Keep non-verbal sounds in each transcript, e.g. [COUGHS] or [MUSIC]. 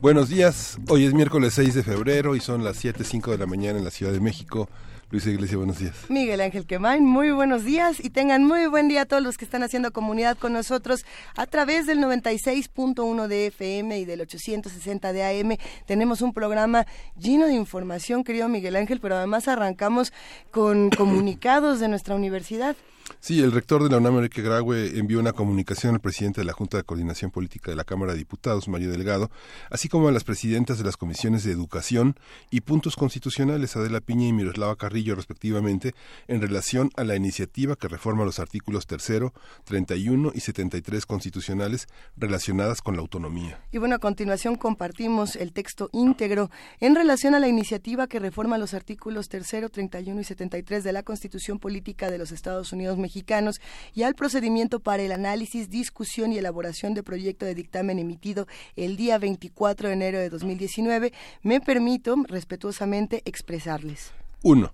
Buenos días, hoy es miércoles 6 de febrero y son las 7.05 de la mañana en la Ciudad de México. Luis Iglesia, buenos días. Miguel Ángel Quemain, muy buenos días y tengan muy buen día a todos los que están haciendo comunidad con nosotros a través del 96.1 de FM y del 860 de AM. Tenemos un programa lleno de información, querido Miguel Ángel, pero además arrancamos con [COUGHS] comunicados de nuestra universidad. Sí, el rector de la UNAM, Enrique Graue, envió una comunicación al presidente de la Junta de Coordinación Política de la Cámara de Diputados, Mario Delgado, así como a las presidentas de las comisiones de Educación y Puntos Constitucionales, Adela Piña y Miroslava Carrillo, respectivamente, en relación a la iniciativa que reforma los artículos 3, 31 y 73 constitucionales relacionadas con la autonomía. Y bueno, a continuación compartimos el texto íntegro en relación a la iniciativa que reforma los artículos 3, 31 y 73 de la Constitución Política de los Estados Unidos mexicanos y al procedimiento para el análisis, discusión y elaboración de proyecto de dictamen emitido el día 24 de enero de 2019, me permito respetuosamente expresarles. Uno,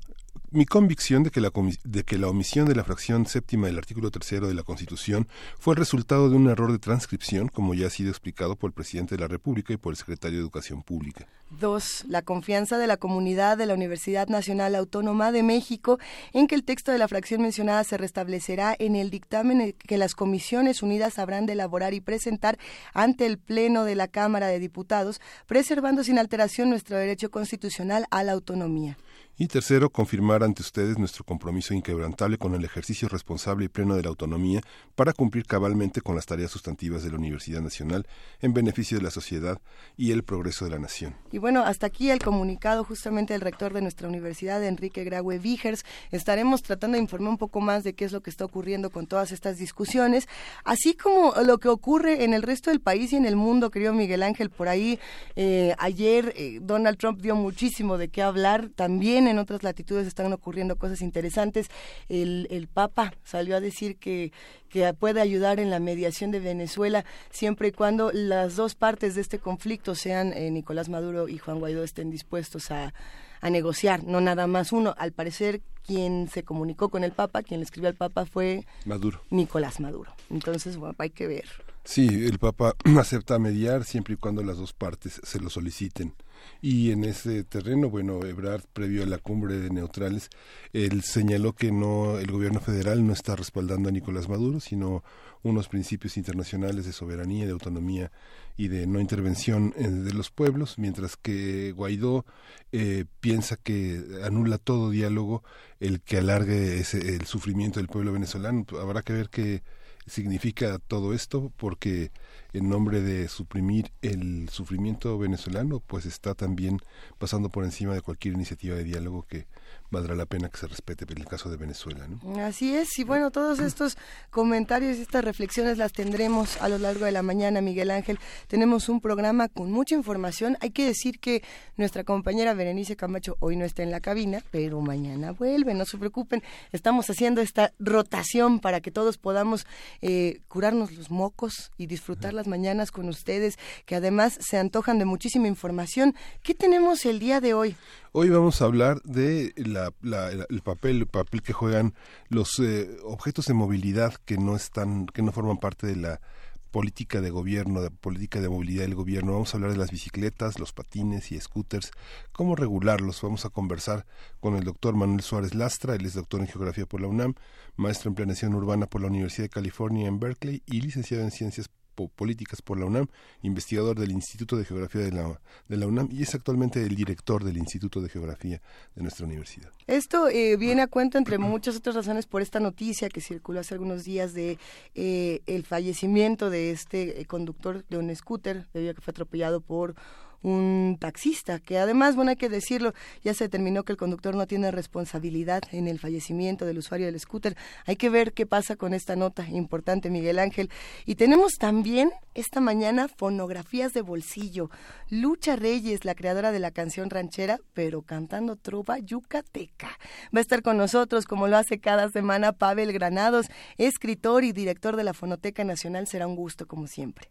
mi convicción de que, la, omisión de la fracción séptima del artículo tercero de la Constitución fue el resultado de un error de transcripción, como ya ha sido explicado por el presidente de la República y por el secretario de Educación Pública. Dos, la confianza de la comunidad de la Universidad Nacional Autónoma de México en que el texto de la fracción mencionada se restablecerá en el dictamen que las comisiones unidas habrán de elaborar y presentar ante el Pleno de la Cámara de Diputados, preservando sin alteración nuestro derecho constitucional a la autonomía. Y tercero, confirmar ante ustedes nuestro compromiso inquebrantable con el ejercicio responsable y pleno de la autonomía para cumplir cabalmente con las tareas sustantivas de la Universidad Nacional en beneficio de la sociedad y el progreso de la nación. Y bueno, hasta aquí el comunicado justamente del rector de nuestra universidad, Enrique Graue Vigers. Estaremos tratando de informar un poco más de qué es lo que está ocurriendo con todas estas discusiones, así como lo que ocurre en el resto del país y en el mundo, querido Miguel Ángel. Por ahí, eh, ayer eh, Donald Trump dio muchísimo de qué hablar también en otras latitudes están ocurriendo cosas interesantes. El, el Papa salió a decir que, que puede ayudar en la mediación de Venezuela siempre y cuando las dos partes de este conflicto sean eh, Nicolás Maduro y Juan Guaidó estén dispuestos a, a negociar, no nada más uno. Al parecer, quien se comunicó con el Papa, quien le escribió al Papa fue Maduro. Nicolás Maduro. Entonces, bueno, hay que ver. Sí, el Papa [CLEARS THROAT] acepta mediar siempre y cuando las dos partes se lo soliciten. Y en ese terreno, bueno, Ebrard, previo a la cumbre de neutrales, él señaló que no el gobierno federal no está respaldando a Nicolás Maduro, sino unos principios internacionales de soberanía, de autonomía y de no intervención de los pueblos, mientras que Guaidó eh, piensa que anula todo diálogo el que alargue ese, el sufrimiento del pueblo venezolano. Habrá que ver qué significa todo esto, porque en nombre de suprimir el sufrimiento venezolano, pues está también pasando por encima de cualquier iniciativa de diálogo que valdrá la pena que se respete en el caso de Venezuela. ¿no? Así es, y bueno, todos estos comentarios y estas reflexiones las tendremos a lo largo de la mañana, Miguel Ángel. Tenemos un programa con mucha información. Hay que decir que nuestra compañera Berenice Camacho hoy no está en la cabina, pero mañana vuelve, no se preocupen. Estamos haciendo esta rotación para que todos podamos eh, curarnos los mocos y disfrutar las mañanas con ustedes, que además se antojan de muchísima información. ¿Qué tenemos el día de hoy? Hoy vamos a hablar de la, el papel, el papel que juegan los eh, objetos de movilidad que no están, que no forman parte de la política de gobierno, de política de movilidad del gobierno. Vamos a hablar de las bicicletas, los patines y scooters, cómo regularlos. Vamos a conversar con el doctor Manuel Suárez Lastra, él es doctor en geografía por la UNAM, maestro en planeación urbana por la Universidad de California en Berkeley y licenciado en ciencias políticas por la UNAM, investigador del Instituto de Geografía de la, de la UNAM y es actualmente el director del Instituto de Geografía de nuestra universidad. Esto eh, viene a cuento, entre muchas otras razones, por esta noticia que circuló hace algunos días de eh, el fallecimiento de este eh, conductor de un scooter, debido a que fue atropellado por un taxista, que además, bueno, hay que decirlo, ya se determinó que el conductor no tiene responsabilidad en el fallecimiento del usuario del scooter. Hay que ver qué pasa con esta nota importante, Miguel Ángel. Y tenemos también esta mañana fonografías de bolsillo. Lucha Reyes, la creadora de la canción ranchera, pero cantando trova yucateca. Va a estar con nosotros, como lo hace cada semana, Pavel Granados, escritor y director de la Fonoteca Nacional. Será un gusto, como siempre.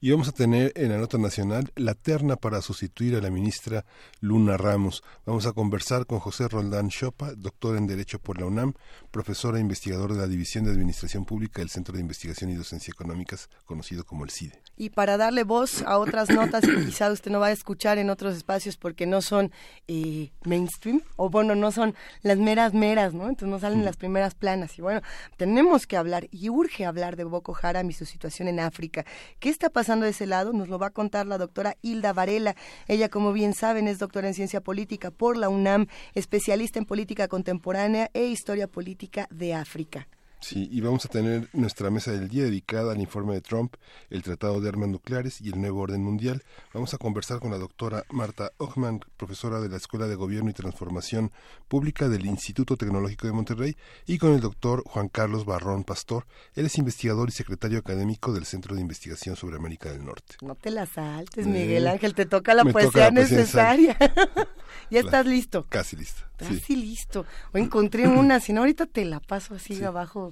Y vamos a tener en la nota nacional la terna para sustituir a la ministra Luna Ramos. Vamos a conversar con José Roldán Chopa, doctor en Derecho por la UNAM, profesor e investigador de la División de Administración Pública del Centro de Investigación y Docencia Económicas, conocido como el CIDE. Y para darle voz a otras notas que [COUGHS] quizá usted no va a escuchar en otros espacios porque no son eh, mainstream, o bueno, no son las meras meras, ¿no? Entonces no salen las primeras planas. Y bueno, tenemos que hablar, y urge hablar de Boko Haram y su situación en África. ¿Qué está pasando de ese lado? Nos lo va a contar la doctora Hilda Varela. Ella, como bien saben, es doctora en ciencia política por la UNAM, especialista en política contemporánea e historia política de África. Sí, y vamos a tener nuestra mesa del día dedicada al informe de Trump, el Tratado de Armas Nucleares y el Nuevo Orden Mundial. Vamos a conversar con la doctora Marta Ochman, profesora de la Escuela de Gobierno y Transformación Pública del Instituto Tecnológico de Monterrey, y con el doctor Juan Carlos Barrón Pastor. Él es investigador y secretario académico del Centro de Investigación sobre América del Norte. No te la saltes, Miguel Ángel, te toca la poesía necesaria. [LAUGHS] ya estás listo. Casi listo. Casi listo. O encontré una, si no ahorita te la paso así abajo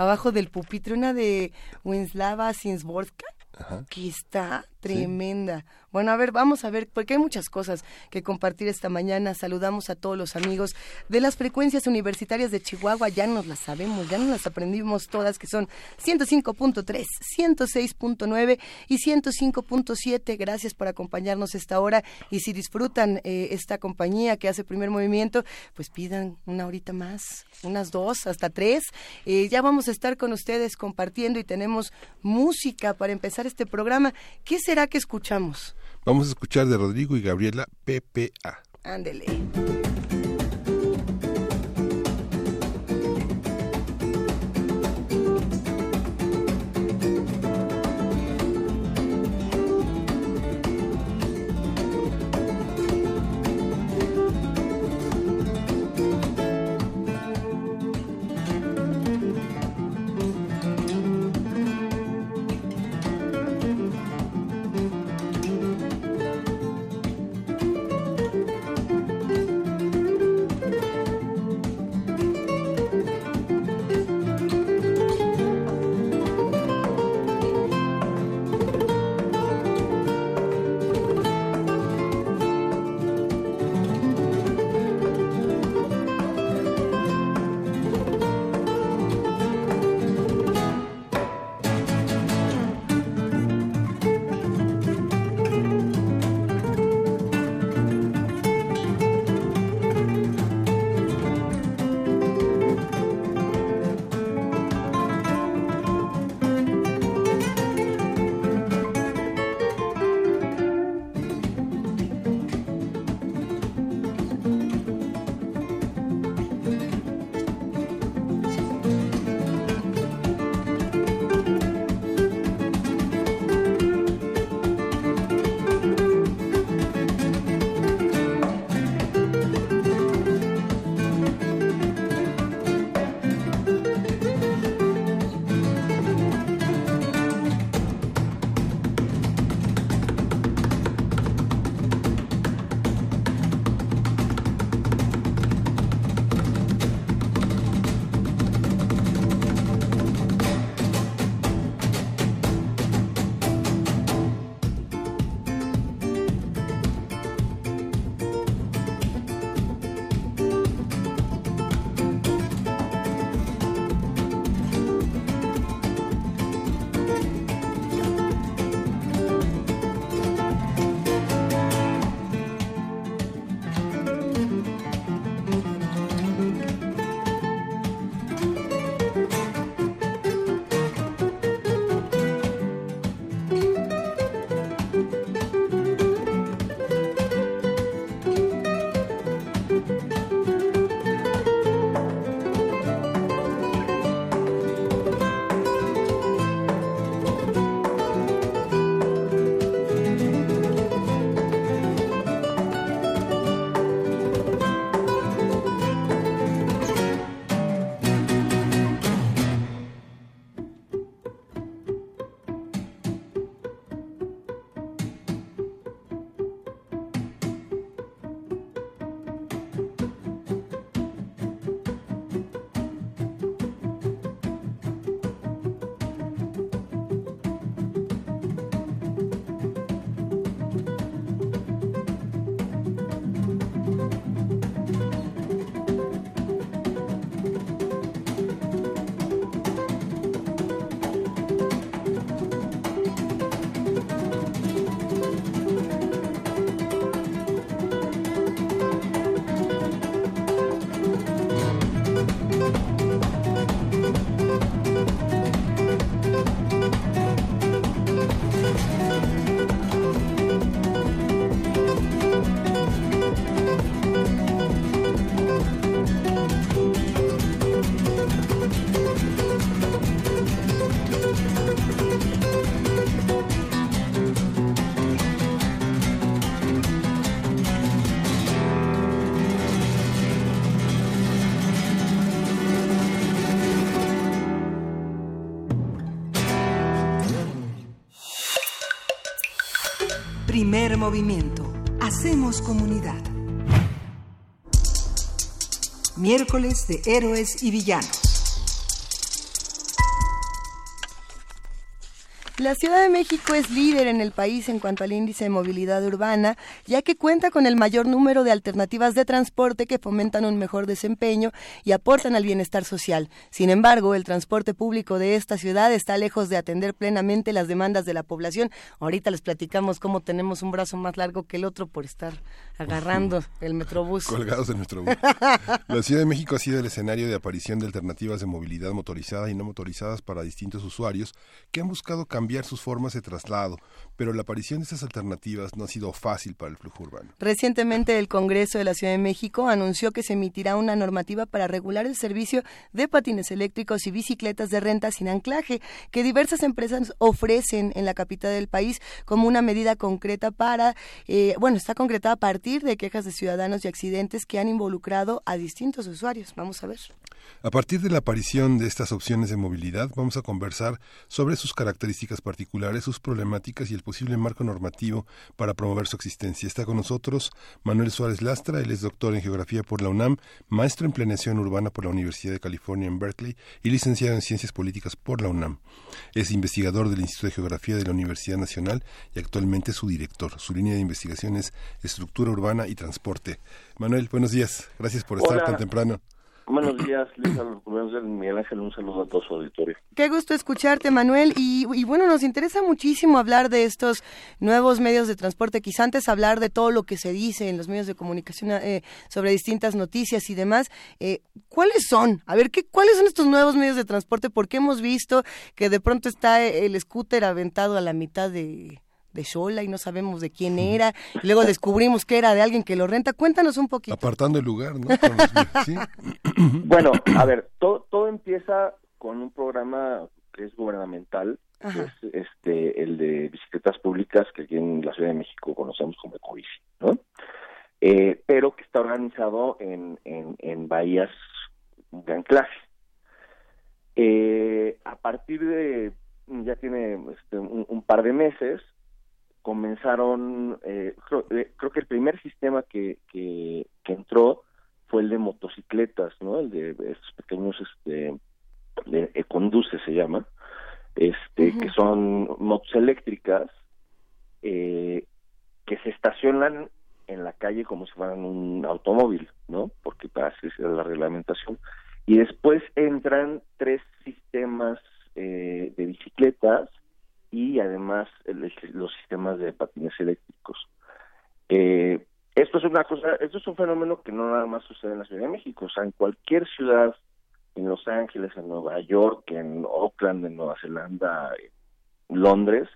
abajo del pupitre, una de Wenslava Sinsborska, que está tremenda. Bueno, a ver, vamos a ver, porque hay muchas cosas que compartir esta mañana. Saludamos a todos los amigos de las frecuencias universitarias de Chihuahua, ya nos las sabemos, ya nos las aprendimos todas, que son 105.3, 106.9 y 105.7. Gracias por acompañarnos esta hora y si disfrutan eh, esta compañía que hace primer movimiento, pues pidan una horita más, unas dos, hasta tres. Eh, ya vamos a estar con ustedes compartiendo y tenemos música para empezar este programa. ¿Qué será que escuchamos? Vamos a escuchar de Rodrigo y Gabriela PPA. Ándele. Primer movimiento. Hacemos comunidad. Miércoles de Héroes y Villanos. La Ciudad de México es líder en el país en cuanto al índice de movilidad urbana, ya que cuenta con el mayor número de alternativas de transporte que fomentan un mejor desempeño y aportan al bienestar social. Sin embargo, el transporte público de esta ciudad está lejos de atender plenamente las demandas de la población. Ahorita les platicamos cómo tenemos un brazo más largo que el otro por estar agarrando el metrobús. Colgados del metrobús. [LAUGHS] La Ciudad de México ha sido el escenario de aparición de alternativas de movilidad motorizada y no motorizadas para distintos usuarios que han buscado cambiar sus formas de traslado, pero la aparición de estas alternativas no ha sido fácil para el flujo urbano. Recientemente el Congreso de la Ciudad de México anunció que se emitirá una normativa para regular el servicio de patines eléctricos y bicicletas de renta sin anclaje que diversas empresas ofrecen en la capital del país como una medida concreta para, eh, bueno, está concretada a partir de quejas de ciudadanos y accidentes que han involucrado a distintos usuarios. Vamos a ver. A partir de la aparición de estas opciones de movilidad, vamos a conversar sobre sus características particulares, sus problemáticas y el posible marco normativo para promover su existencia. Está con nosotros Manuel Suárez Lastra, él es doctor en Geografía por la UNAM, maestro en Planeación Urbana por la Universidad de California en Berkeley y licenciado en Ciencias Políticas por la UNAM. Es investigador del Instituto de Geografía de la Universidad Nacional y actualmente su director. Su línea de investigación es Estructura Urbana y Transporte. Manuel, buenos días. Gracias por estar tan temprano. Buenos días, Lisa Miguel Ángel, un saludo a todo su auditorio. Qué gusto escucharte, Manuel. Y, bueno, nos interesa muchísimo hablar de estos nuevos medios de transporte, quizá antes hablar de todo lo que se dice en los medios de comunicación eh, sobre distintas noticias y demás. Eh, ¿Cuáles son? A ver, ¿qué, ¿cuáles son estos nuevos medios de transporte? Porque hemos visto que de pronto está el scooter aventado a la mitad de de Shola y no sabemos de quién era. Y luego descubrimos que era de alguien que lo renta. Cuéntanos un poquito. Apartando el lugar, ¿no? [COUGHS] Bueno, a ver, todo, todo empieza con un programa que es gubernamental, que es este, el de bicicletas públicas, que aquí en la Ciudad de México conocemos como Ecobici, ¿no? Eh, pero que está organizado en, en, en bahías de anclaje. Eh, a partir de, ya tiene este, un, par de meses, comenzaron, eh, eh, creo, que el primer sistema que, que, entró fue el de motocicletas, ¿no? El de estos pequeños, este, de conduce se llama, este, que son motos eléctricas eh, que se estacionan en la calle como si fueran un automóvil, ¿no? Porque para así es la reglamentación. Y después entran tres sistemas de bicicletas y además los sistemas de patines eléctricos. Eh, esto es una cosa, esto es un fenómeno que no nada más sucede en la Ciudad de México, o sea, en cualquier ciudad, en Los Ángeles, en Nueva York, en Oakland, en Nueva Zelanda, en Londres,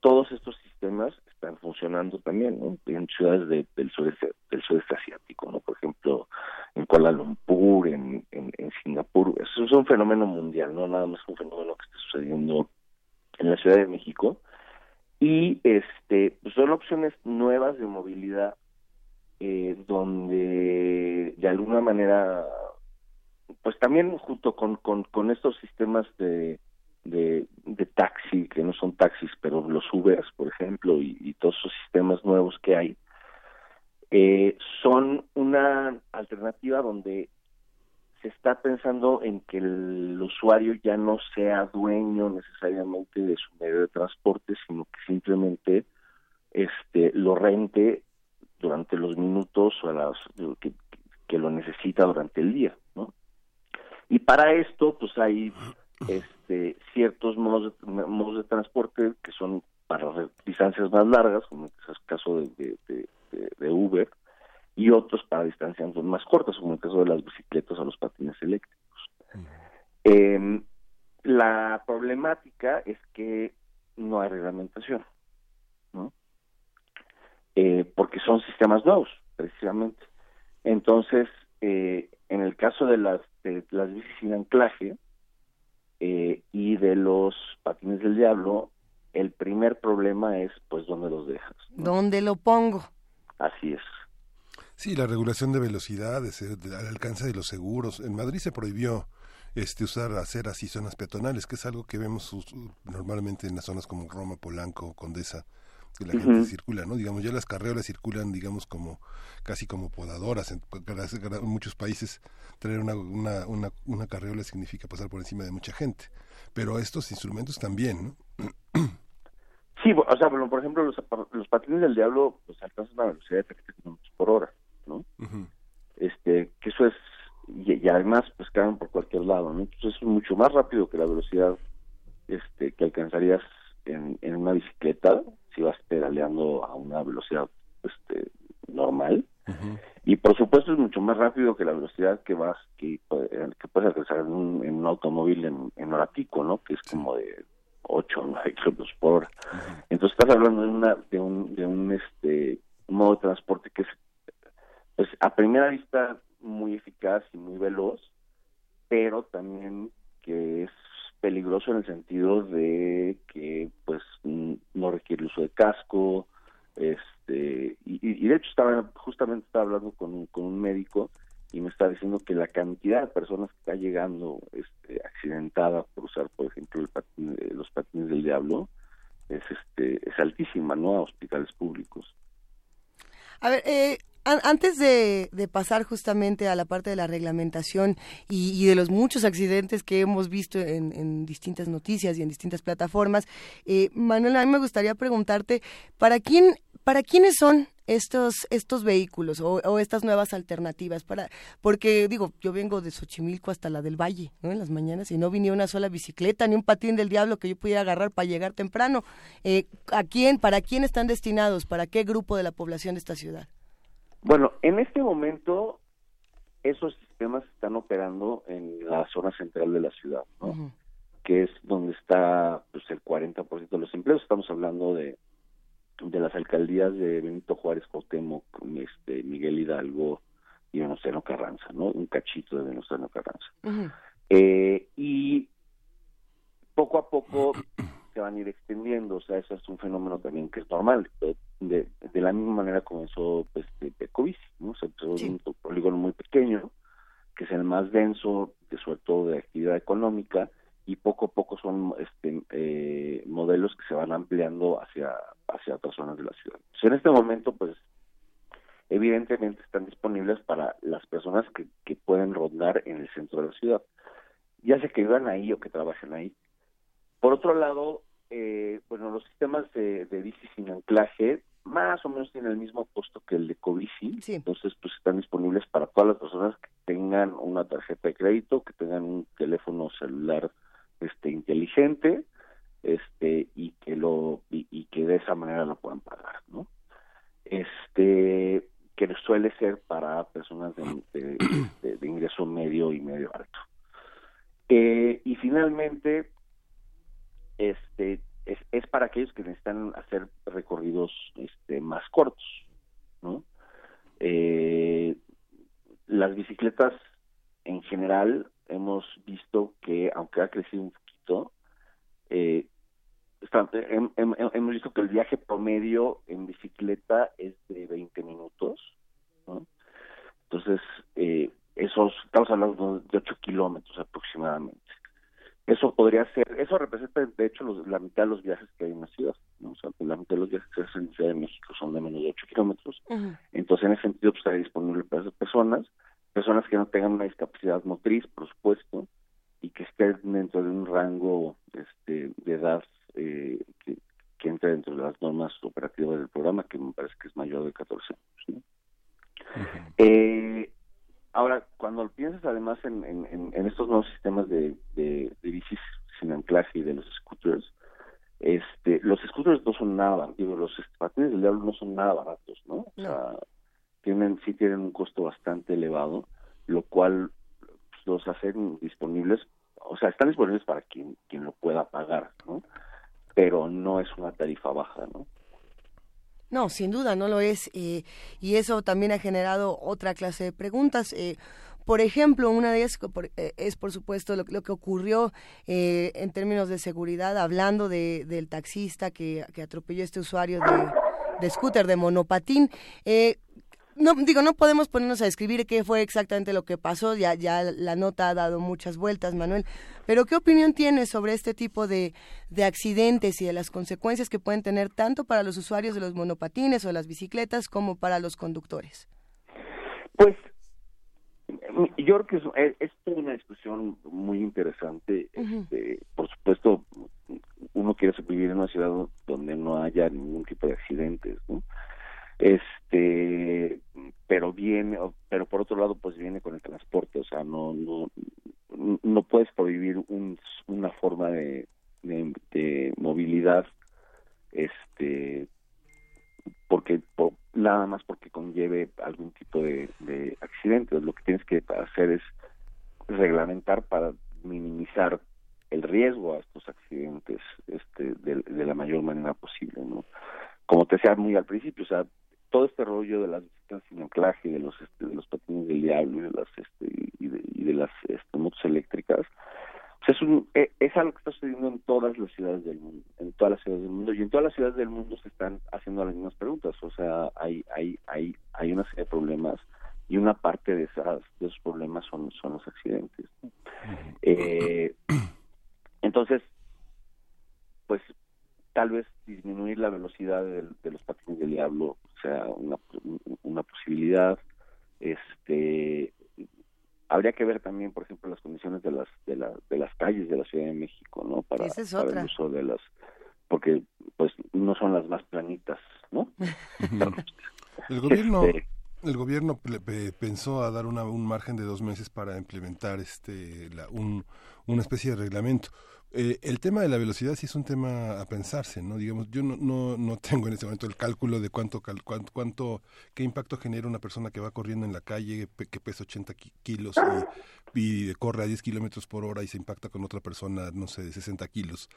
todos estos sistemas están funcionando también. En ciudades del sudeste del sudeste asiático, ¿no? Por ejemplo, en Kuala Lumpur, en, en, en Singapur, eso es un fenómeno mundial, no nada más un fenómeno que está sucediendo en la Ciudad de México y este pues, son opciones nuevas de movilidad eh, donde de alguna manera pues también junto con, con, estos sistemas de, de, taxi que no son taxis pero los Ubers por ejemplo y, todos esos sistemas nuevos que hay eh, son una alternativa donde se está pensando en que el usuario ya no sea dueño necesariamente de su medio de transporte, sino que simplemente este lo rente durante los minutos o las que, lo necesita durante el día, ¿no? Y para esto, pues hay este ciertos modos de, modos de transporte que son para distancias más largas, como en el caso de, de Uber, y otros para distancias más cortas, como el caso de las bicicletas o los patines eléctricos. Em, la problemática es que no hay reglamentación, ¿no? Eh, porque son sistemas nuevos, precisamente. Entonces, eh, en el caso de las, de las bicis sin anclaje eh, y de los patines del diablo, el primer problema es, pues, ¿dónde los dejas? ¿Dónde lo pongo? Así es. Sí, la regulación de velocidades, al alcance de los seguros. En Madrid se prohibió este usar hacer así zonas peatonales, que es algo que vemos normalmente en las zonas como Roma, Polanco, Condesa, que la gente circula, ¿no? Digamos, ya las carreolas circulan, digamos, como casi como podadoras. En, muchos países traer una, una, una, una carreola significa pasar por encima de mucha gente. Pero estos instrumentos también, ¿no? Sí, o sea, por ejemplo, los, los patines del diablo pues alcanzan una velocidad de 30 kilómetros por hora, ¿no? Este, que eso es, y, además pues quedan por cualquier lado, ¿no? Entonces es mucho más rápido que la velocidad este que alcanzarías en, en una bicicleta si vas pedaleando a una velocidad este normal. Y por supuesto es mucho más rápido que la velocidad que vas, que, que puedes alcanzar en un, en un automóvil en, en hora pico, ¿no? Que es como de 8 o 9 kilómetros por hora. Entonces estás hablando de, una, de, un, de un este, modo de transporte que es, pues, a primera vista muy eficaz y muy veloz, pero también que es peligroso en el sentido de que pues no requiere el uso de casco, este y, de hecho estaba justamente estaba hablando con, con un médico y me está diciendo que la cantidad de personas que está llegando este, accidentada por usar, por ejemplo, eh, los patines del diablo es este es altísima, ¿no? A hospitales públicos. A ver, eh, antes de, pasar justamente a la parte de la reglamentación y, de los muchos accidentes que hemos visto en, distintas noticias y en distintas plataformas, eh, Manuel, a mí me gustaría preguntarte, ¿para quién, para quiénes son estos estos vehículos o, estas nuevas alternativas para porque digo yo vengo de Xochimilco hasta la del Valle no en las mañanas y no vine una sola bicicleta ni un patín del diablo que yo pudiera agarrar para llegar temprano. Eh, a quién para quién están destinados para qué grupo de la población de esta ciudad bueno en este momento esos sistemas están operando en la zona central de la ciudad ¿no? que es donde está pues el 40% de los empleos estamos hablando de de las alcaldías de Benito Juárez, Cuauhtémoc, este, Miguel Hidalgo y Venustiano Carranza, ¿no? Un cachito de Venustiano Carranza. eh, y poco a poco se van a ir extendiendo, o sea, eso es un fenómeno también que es normal. De, de la misma manera comenzó pues, Pecovici, ¿no? Se empezó un polígono muy pequeño, que es el más denso, de, sobre todo de actividad económica, y poco a poco son este, eh, modelos que se van ampliando hacia, hacia otras zonas de la ciudad. en este momento, pues, evidentemente están disponibles para las personas que, que pueden rondar en el centro de la ciudad, ya sea que vivan ahí o que trabajen ahí. Por otro lado, eh, bueno, los sistemas de, de bici sin anclaje más o menos tienen el mismo costo que el de Covici, entonces pues están disponibles para todas las personas que tengan una tarjeta de crédito, que tengan un teléfono celular este inteligente este y que lo y, que de esa manera lo puedan pagar no este que suele ser para personas de, ingreso medio y medio alto. Eh, y finalmente este es, para aquellos que necesitan hacer recorridos este más cortos no eh, las bicicletas en general hemos visto que aunque ha crecido un poquito, eh, hemos visto que el viaje promedio en bicicleta es de 20 minutos, Entonces, eh, esos, estamos hablando de 8 kilómetros aproximadamente. Eso podría ser, eso representa de hecho la mitad de los viajes que hay en la ciudad, O sea, la mitad de los viajes que se hacen en Ciudad de México son de menos de 8 kilómetros. Entonces, en ese sentido, pues, estaría disponible para esas personas personas que no tengan una discapacidad motriz, por supuesto, y que estén dentro de un rango este, de edad eh, que, que entre dentro de las normas operativas del programa, que me parece que es mayor de 14 años. eh, ahora, cuando piensas además en, en, en, estos nuevos sistemas de, de, de, bicis sin anclaje y de los scooters, este, los scooters no son nada, digo, los patines del diablo no son nada baratos, ¿no? O sea, tienen sí tienen un costo bastante elevado, lo cual pues, los hacen disponibles, o sea, están disponibles para quien quien lo pueda pagar, ¿no? Pero no es una tarifa baja, ¿no? No, sin duda no lo es. Eh, y eso también ha generado otra clase de preguntas. Eh, por ejemplo, una de ellas eh, es, por supuesto, lo, que ocurrió en términos de seguridad, hablando de, del taxista que, que atropelló a este usuario de scooter, de monopatín. No digo, no podemos ponernos a describir qué fue exactamente lo que pasó, ya, ya la nota ha dado muchas vueltas, Manuel, pero ¿qué opinión tienes sobre este tipo de, de accidentes y de las consecuencias que pueden tener tanto para los usuarios de los monopatines o las bicicletas como para los conductores? Pues yo creo que es, es, una discusión muy interesante. este, por supuesto, uno quiere vivir en una ciudad donde no haya ningún tipo de accidentes, ¿no? Este, pero viene, pero por otro lado, pues viene con el transporte, o sea, no, no, no puedes prohibir un, una forma de, de, movilidad, este, porque nada más porque conlleve algún tipo de, de accidente. Lo que tienes que hacer es reglamentar para minimizar el riesgo a estos accidentes este, de, de, la mayor manera posible, ¿no? Como te decía muy al principio, o sea, todo este rollo de las bicicletas sin anclaje, de los este, de los patines del diablo y de las este, y de, y de las este, motos eléctricas, es, un, e, es algo que está sucediendo en todas las ciudades del mundo, en todas las ciudades del mundo y en todas las ciudades del mundo se están haciendo las mismas preguntas, o sea, hay hay hay hay una serie de problemas y una parte de esas de esos problemas son son los accidentes. Eh, entonces, pues tal vez disminuir la velocidad de, de los patines del diablo sea una, una posibilidad. Este habría que ver también, por ejemplo, las condiciones de las de, la, de las calles de la Ciudad de México, ¿no? Para, para el uso de las porque pues no son las más planitas, ¿no? [LAUGHS] el gobierno este, el gobierno pensó a dar una, un margen de dos meses para implementar este la, un, una especie de reglamento. Eh, el tema de la velocidad sí es un tema a pensarse, ¿no? Digamos, yo no, no, no [LAUGHS] tengo en este momento el cálculo de cuánto, cuánto, cuánto, qué impacto genera una persona que va corriendo en la calle, que pesa 80 kilos y, y, corre a 10 kilómetros por hora y se impacta con otra persona, no sé, de 60 kilos,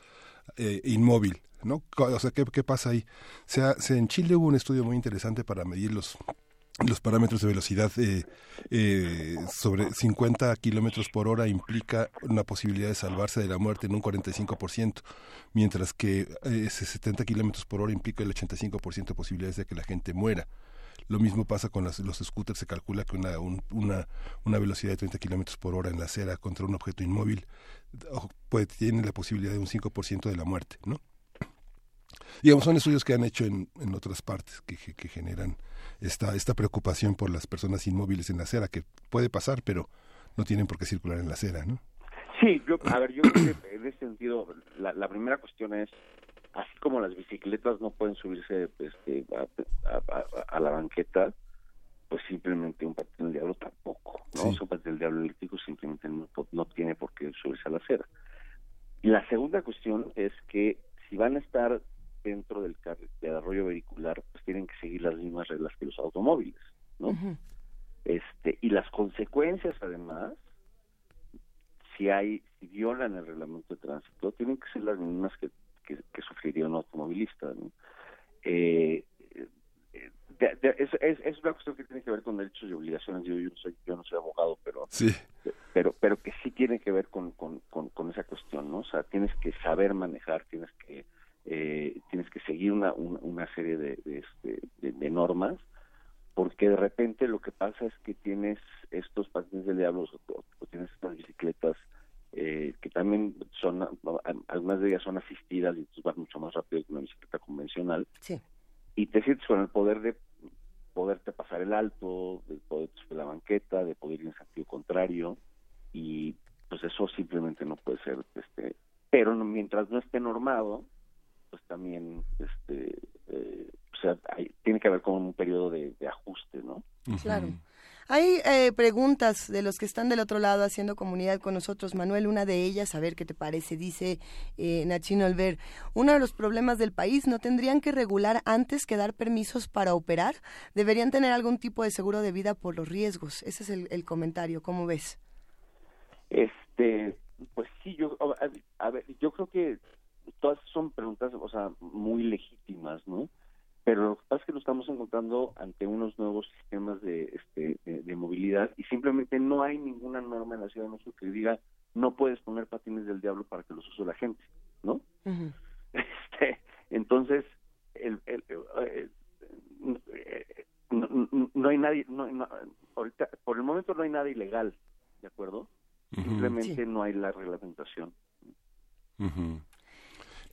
eh, inmóvil, ¿no? O sea, ¿qué, qué pasa ahí? O sea, en Chile hubo un estudio muy interesante para medir los los parámetros de velocidad eh, eh, sobre 50 kilómetros por hora implica una posibilidad de salvarse de la muerte en un 45%, mientras que ese 70 kilómetros por hora implica el 85% de posibilidades de que la gente muera. Lo mismo pasa con los scooters, se calcula que una, una, velocidad de 30 kilómetros por hora en la acera contra un objeto inmóvil tiene la posibilidad de un 5% de la muerte, ¿no? Digamos, son estudios que han hecho en, en otras partes que, que generan esta, esta preocupación por las personas inmóviles en la acera, que puede pasar, pero no tienen por qué circular en la acera, ¿no? Sí, yo, a ver, yo creo que en ese sentido, la, la primera cuestión es, así como las bicicletas no pueden subirse este, a, la banqueta, pues simplemente un patín del diablo tampoco, ¿no? Un patín del diablo eléctrico simplemente no, no tiene por qué subirse a la acera. Y la segunda cuestión es que si van a estar dentro del desarrollo vehicular pues tienen que seguir las mismas reglas que los automóviles, ¿no? Este y las consecuencias además si hay si violan el reglamento de tránsito tienen que ser las mismas que, que, sufriría un automovilista, ¿no? Eh, es, es, una cuestión que tiene que ver con derechos y obligaciones. Yo, yo, no, soy, yo no soy abogado, pero sí. pero pero que sí tiene que ver con, con, con, con, esa cuestión, ¿no? O sea, tienes que saber manejar, tienes que eh, tienes que seguir una, una, serie de, este, de, normas, porque de repente lo que pasa es que tienes estos patines de diablo o, tienes estas bicicletas eh, que también son, algunas de ellas son asistidas y entonces van mucho más rápido que una bicicleta convencional. Y te sientes con el poder de poderte pasar el alto, de poder subir la banqueta, de poder ir en sentido contrario y pues eso simplemente no puede ser este pero mientras no esté normado pues también este eh, o sea tiene que haber como un periodo de, ajuste no claro hay eh, preguntas de los que están del otro lado haciendo comunidad con nosotros, Manuel. Una de ellas, a ver qué te parece, dice eh, Nachino Alver. Uno de los problemas del país, ¿no tendrían que regular antes que dar permisos para operar? ¿Deberían tener algún tipo de seguro de vida por los riesgos? Ese es el, comentario. ¿Cómo ves? Este, pues sí, yo, a ver, yo creo que todas son preguntas, o sea, muy legítimas, ¿no? Pero lo que pasa es que nos estamos encontrando ante unos nuevos sistemas de, este, de, movilidad y simplemente no hay ninguna norma en la Ciudad de México que diga no puedes poner patines del diablo para que los use la gente, ¿no? [LAUGHS] este, entonces, el, el, no, no hay nadie, no, ahorita, por el momento no hay nada ilegal, ¿de acuerdo? Simplemente no hay la reglamentación.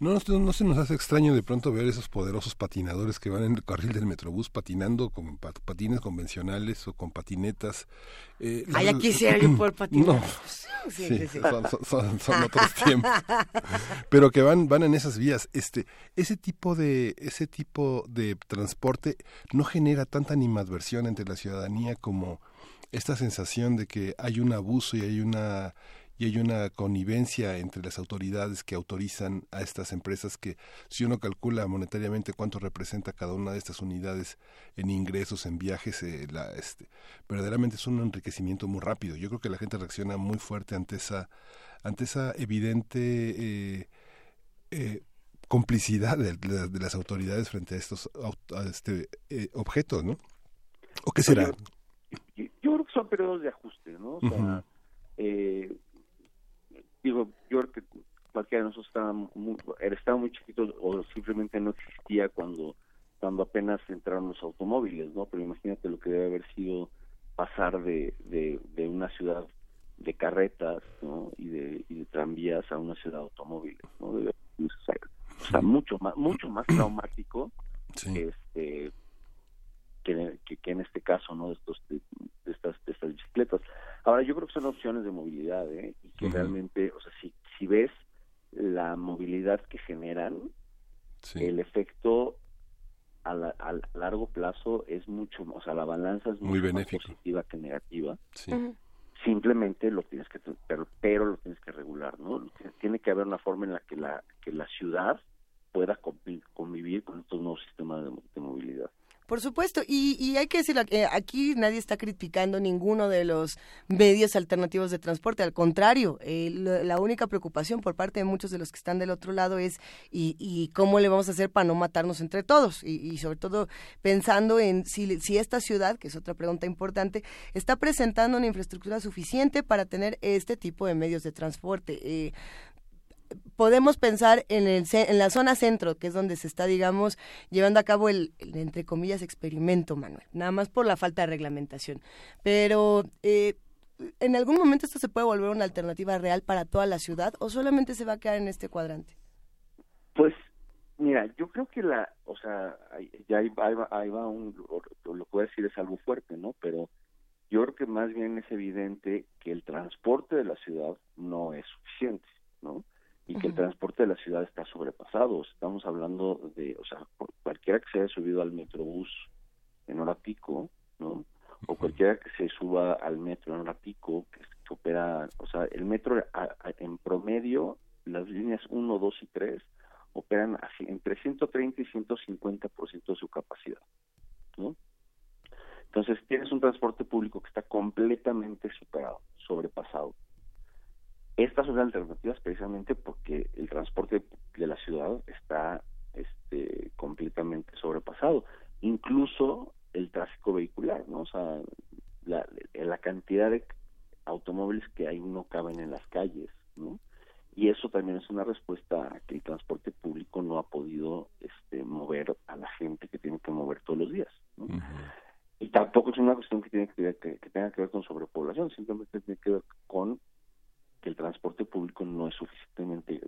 No, no, se nos hace extraño de pronto ver esos poderosos patinadores que van en el carril del Metrobús patinando con patines convencionales o con patinetas. Eh, Ay, aquí sí hay [CLEARS THROAT] por patinar. No, [LAUGHS] sí, Son, son, otros [LAUGHS] tiempos. Pero que van, van en esas vías. Este, ese tipo de, ese tipo de transporte no genera tanta animadversión entre la ciudadanía como esta sensación de que hay un abuso y hay una y hay una connivencia entre las autoridades que autorizan a estas empresas que si uno calcula monetariamente cuánto representa cada una de estas unidades en ingresos, en viajes, eh, la, este, verdaderamente es un enriquecimiento muy rápido. Yo creo que la gente reacciona muy fuerte ante esa, ante esa evidente eh, eh, complicidad de, las autoridades frente a estos este, objetos, ¿no? ¿O qué será? Yo, creo que son periodos de ajuste, ¿no? O sea, digo, yo creo que cualquiera de nosotros estaba muy, estaba muy chiquito o simplemente no existía cuando cuando apenas entraron los automóviles, ¿no? Pero imagínate lo que debe haber sido pasar de, de, una ciudad de carretas, ¿no? Y de, y de tranvías a una ciudad de automóviles, ¿no? Debe ser, o sea, mucho más mucho más traumático que este que, que, en este caso, ¿no? De estos de, estas de estas bicicletas. Ahora, yo creo que son opciones de movilidad, ¿eh? Realmente, o sea, si, si ves la movilidad que generan, el efecto a, a, largo plazo es mucho, o sea, la balanza es muy más positiva que negativa. Simplemente lo tienes que, pero, pero lo tienes que regular, ¿no? Tiene que haber una forma en la que la, que la ciudad pueda convivir con estos nuevos sistemas de movilidad. Por supuesto, y, y hay que decirlo, eh, aquí nadie está criticando ninguno de los medios alternativos de transporte, al contrario, eh, la única preocupación por parte de muchos de los que están del otro lado es y, y cómo le vamos a hacer para no matarnos entre todos, y, y sobre todo pensando en si, si esta ciudad, que es otra pregunta importante, está presentando una infraestructura suficiente para tener este tipo de medios de transporte. Eh, podemos pensar en, el, en la zona centro, que es donde se está, digamos, llevando a cabo el, entre comillas, experimento, Manuel, nada más por la falta de reglamentación. Pero, eh, ¿en algún momento esto se puede volver una alternativa real para toda la ciudad o solamente se va a quedar en este cuadrante? Pues, mira, yo creo que la, o sea, ya ahí va, ahí va un, lo a decir es algo fuerte, ¿no? Pero yo creo que más bien es evidente que el transporte de la ciudad no es suficiente, ¿no? Y que el transporte de la ciudad está sobrepasado. Estamos hablando de, o sea, cualquiera que se haya subido al metrobús en hora pico, ¿no? O cualquiera que se suba al metro en hora pico, que, opera, o sea, el metro en promedio, las líneas 1, 2 y 3 operan así, entre 130 y 150% de su capacidad, ¿no? Entonces tienes un transporte público que está completamente superado, sobrepasado. Estas son alternativas precisamente porque el transporte de la ciudad está este, completamente sobrepasado. Incluso el tráfico vehicular, ¿no? O sea, la, la cantidad de automóviles que hay no caben en las calles, ¿no? Y eso también es una respuesta a que el transporte público no ha podido este, mover a la gente que tiene que mover todos los días, ¿no? Y tampoco es una cuestión que, tiene que, que tenga que ver con sobrepoblación, simplemente tiene que ver con que el transporte público no es suficientemente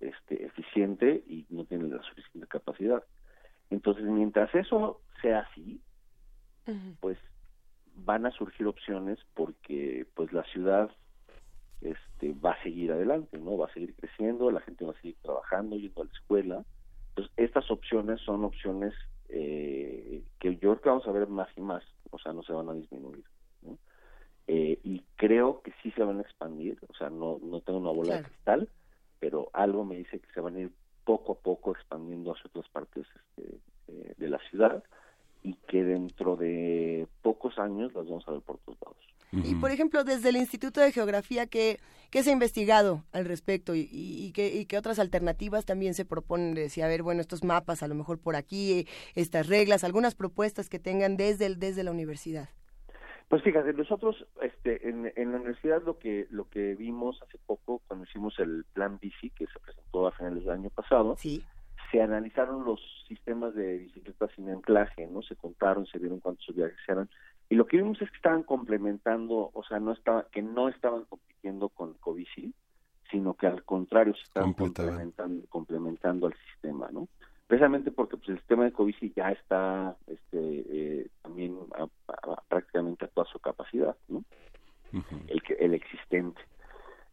este, eficiente y no tiene la suficiente capacidad. Entonces, mientras eso sea así, pues van a surgir opciones porque pues la ciudad este va a seguir adelante, ¿no? Va a seguir creciendo, la gente va a seguir trabajando, yendo a la escuela. Entonces, estas opciones son opciones eh, que yo creo que vamos a ver más y más, o sea, no se van a disminuir. Eh, y creo que sí se van a expandir, o sea, no, no tengo una bola de cristal, pero algo me dice que se van a ir poco a poco expandiendo hacia otras partes este, eh, de la ciudad y que dentro de pocos años las vamos a ver por todos lados. Y por ejemplo, desde el Instituto de Geografía, ¿qué, qué se ha investigado al respecto y, y, qué, y, qué, otras alternativas también se proponen? Decía, a ver, bueno, estos mapas, a lo mejor por aquí, estas reglas, algunas propuestas que tengan desde, el, desde la universidad. Pues fíjate, nosotros este, en, la universidad lo que lo que vimos hace poco cuando hicimos el plan bici que se presentó a finales del año pasado, se analizaron los sistemas de bicicletas sin anclaje, no se contaron, se vieron cuántos viajes eran. Y lo que vimos es que estaban complementando, o sea, no estaba, que no estaban compitiendo con Covici, sino que al contrario se estaban complementando, complementando al sistema, ¿no? Precisamente porque pues, el sistema de Covici ya está este, eh, también prácticamente a toda su capacidad, ¿no? el, que, el existente.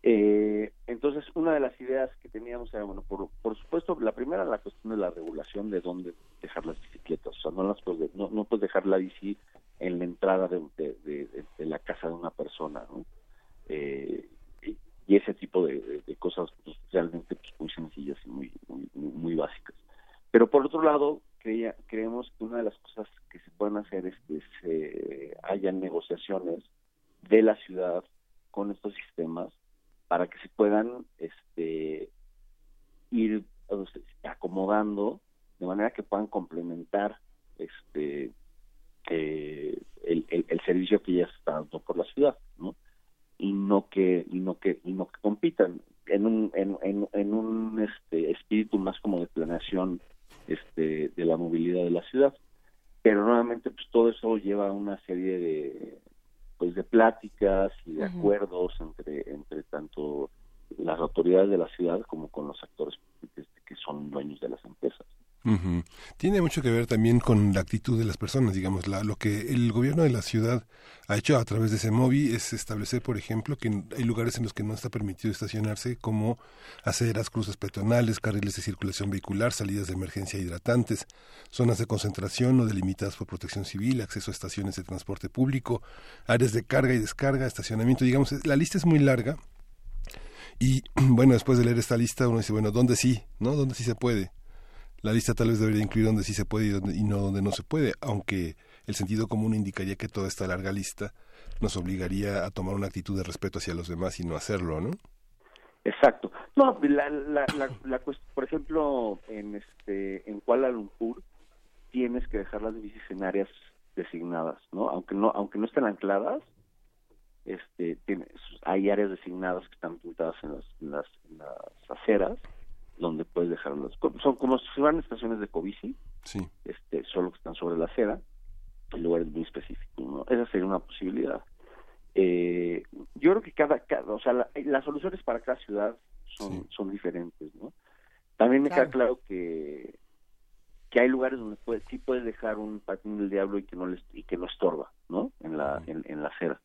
Eh, entonces, una de las ideas que teníamos era, bueno, por, por supuesto, la primera, la cuestión de la regulación de dónde dejar las bicicletas. O sea, no, las puedes, no, no puedes dejar la bici en la entrada de, de, la casa de una persona, ¿no? Eh, y, ese tipo de, cosas pues, realmente pues, muy sencillas y muy, muy, muy básicas. Pero por otro lado, creía, creemos que una de las cosas que se pueden hacer es que se hayan negociaciones de la ciudad con estos sistemas para que se puedan este, ir acomodando de manera que puedan complementar este eh, el, el, servicio que ya se está dando por la ciudad no y no que y no que y no que compitan. En un en un este espíritu más como de planeación este de la movilidad de la ciudad pero nuevamente pues todo eso lleva a una serie de pues de pláticas y de acuerdos entre entre tanto las autoridades de la ciudad como con los actores que son dueños de las empresas. Tiene mucho que ver también con la actitud de las personas, digamos, la, lo que el gobierno de la ciudad ha hecho a través de ese móvil es establecer, por ejemplo, que hay lugares en los que no está permitido estacionarse, como aceras, cruces peatonales, carriles de circulación vehicular, salidas de emergencia hidratantes, zonas de concentración no delimitadas por protección civil, acceso a estaciones de transporte público, áreas de carga y descarga, estacionamiento, digamos, la lista es muy larga. Y [CLEARS THROAT] bueno, después de leer esta lista uno dice, bueno, ¿dónde sí? ¿No? ¿Dónde sí se puede? La lista tal vez debería incluir donde sí se puede y, no donde no se puede, aunque el sentido común indicaría que toda esta larga lista nos obligaría a tomar una actitud de respeto hacia los demás y no hacerlo, ¿no? Exacto. No, la, la, la, por ejemplo, en este en Kuala Lumpur tienes que dejar las bicis en áreas designadas, ¿no? Aunque no aunque no estén ancladas, este hay áreas designadas que están pintadas en las, en las, en las aceras donde puedes dejarlos. Son como si fueran estaciones de Covici, sí. este, solo que están sobre la acera, en lugares muy específicos. ¿no? Esa sería una posibilidad. Eh, yo creo que cada, o sea, las soluciones para cada ciudad son, son diferentes, ¿no? También me queda claro que que hay lugares donde puedes, sí puedes dejar un patín del diablo y que no les, y que no estorba, ¿no? En la en, en la acera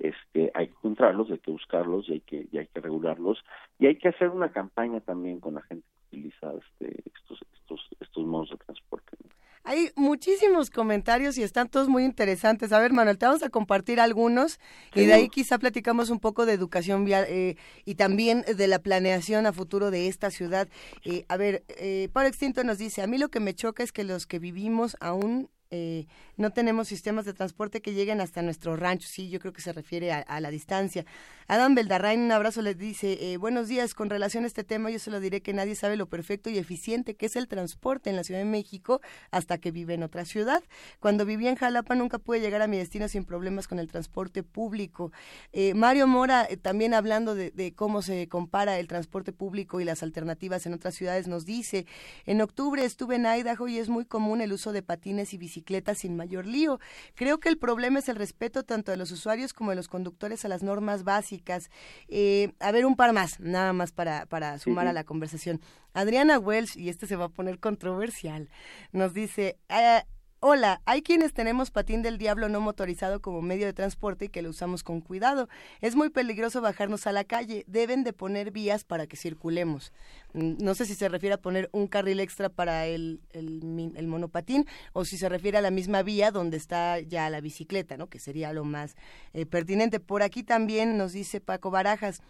este, hay que encontrarlos, hay que buscarlos y hay que, y hay que regularlos y hay que hacer una campaña también con la gente que utiliza este, estos, estos, estos modos de transporte. Hay muchísimos comentarios y están todos muy interesantes. A ver, Manuel, te vamos a compartir algunos y de ahí quizá platicamos un poco de educación vial eh, y también de la planeación a futuro de esta ciudad. Eh, a ver, eh, Pablo Extinto nos dice, a mí lo que me choca es que los que vivimos aún eh, no tenemos sistemas de transporte que lleguen hasta nuestro rancho. Sí, yo creo que se refiere a, la distancia. Adam Beldarrain, un abrazo, les dice, eh, buenos días, con relación a este tema yo se lo diré que nadie sabe lo perfecto y eficiente que es el transporte en la Ciudad de México hasta que vive en otra ciudad. Cuando vivía en Jalapa nunca pude llegar a mi destino sin problemas con el transporte público. Eh, Mario Mora, también hablando de, de cómo se compara el transporte público y las alternativas en otras ciudades, nos dice, en octubre estuve en Idaho y es muy común el uso de patines y bicicletas sin mayor lío. Creo que el problema es el respeto tanto de los usuarios como de los conductores a las normas básicas. Eh, a ver, un par más, nada más para, para sumar a la conversación. Adriana Welsh, y este se va a poner controversial, nos dice... Ah, Hola, hay quienes tenemos patín del diablo no motorizado como medio de transporte y que lo usamos con cuidado. Es muy peligroso bajarnos a la calle. Deben de poner vías para que circulemos. Mm, no sé si se refiere a poner un carril extra para el, el, monopatín o si se refiere a la misma vía donde está ya la bicicleta, ¿no? Que sería lo más eh, pertinente. Por aquí también nos dice Paco Barajas,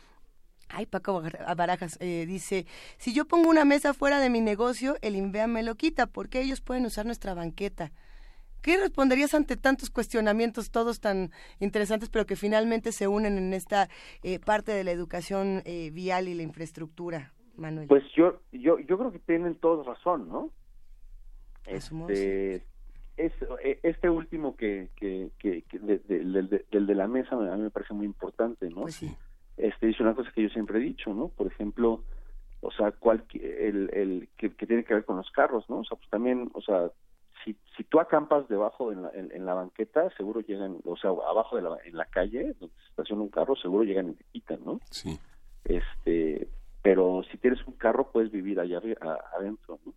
Ay, Paco Barajas eh, dice, si yo pongo una mesa fuera de mi negocio, el INVEA me lo quita, porque ellos pueden usar nuestra banqueta. ¿Qué responderías ante tantos cuestionamientos, todos tan interesantes, pero que finalmente se unen en esta eh, parte de la educación eh, vial y la infraestructura, Manuel? Pues yo, yo, yo creo que tienen todos razón, ¿no? Este, este último que, que, que, del de, la mesa a mí me parece muy importante, ¿no? Pues sí este dice una cosa que yo siempre he dicho, ¿no? Por ejemplo, o sea, cual, el, el que, tiene que ver con los carros, ¿no? O sea, pues también, o sea, si, si tú acampas debajo en la, en, la banqueta, seguro llegan, o sea, abajo de la, en la calle, donde se estaciona un carro, seguro llegan y te quitan, ¿no? Sí. Este, pero si tienes un carro, puedes vivir allá adentro, ¿no?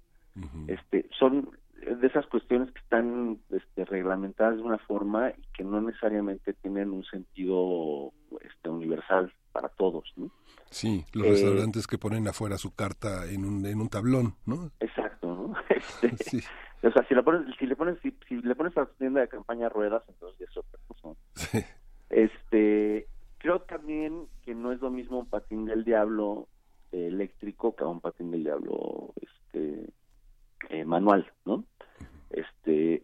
Este, son de esas cuestiones que están este, reglamentadas de una forma y que no necesariamente tienen un sentido este, universal para todos, ¿no? Sí, los restaurantes que ponen afuera su carta en un, en un tablón, ¿no? Exacto, ¿no? [LAUGHS] Este, sí. O sea, si le pones, si le pones, si, le pones a tu tienda de campaña ruedas, entonces es otra cosa. Sí. Este, creo también que no es lo mismo un patín del diablo eh, eléctrico que un patín del diablo, este, eh, manual, ¿no? Este,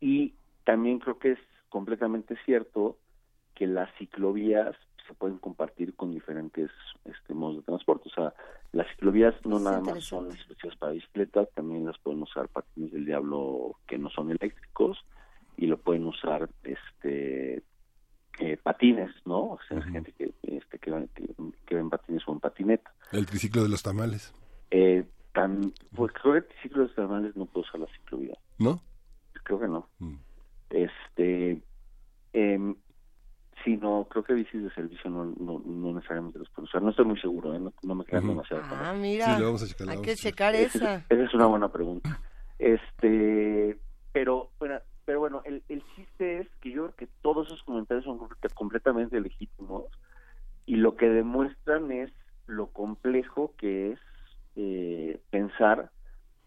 y también creo que es completamente cierto que las ciclovías se pueden compartir con diferentes este, modos de transporte. O sea, las ciclovías no nada más son especiales para bicicletas, también las pueden usar patines del diablo que no son eléctricos y lo pueden usar este eh, patines, ¿no? O sea, gente que, este, que, que, ven patines o en patineta. El triciclo de los tamales. Eh, tan, pues creo que el triciclo de los tamales no puede usar la ciclovía. ¿No? Creo que no. Mm. Este, eh, Sí, no, creo que bicis de servicio no, no, no necesariamente los puedo usar. No estoy muy seguro, ¿eh? no, me quedan demasiado Ah, mira, sí, vamos a checar, hay que checar esa. Esa es una buena pregunta. Este, pero bueno, pero bueno, el, el chiste es que yo creo que todos esos comentarios son completamente legítimos y lo que demuestran es lo complejo que es eh, pensar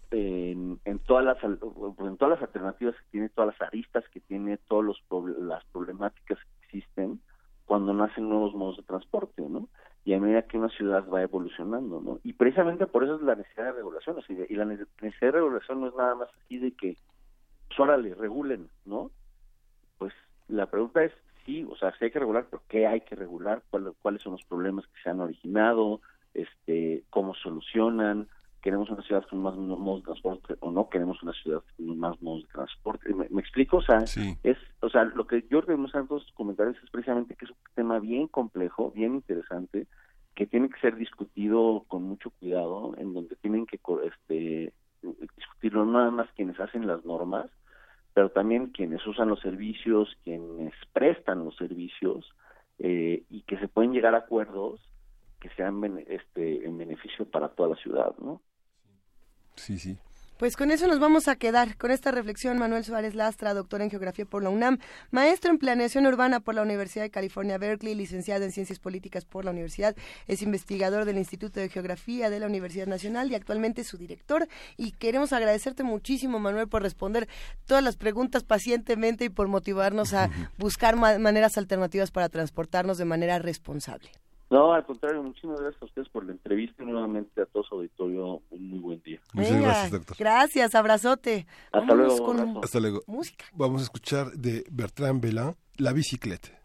en, en, todas las en todas las alternativas que tiene, todas las aristas que tiene, todas los las problemáticas existen cuando nacen nuevos modos de transporte, ¿no? Y a medida que una ciudad va evolucionando, ¿no? Y precisamente por eso es la necesidad de regulación, y la necesidad de regulación no es nada más así de que, pues órale, regulen, ¿no? Pues la pregunta es, sí, o sea, si hay que regular, pero ¿qué hay que regular? ¿Cuáles son los problemas que se han originado? este ¿Cómo solucionan? Queremos una ciudad con más modos de transporte o no queremos una ciudad con más modos de transporte. ¿Me, explico? O sea, es, o sea, lo que yo demuestro en todos comentarios es precisamente que es un tema bien complejo, bien interesante, que tiene que ser discutido con mucho cuidado, en donde tienen que este, discutirlo no nada más quienes hacen las normas, pero también quienes usan los servicios, quienes prestan los servicios, eh, y que se pueden llegar a acuerdos que sean este, en beneficio para toda la ciudad, ¿no? Sí, sí. Pues con eso nos vamos a quedar, con esta reflexión. Manuel Suárez Lastra, doctor en Geografía por la UNAM, maestro en Planeación Urbana por la Universidad de California, Berkeley, licenciado en Ciencias Políticas por la Universidad, es investigador del Instituto de Geografía de la Universidad Nacional y actualmente su director. Y queremos agradecerte muchísimo, Manuel, por responder todas las preguntas pacientemente y por motivarnos a [LAUGHS] buscar maneras alternativas para transportarnos de manera responsable. No, al contrario, muchísimas gracias a ustedes por la entrevista y nuevamente a todo su auditorio. Un muy buen día. Muchas gracias, doctor. Gracias, abrazote. Hasta luego. Hasta luego. Música. Vamos a escuchar de Bertrand Belin, La bicicleta.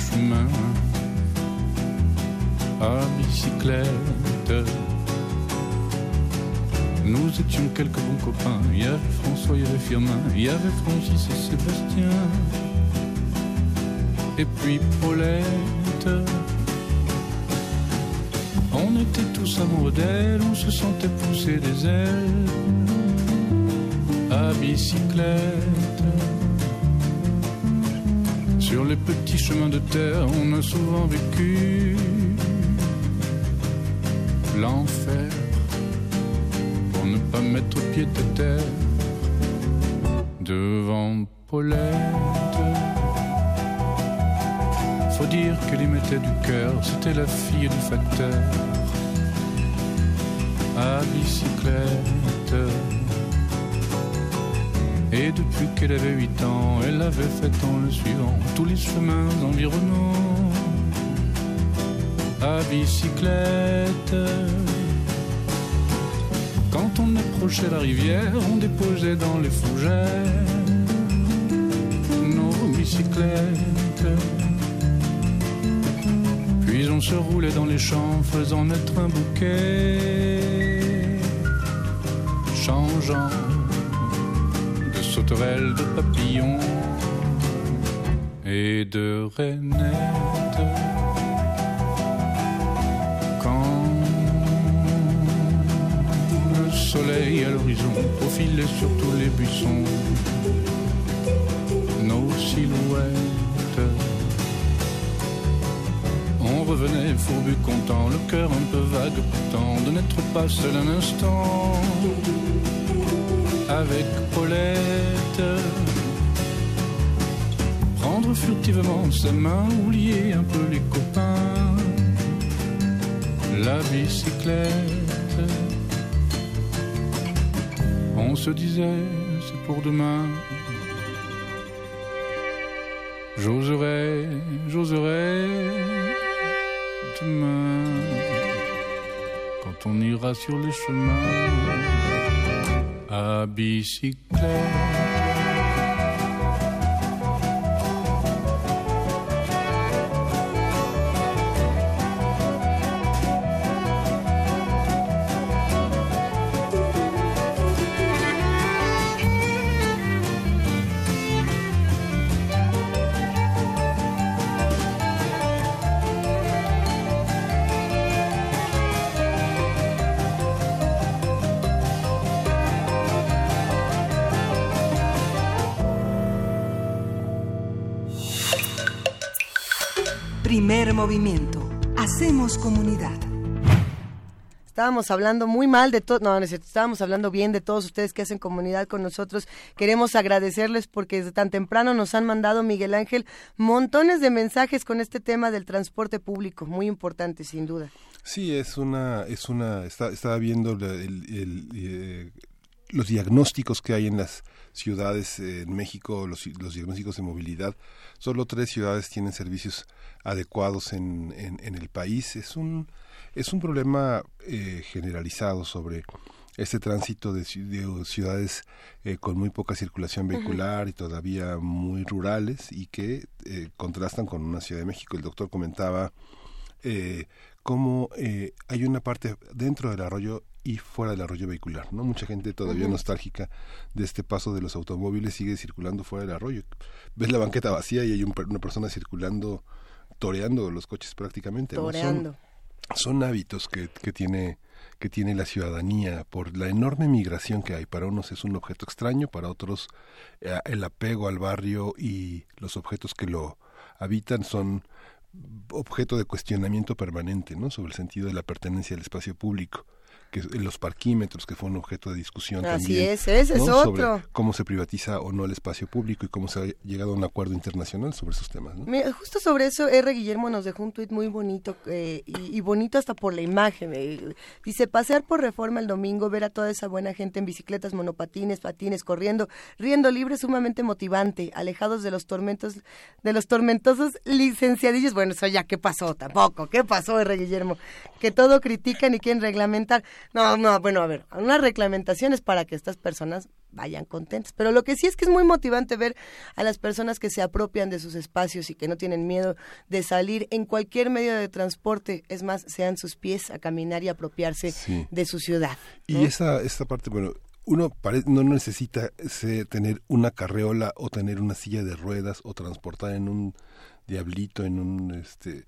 Chemins à bicyclette. Nous étions quelques bons copains. Il y avait François, il y avait Firmin, il y avait Francis et Sébastien. Et puis Paulette. On était tous amoureux d'elle, on se sentait pousser des ailes à bicyclette. Sur les petits chemins de terre, on a souvent vécu l'enfer pour ne pas mettre pied à terre devant Paulette. Faut dire qu'elle y mettait du cœur, c'était la fille du facteur à bicyclette. Et depuis qu'elle avait 8 ans, elle avait fait en le suivant tous les chemins environnants à bicyclette. Quand on approchait la rivière, on déposait dans les fougères nos bicyclettes. Puis on se roulait dans les champs faisant naître un bouquet changeant de papillons et de rainettes. Quand le soleil à l'horizon profilait sur tous les buissons, nos silhouettes. On revenait fourbu content, le cœur un peu vague pourtant, de n'être pas seul un instant avec Paulette. Prendre furtivement sa main, oublier un peu les copains, la bicyclette. On se disait, c'est pour demain. J'oserais, j'oserais demain, quand on ira sur les chemins à bicyclette. Estábamos hablando muy mal de todo, no, no es estábamos hablando bien de todos ustedes que hacen comunidad con nosotros. Queremos agradecerles porque desde tan temprano nos han mandado, Miguel Ángel, montones de mensajes con este tema del transporte público, muy importante, sin duda. Sí, es una, es una, está, estaba viendo el- el- eh, los diagnósticos que hay en las ciudades eh, en México, los, los diagnósticos de movilidad. Solo tres ciudades tienen servicios adecuados en, en, en el país. Es un, es un problema eh, generalizado sobre este tránsito de, de ciudades eh, con muy poca circulación vehicular y todavía muy rurales y que eh, contrastan con una Ciudad de México. El doctor comentaba eh, cómo eh, hay una parte dentro del arroyo y fuera del arroyo vehicular, ¿no? Mucha gente todavía nostálgica de este paso de los automóviles sigue circulando fuera del arroyo. Ves la banqueta vacía y hay un una persona circulando, toreando los coches prácticamente. ¿no? Son- Toreando. Son hábitos que, que tiene que tiene la ciudadanía por la enorme migración que hay. Para unos es un objeto extraño, para otros eh, el apego al barrio y los objetos que lo habitan son objeto de cuestionamiento permanente, ¿no? Sobre el sentido de la pertenencia al espacio público que los parquímetros que fue un objeto de discusión Así también es, ese es ¿no? sobre otro. cómo se privatiza o no el espacio público y cómo se ha llegado a un acuerdo internacional sobre esos temas ¿no? Mira, justo sobre eso, R. Guillermo nos dejó un tuit muy bonito eh, y, y bonito hasta por la imagen. eh. Dice, pasear por reforma el domingo, ver a toda esa buena gente en bicicletas, monopatines, patines, corriendo, riendo libre, sumamente motivante, alejados de los tormentos, de los tormentosos licenciadillos. Bueno, eso ya, ¿qué pasó? Tampoco, ¿qué pasó, R. Guillermo? Que todo critican y quieren reglamentar. No, no, bueno, a ver, una reglamentación es para que estas personas vayan contentas. Pero lo que sí es que es muy motivante ver a las personas que se apropian de sus espacios y que no tienen miedo de salir en cualquier medio de transporte, es más, sean sus pies a caminar y apropiarse Sí. de su ciudad. Y esa, esta parte, bueno, uno pare- no necesita se- tener una carreola o tener una silla de ruedas o transportar en un diablito, en un, este,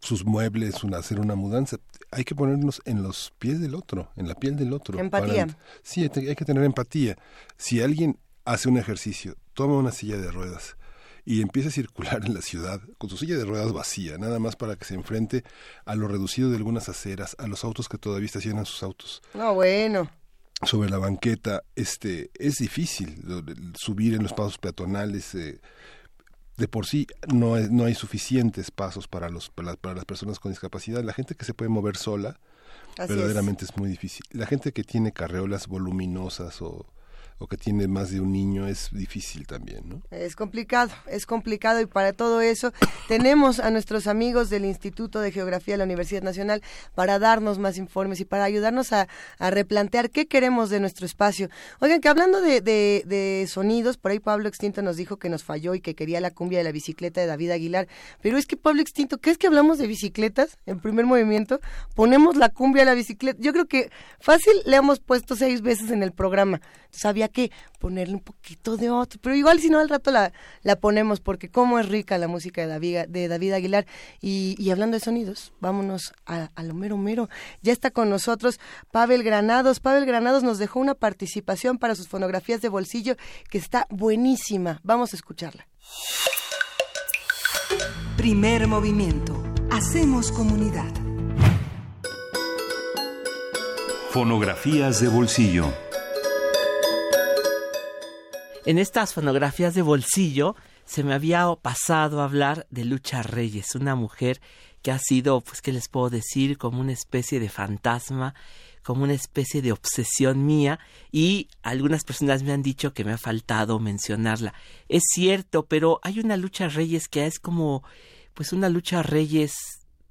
sus muebles, una, hacer una mudanza. Hay que ponernos en los pies del otro, en la piel del otro. Empatía. para- sí, hay que tener empatía. Si alguien hace un ejercicio, toma una silla de ruedas y empieza a circular en la ciudad con su silla de ruedas vacía, nada más para que se enfrente a lo reducido de algunas aceras, a los autos que todavía estacionan sus autos No, bueno. sobre la banqueta, este, es difícil subir en los pasos peatonales. eh, de por sí no, es- no hay suficientes pasos para, los, para, las- para las personas con discapacidad. La gente que se puede mover sola, Así verdaderamente es. muy difícil. La gente que tiene carreolas voluminosas o o que tiene más de un niño es difícil también, ¿no? Es complicado, es complicado y para todo eso tenemos a nuestros amigos del Instituto de Geografía de la Universidad Nacional para darnos más informes y para ayudarnos a, replantear qué queremos de nuestro espacio. Oigan, que hablando de, de, sonidos, por ahí Pablo Extinto nos dijo que nos falló y que quería la cumbia de la bicicleta de David Aguilar, pero es que Pablo Extinto, ¿qué es que hablamos de bicicletas en primer movimiento? Ponemos la cumbia a la bicicleta. Yo creo que fácil le hemos puesto seis veces en el programa. Entonces había que ponerle un poquito de otro, pero igual si no al rato la, la ponemos porque cómo es rica la música de David, de David Aguilar. Y, y hablando de sonidos, vámonos a, a, lo mero mero. Ya está con nosotros Pavel Granados. Pavel Granados nos dejó una participación para sus fonografías de bolsillo que está buenísima. Vamos a escucharla. Primer movimiento. Hacemos comunidad. Fonografías de bolsillo. En estas fonografías de bolsillo se me había pasado a hablar de Lucha Reyes, una mujer que ha sido, pues, ¿qué les puedo decir? Como una especie de fantasma, como una especie de obsesión mía y algunas personas me han dicho que me ha faltado mencionarla. Es cierto, pero hay una lucha Reyes que es como, pues, una lucha Reyes,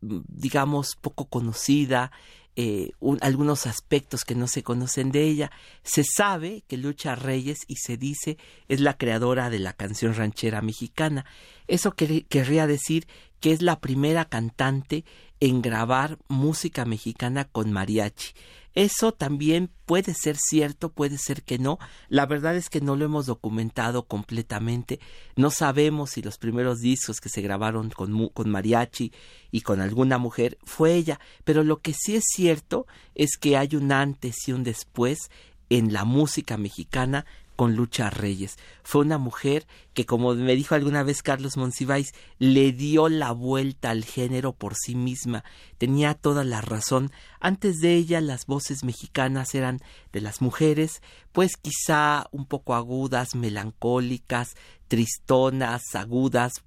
mm, digamos, poco conocida, eh, algunos aspectos que no se conocen de ella. Se sabe que Lucha Reyes, y se dice, es la creadora de la canción ranchera mexicana. Eso querría decir que es la primera cantante en grabar música mexicana con mariachi. Eso también puede ser cierto, puede ser que no. La verdad es que no lo hemos documentado completamente. No sabemos si los primeros discos que se grabaron con, con mariachi y con alguna mujer fue ella. Pero lo que sí es cierto es que hay un antes y un después en la música mexicana con Lucha Reyes. Fue una mujer que, como me dijo alguna vez Carlos Monsiváis, le dio la vuelta al género por sí misma. Tenía toda la razón. Antes de ella las voces mexicanas eran de las mujeres, pues quizá un poco agudas, melancólicas, tristonas, agudas,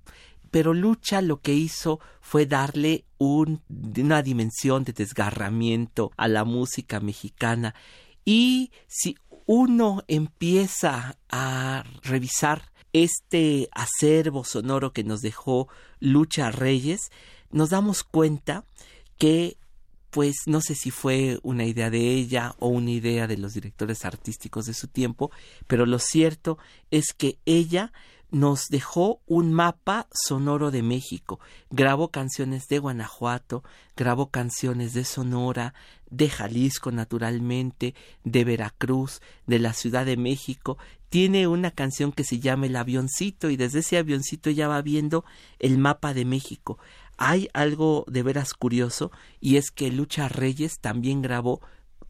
pero Lucha lo que hizo fue darle un, una dimensión de desgarramiento a la música mexicana. Y si uno empieza a revisar este acervo sonoro que nos dejó Lucha Reyes, nos damos cuenta que pues no sé si fue una idea de ella o una idea de los directores artísticos de su tiempo, pero lo cierto es que ella nos dejó un mapa sonoro de México. Grabó canciones de Guanajuato, grabó canciones de Sonora, de Jalisco naturalmente, de Veracruz, de la Ciudad de México. Tiene una canción que se llama El avioncito y desde ese avioncito ya va viendo el mapa de México. Hay algo de veras curioso y es que Lucha Reyes también grabó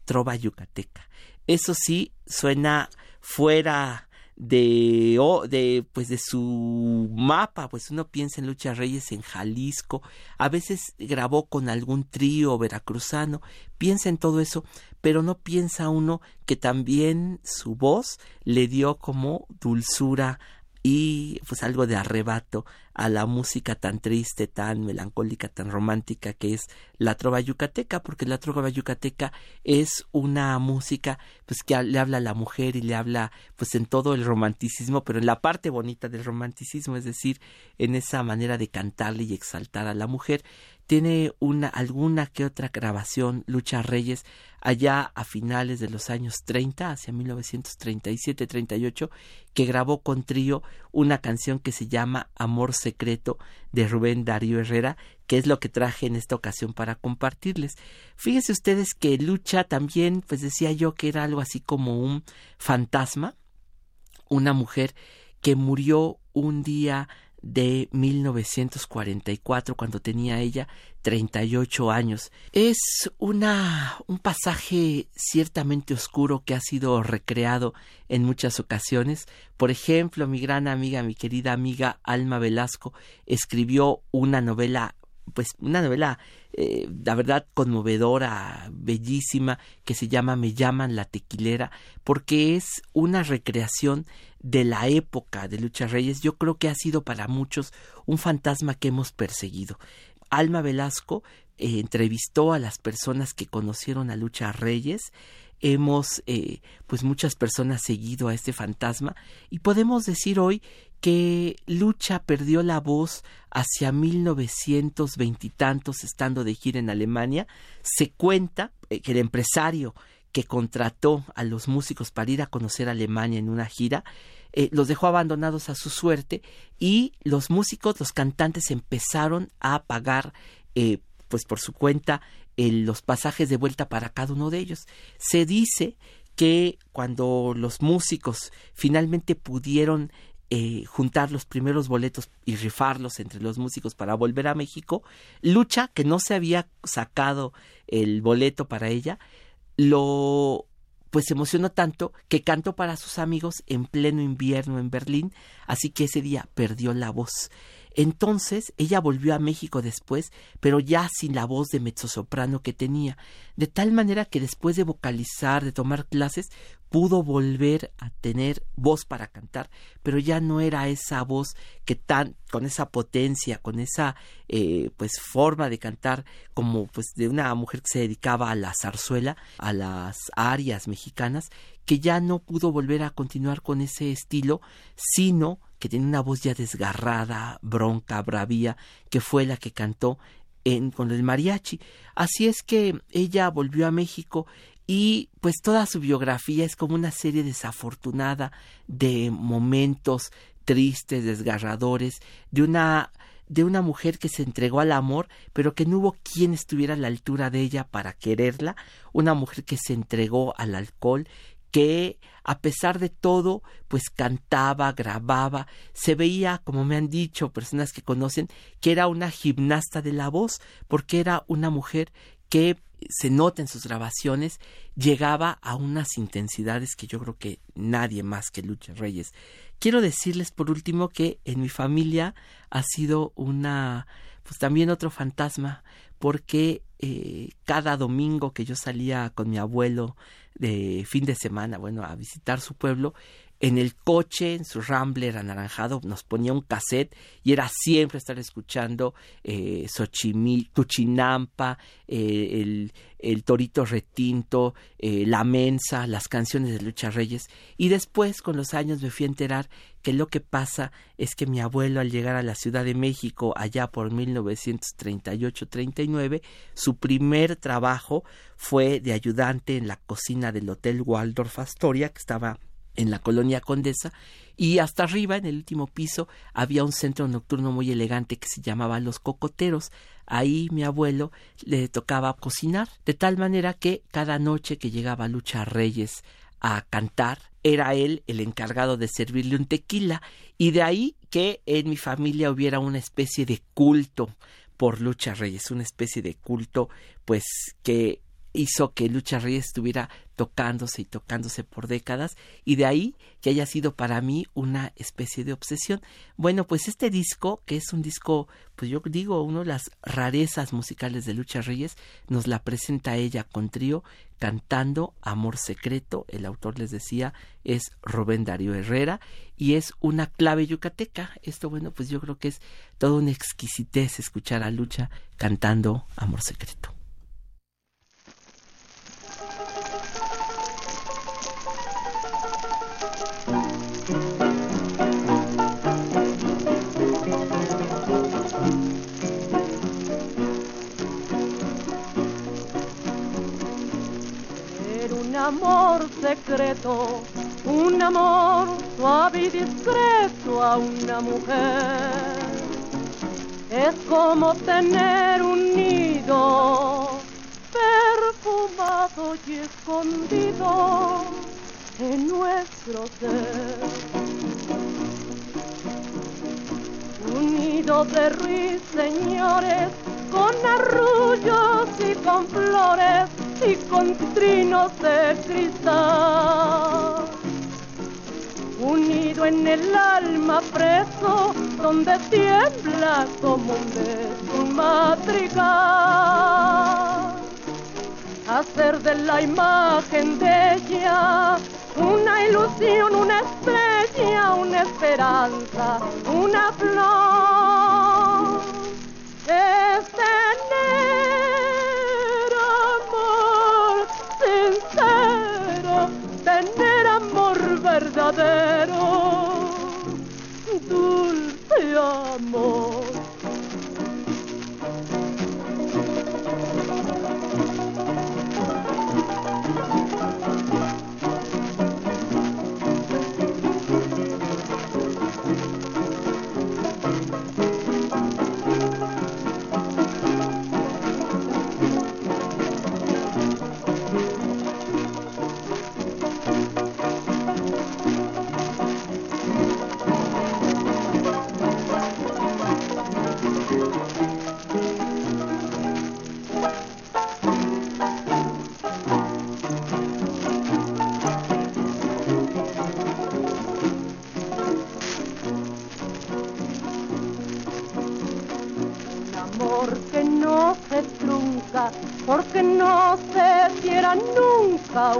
Trova Yucateca. Eso sí suena fuera de, de, pues de su mapa, pues uno piensa en Lucha Reyes en Jalisco, a veces grabó con algún trío veracruzano, piensa en todo eso, pero no piensa uno que también su voz le dio como dulzura y pues algo de arrebato a la música tan triste, tan melancólica, tan romántica que es la trova yucateca, porque la trova yucateca es una música pues que le habla a la mujer y le habla pues en todo el romanticismo, pero en la parte bonita del romanticismo, es decir, en esa manera de cantarle y exaltar a la mujer tiene una alguna que otra grabación Lucha Reyes allá a finales de los años 30 hacia 1937-38 que grabó con trío una canción que se llama Amor secreto de Rubén Darío Herrera que es lo que traje en esta ocasión para compartirles. Fíjense ustedes que Lucha también pues decía yo que era algo así como un fantasma una mujer que murió un día de 1944 cuando tenía ella 38 años. Es una un pasaje ciertamente oscuro que ha sido recreado en muchas ocasiones. Por ejemplo, mi gran amiga, mi querida amiga Alma Velasco escribió una novela pues una novela eh, la verdad conmovedora, bellísima, que se llama Me llaman la tequilera, porque es una recreación de la época de Lucha Reyes. Yo creo que ha sido para muchos un fantasma que hemos perseguido. Alma Velasco eh, entrevistó a las personas que conocieron a Lucha Reyes hemos, eh, pues muchas personas seguido a este fantasma y podemos decir hoy que Lucha perdió la voz hacia 1920 y tantos estando de gira en Alemania. Se cuenta eh, que el empresario que contrató a los músicos para ir a conocer Alemania en una gira, eh, los dejó abandonados a su suerte y los músicos, los cantantes empezaron a pagar eh, pues por su cuenta los pasajes de vuelta para cada uno de ellos. Se dice que cuando los músicos finalmente pudieron eh, juntar los primeros boletos y rifarlos entre los músicos para volver a México, Lucha, que no se había sacado el boleto para ella, lo pues se emocionó tanto que cantó para sus amigos en pleno invierno en Berlín, así que ese día perdió la voz. Entonces ella volvió a México después, pero ya sin la voz de mezzosoprano que tenía, de tal manera que después de vocalizar, de tomar clases, pudo volver a tener voz para cantar, pero ya no era esa voz que tan, con esa potencia, con esa eh, pues forma de cantar como pues de una mujer que se dedicaba a la zarzuela, a las arias mexicanas, que ya no pudo volver a continuar con ese estilo, sino que tiene una voz ya desgarrada, bronca, bravía, que fue la que cantó en, con el mariachi. Así es que ella volvió a México y pues toda su biografía es como una serie desafortunada de momentos tristes, desgarradores, de una de una mujer que se entregó al amor, pero que no hubo quien estuviera a la altura de ella para quererla, una mujer que se entregó al alcohol, que a pesar de todo, pues cantaba, grababa, se veía, como me han dicho personas que conocen, que era una gimnasta de la voz, porque era una mujer que se nota en sus grabaciones, llegaba a unas intensidades que yo creo que nadie más que Lucha Reyes. Quiero decirles por último que en mi familia ha sido una, pues también otro fantasma, porque eh, cada domingo que yo salía con mi abuelo de fin de semana, bueno, a visitar su pueblo, en el coche, en su Rambler anaranjado, nos ponía un cassette y era siempre estar escuchando eh, Tuchinampa, eh, el, el, Torito Retinto, eh, La Mensa, las canciones de Lucha Reyes. Y después, con los años, me fui a enterar que lo que pasa es que mi abuelo, al llegar a la Ciudad de México, allá por 1938-39, su primer trabajo fue de ayudante en la cocina del Hotel Waldorf Astoria, que estaba en la colonia Condesa y hasta arriba en el último piso había un centro nocturno muy elegante que se llamaba Los Cocoteros. Ahí mi abuelo le tocaba cocinar, de tal manera que cada noche que llegaba Lucha Reyes a cantar, era él el encargado de servirle un tequila y de ahí que en mi familia hubiera una especie de culto por Lucha Reyes, una especie de culto pues que hizo que Lucha Reyes estuviera tocándose y tocándose por décadas y de ahí que haya sido para mí una especie de obsesión. Bueno, pues este disco, que es un disco, pues yo digo, uno de las rarezas musicales de Lucha Reyes, nos la presenta ella con trío cantando Amor Secreto, el autor les decía es Rubén Darío Herrera y es una clave yucateca. Esto bueno, pues yo creo que es toda una exquisitez escuchar a Lucha cantando Amor Secreto. Amor secreto, un amor suave y discreto a una mujer. Es como tener un nido perfumado y escondido en nuestro ser. Un nido de ruiseñores con arrullos y con flores y con trinos de cristal. Unido en el alma preso, donde tiembla como un beso un madrigal. Hacer de la imagen de ella una ilusión, una estrella, una esperanza, una flor. madero.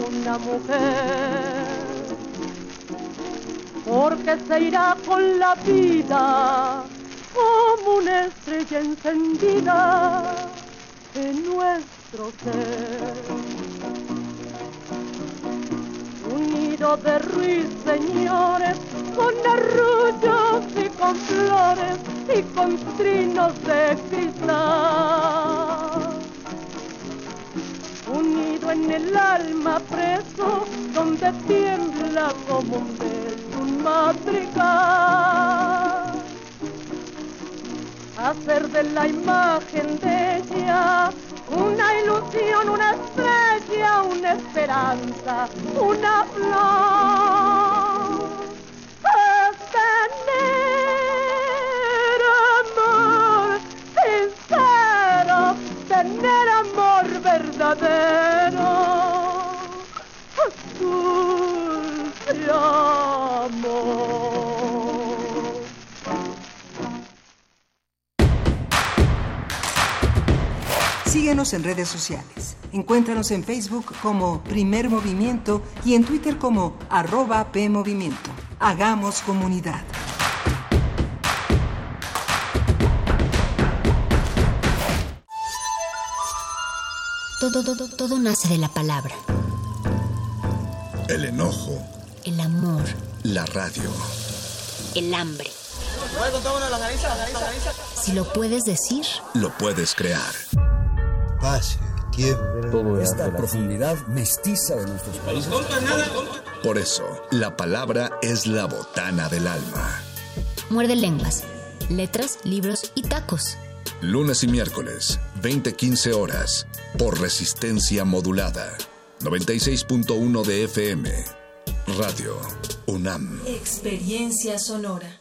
Una mujer. Porque se irá con la vida como una estrella encendida en nuestro ser un nido de ruiseñores con arrullos y con flores y con trinos de cristal. En el alma preso donde tiembla como un beso un madrigal. Hacer de la imagen de ella una ilusión, una estrella, una esperanza, una flor. Es tener amor sincero, tener amor verdadero. Síguenos en redes sociales. Encuéntranos en Facebook como Primer Movimiento y en Twitter como arroba PMovimiento. Hagamos comunidad. Todo, todo, todo nace de la palabra. El enojo. El amor. La radio. El hambre. Si lo puedes decir, lo puedes crear paz, tiempo, esta profundidad mestiza de nuestros países. Por eso, la palabra es la botana del alma. Muerde lenguas, letras, libros y tacos. Lunes y miércoles, 20-15 horas, por resistencia modulada. 96.1 de FM. Radio UNAM. Experiencia sonora.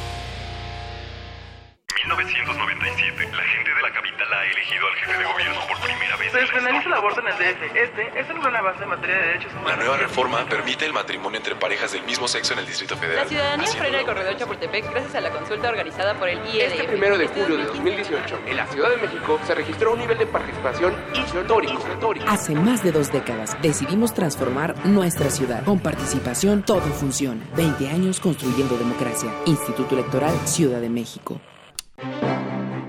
1997, la gente de la capital ha elegido al jefe de gobierno por primera vez. Se despenaliza el aborto en el DF. Este es el gran avance en materia de derechos humanos. La nueva reforma permite el matrimonio entre parejas del mismo sexo en el Distrito Federal. La ciudadanía frena el corredor Chapultepec gracias a la consulta organizada por el IED. Este primero de julio de 2018, en la Ciudad de México, se registró un nivel de participación histórico. Hace más de dos décadas decidimos transformar nuestra ciudad. Con participación todo funciona. 20 años construyendo democracia. Instituto Electoral Ciudad de México.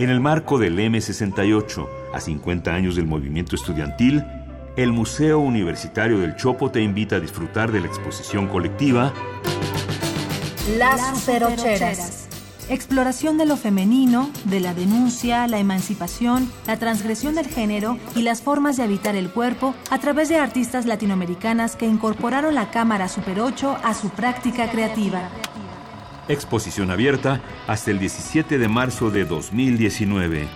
En el marco del M68, a 50 años del movimiento estudiantil, el Museo Universitario del Chopo te invita a disfrutar de la exposición colectiva Las Superocheras. Exploración de lo femenino, de la denuncia, la emancipación, la transgresión del género y las formas de habitar el cuerpo a través de artistas latinoamericanas que incorporaron la cámara Super 8 a su práctica creativa. Exposición abierta hasta el 17 de marzo de 2019.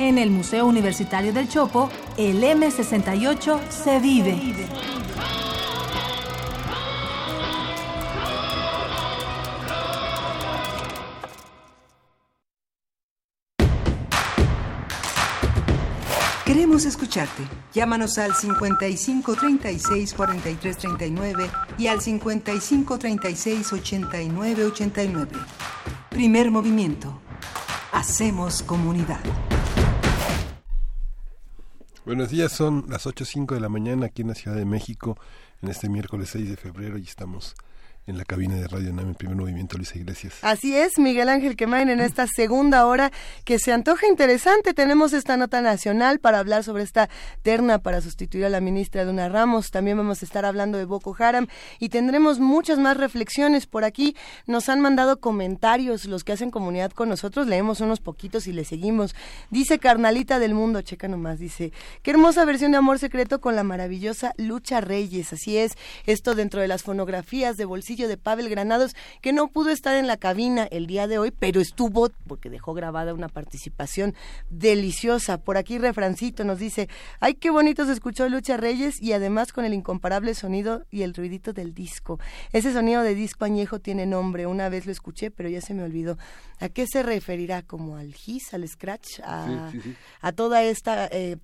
En el Museo Universitario del Chopo, el M68 se vive. Queremos escucharte. Llámanos al 55 36 43 39 y al 55 36 89 89. Primer movimiento. Hacemos comunidad. Buenos días, son las 8.05 de la mañana aquí en la Ciudad de México en este miércoles 6 de febrero y estamos en la cabina de Radio NAM en primer movimiento, Luisa Iglesias. Así es, Miguel Ángel Quemain, en esta segunda hora que se antoja interesante. Tenemos esta nota nacional para hablar sobre esta terna para sustituir a la ministra Luna Ramos. También vamos a estar hablando de Boko Haram y tendremos muchas más reflexiones por aquí. Nos han mandado comentarios los que hacen comunidad con nosotros. Leemos unos poquitos y le seguimos. Dice Carnalita del Mundo, checa nomás, dice, qué hermosa versión de Amor Secreto con la maravillosa Lucha Reyes. Así es, esto dentro de las fonografías de bolsillo de Pavel Granados, que no pudo estar en la cabina el día de hoy, pero estuvo porque dejó grabada una participación deliciosa. Por aquí Refrancito nos dice, ay, qué bonito se escuchó Lucha Reyes y además con el incomparable sonido y el ruidito del disco. Ese sonido de disco añejo tiene nombre, una vez lo escuché, pero ya se me olvidó. ¿A qué se referirá? ¿Como al his, al scratch, a, toda esta eh,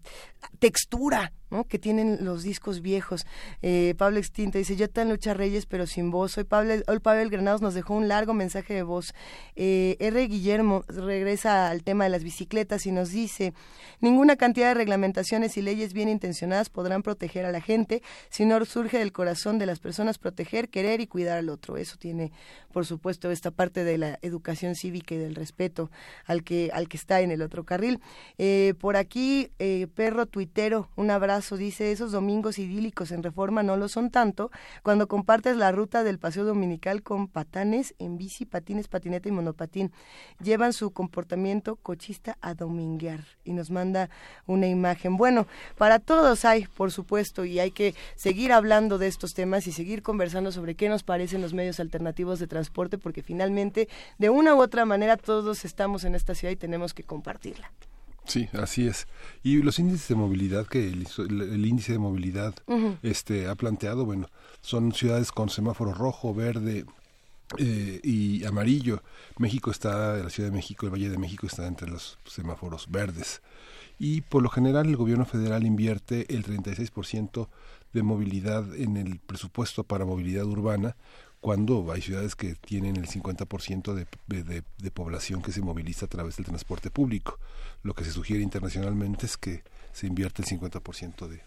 textura que tienen los discos viejos. Eh, Pablo Extinta dice, yo tan Lucha Reyes, pero sin voz. Soy Pablo, hoy Pablo Granados nos dejó un largo mensaje de voz. Eh, R. Guillermo regresa al tema de las bicicletas y nos dice, ninguna cantidad de reglamentaciones y leyes bien intencionadas podrán proteger a la gente, sino surge del corazón de las personas proteger, querer y cuidar al otro. Eso tiene, por supuesto, esta parte de la educación cívica y del respeto al que, al que está en el otro carril. Eh, por aquí, Perro Tuitero, un abrazo, dice, esos domingos idílicos en Reforma no lo son tanto cuando compartes la ruta del paseo dominical con patanes en bici, patines, patineta y monopatín. Llevan su comportamiento cochista a dominguear y nos manda una imagen. Bueno, para todos hay, por supuesto, y hay que seguir hablando de estos temas y seguir conversando sobre qué nos parecen los medios alternativos de transporte, porque finalmente, de una u otra manera, todos estamos en esta ciudad y tenemos que compartirla. Sí, así es. Y los índices de movilidad que el, índice de movilidad este ha planteado, bueno, son ciudades con semáforo rojo, verde, eh, y amarillo. México está, la Ciudad de México, el Valle de México está entre los semáforos verdes. Y por lo general el gobierno federal invierte el 36% de movilidad en el presupuesto para movilidad urbana, cuando hay ciudades que tienen el 50% de, de, población que se moviliza a través del transporte público. Lo que se sugiere internacionalmente es que se invierte el 50% de,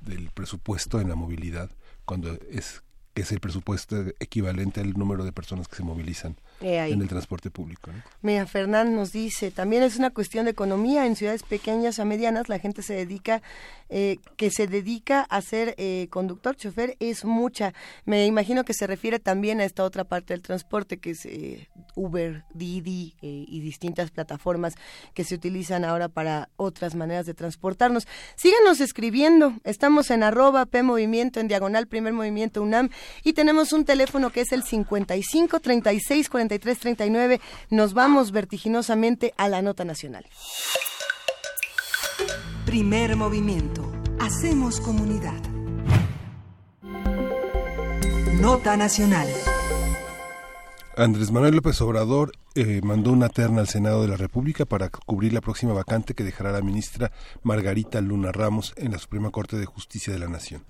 del presupuesto en la movilidad cuando es es el presupuesto equivalente al número de personas que se movilizan en el transporte público. Mira, Fernán nos dice, también es una cuestión de economía. En ciudades pequeñas a medianas la gente se dedica, eh, que se dedica a ser eh, conductor, chofer, es mucha. Me imagino que se refiere también a esta otra parte del transporte, que es eh, Uber, Didi y distintas plataformas que se utilizan ahora para otras maneras de transportarnos. Síganos escribiendo. Estamos en arroba P Movimiento, en diagonal Primer Movimiento UNAM, y tenemos un teléfono que es el 55 36 39 Nos vamos vertiginosamente a la nota nacional. Primer movimiento. Hacemos comunidad. Nota nacional. Andrés Manuel López Obrador eh, mandó una terna al Senado de la República para cubrir la próxima vacante que dejará la ministra Margarita Luna Ramos en la Suprema Corte de Justicia de la Nación.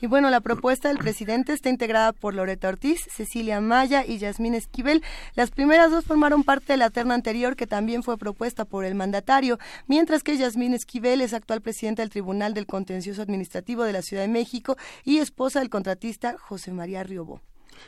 Y bueno, la propuesta del presidente está integrada por Loreta Ortiz, Cecilia Maya y Yasmín Esquivel. Las primeras dos formaron parte de la terna anterior que también fue propuesta por el mandatario, mientras que Yasmín Esquivel es actual presidenta del Tribunal del Contencioso Administrativo de la Ciudad de México y esposa del contratista José María Riobó.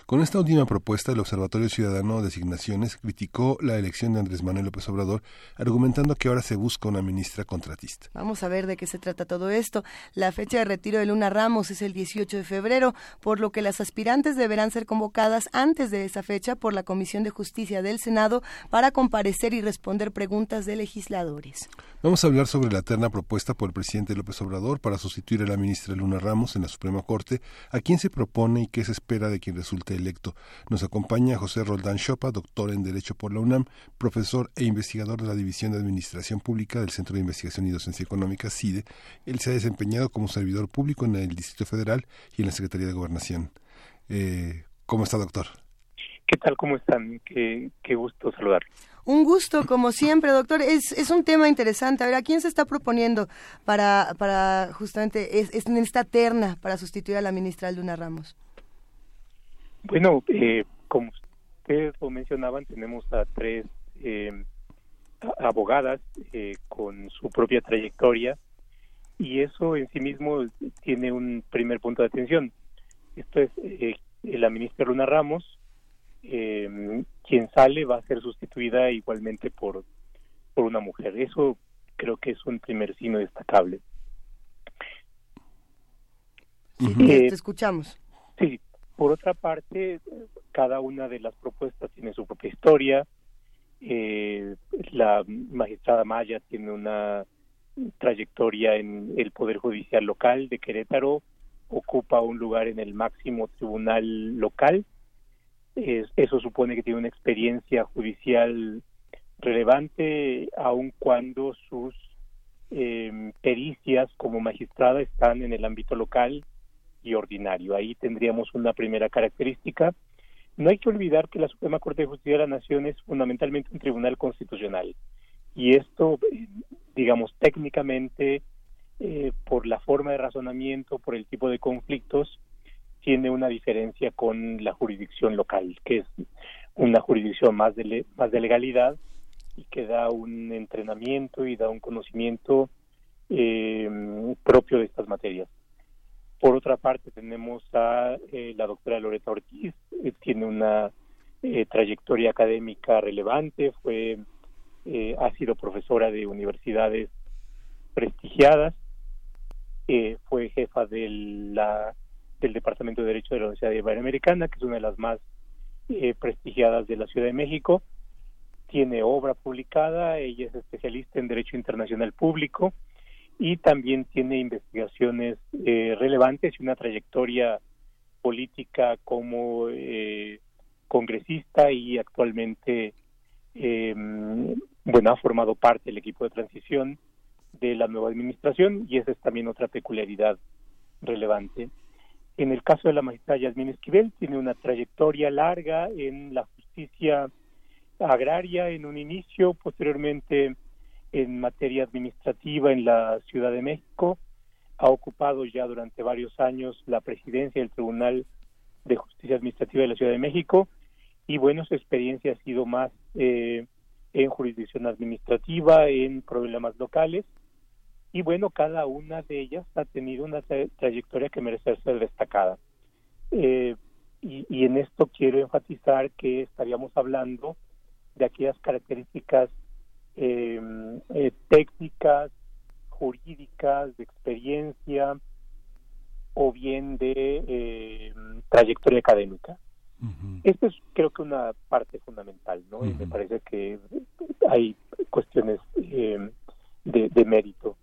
Con esta última propuesta, el Observatorio Ciudadano de Designaciones criticó la elección de Andrés Manuel López Obrador, argumentando que ahora se busca una ministra contratista. Vamos a ver de qué se trata todo esto. La fecha de retiro de Luna Ramos es el 18 de febrero, por lo que las aspirantes deberán ser convocadas antes de esa fecha por la Comisión de Justicia del Senado para comparecer y responder preguntas de legisladores. Vamos a hablar sobre la terna propuesta por el presidente López Obrador para sustituir a la ministra Luna Ramos en la Suprema Corte. ¿A quién se propone y qué se espera de quien resulte electo. Nos acompaña José Roldán Chopa, doctor en Derecho por la UNAM, profesor e investigador de la División de Administración Pública del Centro de Investigación y Docencia Económica, CIDE. Él se ha desempeñado como servidor público en el Distrito Federal y en la Secretaría de Gobernación. Eh, ¿Cómo está, doctor? ¿Qué tal? ¿Cómo están? Qué, gusto saludar. Un gusto, como siempre, doctor. Es, es un tema interesante. A ver, ¿a quién se está proponiendo para, para justamente es, en esta terna para sustituir a la ministra Luna Ramos? Bueno, eh, como ustedes lo mencionaban, tenemos a tres eh, abogadas eh, con su propia trayectoria y eso en sí mismo tiene un primer punto de atención. Esto es la ministra Luna Ramos, quien sale va a ser sustituida igualmente por, por una mujer. Eso creo que es un primer signo destacable. Sí, te escuchamos. Sí, por otra parte, cada una de las propuestas tiene su propia historia. Eh, la magistrada Maya tiene una trayectoria en el Poder Judicial local de Querétaro, ocupa un lugar en el máximo tribunal local. eso supone que tiene una experiencia judicial relevante, aun cuando sus eh, pericias como magistrada están en el ámbito local y ordinario. Ahí tendríamos una primera característica. No hay que olvidar que la Suprema Corte de Justicia de la Nación es fundamentalmente un tribunal constitucional y esto, digamos, técnicamente, eh, por la forma de razonamiento, por el tipo de conflictos, tiene una diferencia con la jurisdicción local, que es una jurisdicción más de, más de legalidad y que da un entrenamiento y da un conocimiento eh, propio de estas materias. Por otra parte, tenemos a eh, la doctora Loreta Ortiz, eh, tiene una trayectoria académica relevante, fue ha sido profesora de universidades prestigiadas, fue jefa de la, del Departamento de Derecho de la Universidad Iberoamericana, que es una de las más prestigiadas de la Ciudad de México, tiene obra publicada, ella es especialista en Derecho Internacional Público y también tiene investigaciones eh, relevantes y una trayectoria política como eh, congresista y actualmente em, bueno ha formado parte del equipo de transición de la nueva administración y esa es también otra peculiaridad relevante. En el caso de la magistrada Yasmín Esquivel tiene una trayectoria larga en la justicia agraria en un inicio, posteriormente en materia administrativa en la Ciudad de México, ha ocupado ya durante varios años la presidencia del Tribunal de Justicia Administrativa de la Ciudad de México. Y bueno, su experiencia ha sido más eh, en jurisdicción administrativa, en problemas locales. Y bueno, cada una de ellas ha tenido una trayectoria que merece ser destacada. Eh, y, y, en esto quiero enfatizar que estaríamos hablando de aquellas características eh, eh, técnicas, jurídicas, de experiencia o bien de eh, trayectoria académica. Esto es creo que una parte fundamental, ¿no? Y me parece que hay cuestiones de, de mérito.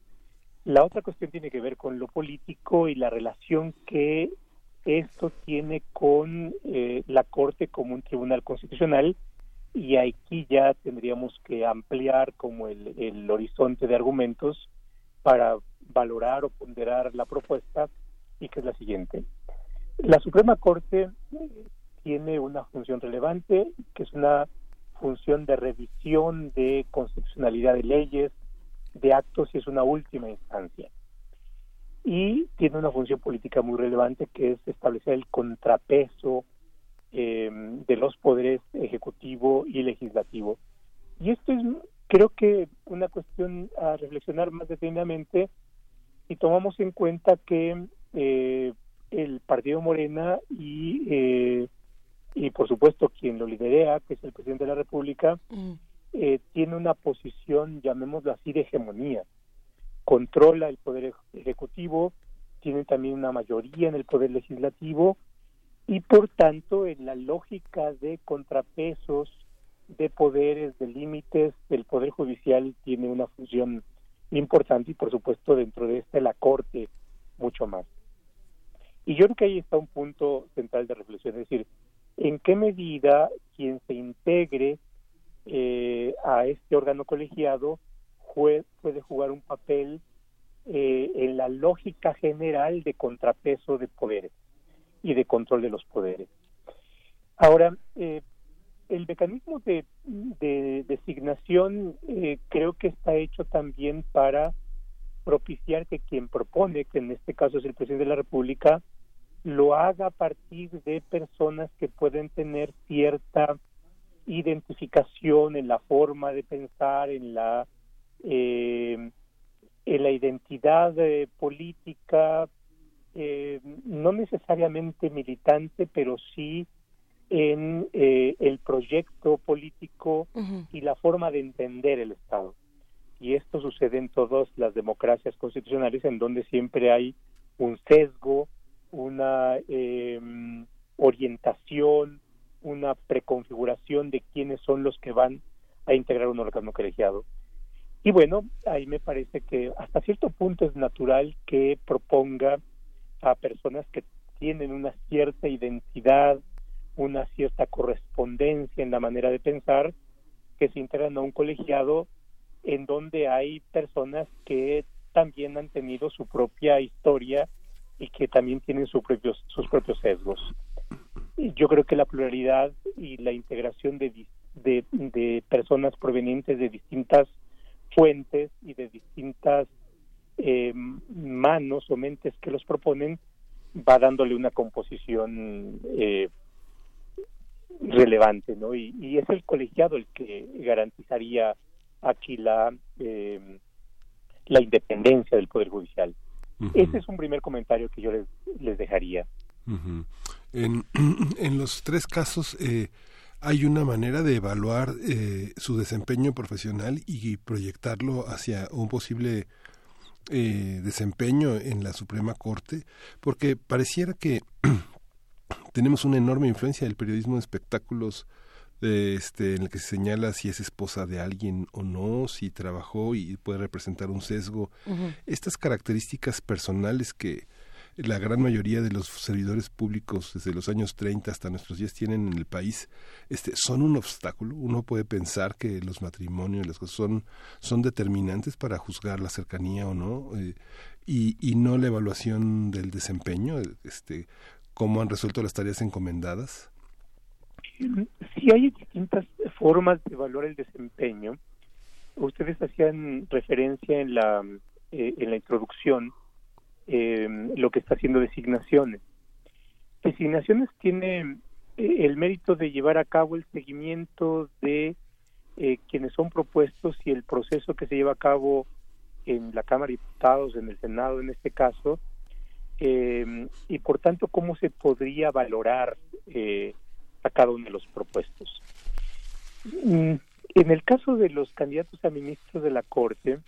La otra cuestión tiene que ver con lo político y la relación que esto tiene con la Corte como un tribunal constitucional y aquí ya tendríamos que ampliar como el, horizonte de argumentos para valorar o ponderar la propuesta y que es la siguiente. La Suprema Corte tiene una función relevante, que es una función de revisión de constitucionalidad de leyes, de actos y es una última instancia. Y tiene una función política muy relevante que es establecer el contrapeso eh, de los poderes ejecutivo y legislativo. Y esto es, creo que, una cuestión a reflexionar más detenidamente y tomamos en cuenta que eh, el Partido Morena y, eh, y, por supuesto, quien lo lidera, que es el presidente de la República, mm. eh, tiene una posición, llamémoslo así, de hegemonía. Controla el poder ejecutivo, tiene también una mayoría en el poder legislativo y por tanto en la lógica de contrapesos, de poderes, de límites, el Poder Judicial tiene una función importante y por supuesto dentro de este la Corte mucho más. Y yo creo que ahí está un punto central de reflexión, es decir, en qué medida quien se integre eh, a este órgano colegiado puede jugar un papel eh, en la lógica general de contrapeso de poderes y de control de los poderes. Ahora, eh, el mecanismo de, designación eh, creo que está hecho también para propiciar que quien propone, que en este caso es el presidente de la República, lo haga a partir de personas que pueden tener cierta identificación en la forma de pensar, en la eh, en la identidad política eh, no necesariamente militante, pero sí en eh, el proyecto político y la forma de entender el Estado. Y esto sucede en todas las democracias constitucionales, en donde siempre hay un sesgo, una em, orientación, una preconfiguración de quiénes son los que van a integrar un órgano colegiado. Y bueno, ahí me parece que hasta cierto punto es natural que proponga a personas que tienen una cierta identidad, una cierta correspondencia en la manera de pensar, que se integran a un colegiado en donde hay personas que también han tenido su propia historia y que también tienen sus propios, sus propios sesgos. Yo creo que la pluralidad y la integración de, de, personas provenientes de distintas fuentes y de distintas eh, manos o mentes que los proponen va dándole una composición eh, relevante, ¿no? Y, es el colegiado el que garantizaría aquí la eh, la independencia del poder judicial. Ese es un primer comentario que yo les, les dejaría. en, [CLEARS THROAT] en, los tres casos eh, hay una manera de evaluar eh, su desempeño profesional y proyectarlo hacia un posible eh, desempeño en la Suprema Corte, porque pareciera que [CLEARS THROAT] tenemos una enorme influencia del periodismo de espectáculos este, en el que se señala si es esposa de alguien o no, si trabajó y puede representar un sesgo. Estas características personales que la gran mayoría de los servidores públicos desde los años 30 hasta nuestros días tienen en el país este son un obstáculo uno puede pensar que los matrimonios las cosas son son determinantes para juzgar la cercanía o no eh, y, no la evaluación del desempeño este cómo han resuelto las tareas encomendadas Sí hay distintas formas de evaluar el desempeño. Ustedes hacían referencia en la eh, en la introducción eh, lo que está haciendo designaciones. Designaciones tiene eh, el mérito de llevar a cabo el seguimiento de eh, quienes son propuestos y el proceso que se lleva a cabo en la Cámara de Diputados, en el Senado en este caso, eh, y por tanto cómo se podría valorar eh, a cada uno de los propuestos. Mm, en el caso de los candidatos a ministros de la Corte,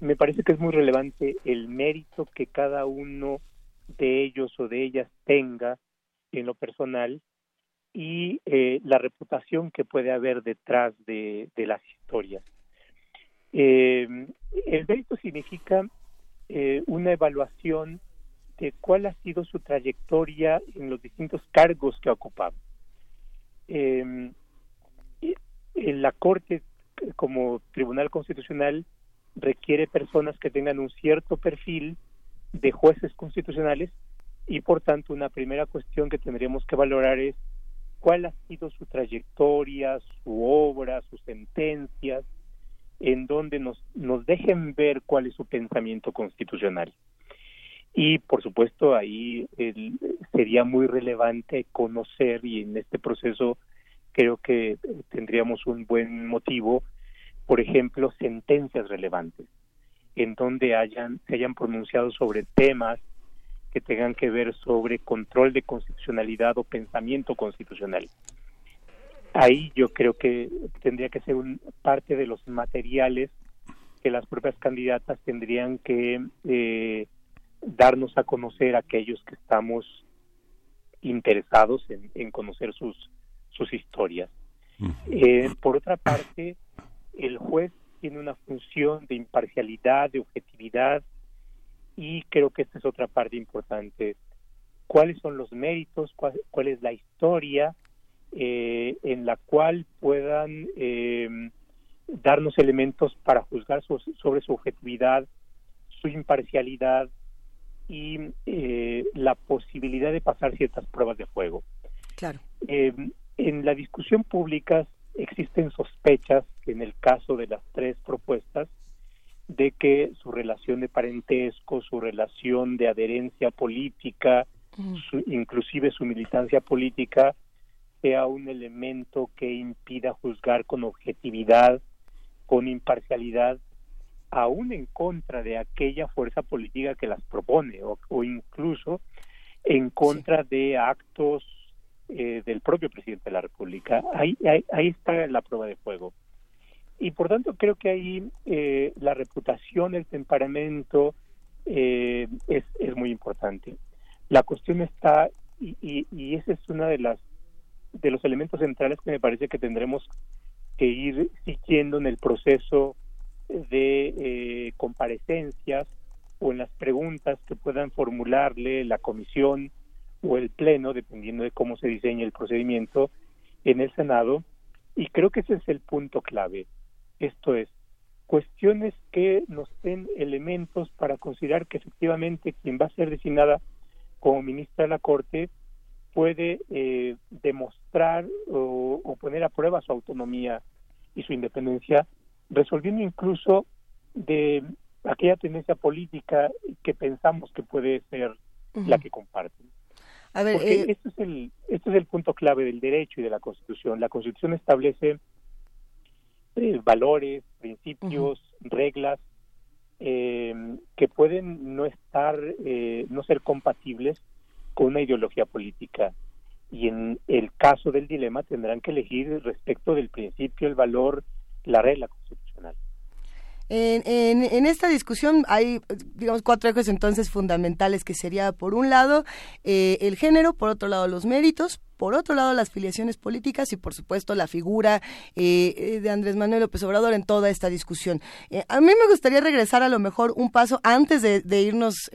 me parece que es muy relevante el mérito que cada uno de ellos o de ellas tenga en lo personal y eh, la reputación que puede haber detrás de, las historias. Eh, el mérito significa eh, una evaluación de cuál ha sido su trayectoria en los distintos cargos que ha ocupado. en la Corte, como Tribunal Constitucional, requiere personas que tengan un cierto perfil de jueces constitucionales y por tanto una primera cuestión que tendríamos que valorar es cuál ha sido su trayectoria, su obra, sus sentencias, en donde nos, nos dejen ver cuál es su pensamiento constitucional. Y por supuesto ahí sería muy relevante conocer y en este proceso creo que tendríamos un buen motivo, por ejemplo, sentencias relevantes en donde hayan se hayan pronunciado sobre temas que tengan que ver sobre control de constitucionalidad o pensamiento constitucional. Ahí yo creo que tendría que ser un, parte de los materiales que las propias candidatas tendrían que eh, darnos a conocer a aquellos que estamos interesados en, conocer sus, sus historias. Eh, por otra parte, el juez tiene una función de imparcialidad, de objetividad, y creo que esta es otra parte importante. ¿Cuáles son los méritos? ¿Cuál, es la historia eh, en la cual puedan eh, darnos elementos para juzgar sobre su objetividad, su imparcialidad, y eh, la posibilidad de pasar ciertas pruebas de fuego. Claro. Eh, en la discusión pública existen sospechas en el caso de las tres propuestas de que su relación de parentesco, su relación de adherencia política, inclusive su militancia política, sea un elemento que impida juzgar con objetividad, con imparcialidad aún en contra de aquella fuerza política que las propone o, incluso en contra de actos eh, del propio presidente de la República. Ahí, ahí, está la prueba de fuego. Y por tanto creo que ahí eh, la reputación, el temperamento eh, es, es muy importante. La cuestión está, y, y, y ese es una de las de los elementos centrales que me parece que tendremos que ir siguiendo en el proceso de eh, comparecencias o en las preguntas que puedan formularle la comisión o el pleno, dependiendo de cómo se diseñe el procedimiento en el Senado. Y creo que ese es el punto clave. Esto es, cuestiones que nos den elementos para considerar que efectivamente quien va a ser designada como ministra de la Corte puede eh, demostrar o, o, poner a prueba su autonomía y su independencia, resolviendo incluso de aquella tendencia política que pensamos que puede ser la que comparten. A ver, Porque eh... es el, este es el punto clave del derecho y de la Constitución. La Constitución establece eh, valores, principios, reglas eh, que pueden no estar, eh, no ser compatibles con una ideología política. Y en el caso del dilema tendrán que elegir respecto del principio, el valor, la regla constitucional. En, en, esta discusión hay, digamos, cuatro ejes entonces fundamentales que sería, por un lado, eh, el género, por otro lado, los méritos, por otro lado, las filiaciones políticas y, por supuesto, la figura eh, eh, de Andrés Manuel López Obrador en toda esta discusión. a mí me gustaría regresar a lo mejor un paso antes de, de irnos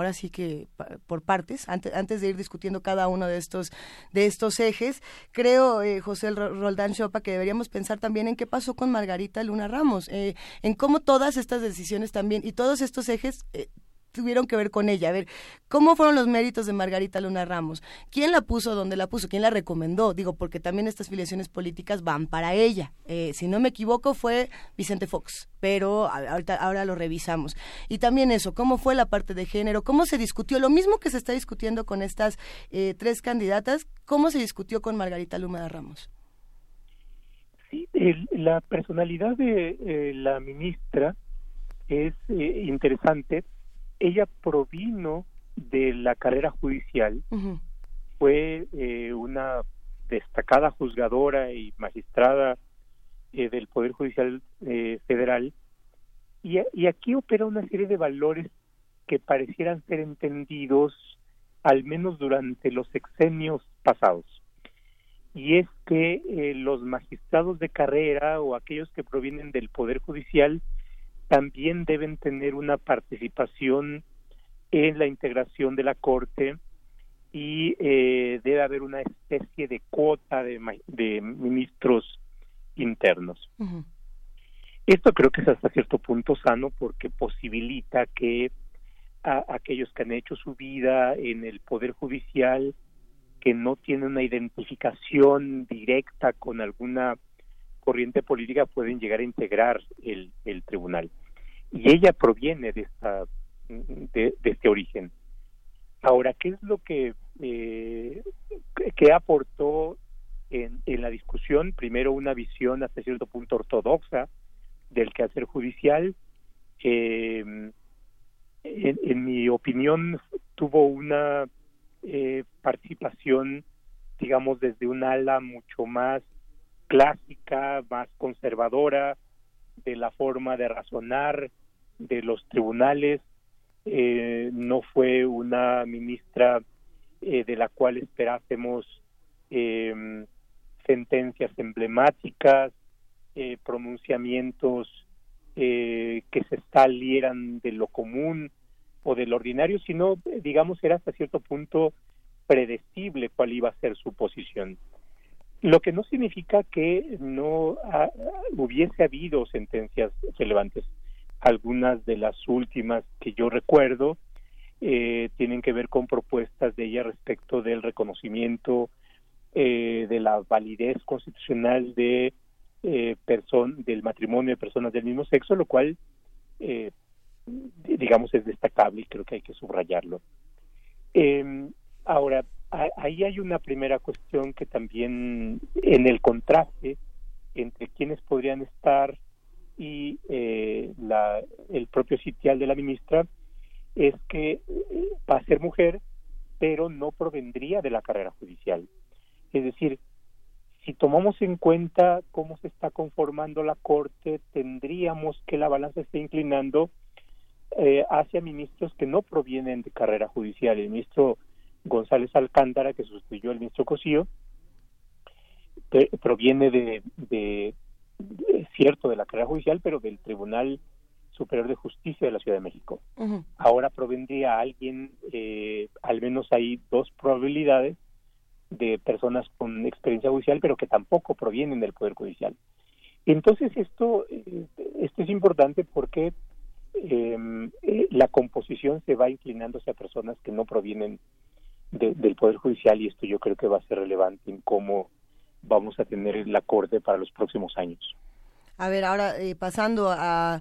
ahora sí que por partes, antes, antes de ir discutiendo cada uno de estos, de estos ejes, creo, eh, José Roldán Chopa, que deberíamos pensar también en qué pasó con Margarita Luna Ramos, eh, en cómo todas estas decisiones también y todos estos ejes eh, tuvieron que ver con ella. A ver, ¿cómo fueron los méritos de Margarita Luna Ramos? ¿Quién la puso donde la puso? ¿Quién la recomendó? Digo, porque también estas filiaciones políticas van para ella. Eh, si no me equivoco, fue Vicente Fox, pero ahorita, ahora lo revisamos. Y también eso, ¿cómo fue la parte de género? ¿Cómo se discutió? Lo mismo que se está discutiendo con estas eh, tres candidatas, ¿cómo se discutió con Margarita Luna Ramos? Sí, la personalidad de eh, la ministra es interesante ella provino de la carrera judicial, fue eh, una destacada juzgadora y magistrada eh, del Poder Judicial eh, Federal, y, y, aquí opera una serie de valores que parecieran ser entendidos al menos durante los sexenios pasados. Y es que los magistrados de carrera o aquellos que provienen del Poder Judicial también deben tener una participación en la integración de la Corte y eh, debe haber una especie de cuota de, ministros internos. Esto creo que es hasta cierto punto sano porque posibilita que a, aquellos que han hecho su vida en el Poder Judicial, que no tienen una identificación directa con alguna corriente política pueden llegar a integrar el, el tribunal. Y ella proviene de, esta, de, este origen. Ahora, ¿qué es lo que, eh, que aportó en, en, la discusión? Primero, una visión hasta cierto punto ortodoxa del quehacer judicial. Eh, en, en, mi opinión, tuvo una eh, participación, digamos, desde un ala mucho más clásica, más conservadora de la forma de razonar de los tribunales. Eh, no fue una ministra eh, de la cual esperásemos em, sentencias emblemáticas, eh, pronunciamientos que se salieran de lo común o del ordinario, sino, digamos, era hasta cierto punto predecible cuál iba a ser su posición. Lo que no significa que no hubiese habido sentencias relevantes. Algunas de las últimas que yo recuerdo eh, tienen que ver con propuestas de ella respecto del reconocimiento eh, de la validez constitucional de eh, del matrimonio de personas del mismo sexo, lo cual, eh, digamos, es destacable y creo que hay que subrayarlo. Em, ahora, ahí hay una primera cuestión que también en el contraste entre quienes podrían estar y eh, la, el propio sitial de la ministra es que eh, va a ser mujer, pero no provendría de la carrera judicial. Es decir, si tomamos en cuenta cómo se está conformando la Corte, tendríamos que la balanza esté inclinando eh, hacia ministros que no provienen de carrera judicial. El ministro González Alcántara, que sustituyó al ministro Cosío, proviene de, de, cierto, de la carrera judicial, pero del Tribunal Superior de Justicia de la Ciudad de México. Ahora provendría alguien, eh, al menos hay dos probabilidades de personas con experiencia judicial, pero que tampoco provienen del Poder Judicial. Entonces esto, eh, esto es importante porque em, eh, la composición se va inclinando hacia personas que no provienen del Poder Judicial y esto yo creo que va a ser relevante en cómo vamos a tener la Corte para los próximos años. A ver, ahora eh, pasando a,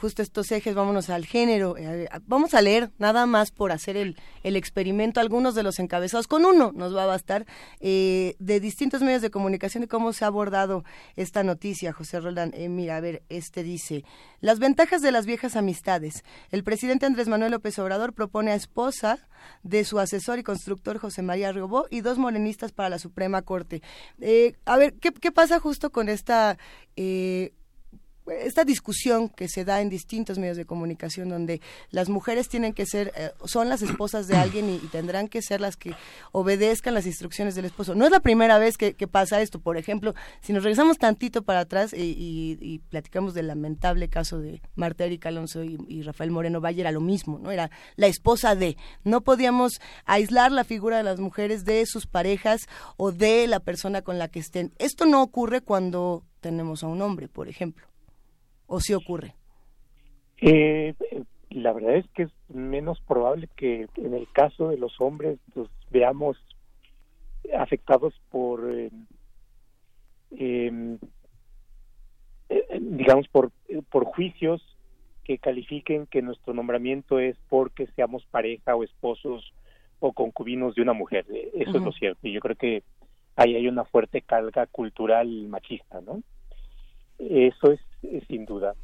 justo estos ejes, vámonos al género. Eh, vamos a leer nada más por hacer el, el, experimento algunos de los encabezados. Con uno nos va a bastar eh, de distintos medios de comunicación y cómo se ha abordado esta noticia, José Roldán. mira, a ver, este dice, las ventajas de las viejas amistades. El presidente Andrés Manuel López Obrador propone a esposa de su asesor y constructor José María Riobó y dos morenistas para la Suprema Corte. a ver, ¿qué, ¿qué, pasa justo con esta eh, esta discusión que se da en distintos medios de comunicación donde las mujeres tienen que ser, eh, son las esposas de alguien y, tendrán que ser las que obedezcan las instrucciones del esposo. No es la primera vez que, pasa esto. Por ejemplo, si nos regresamos tantito para atrás y, platicamos del lamentable caso de Marta Erika Alonso y, Rafael Moreno Valle, era lo mismo, ¿no? Era la esposa de. No podíamos aislar la figura de las mujeres de sus parejas o de la persona con la que estén. Esto no ocurre cuando tenemos a un hombre, por ejemplo o si ocurre? Eh, la verdad es que es menos probable que en el caso de los hombres los veamos afectados por, eh, eh, digamos, por, por juicios que califiquen que nuestro nombramiento es porque seamos pareja o esposos o concubinos de una mujer. Eso es lo cierto. Y yo creo que ahí hay una fuerte carga cultural machista, ¿no? Eso es, sin duda.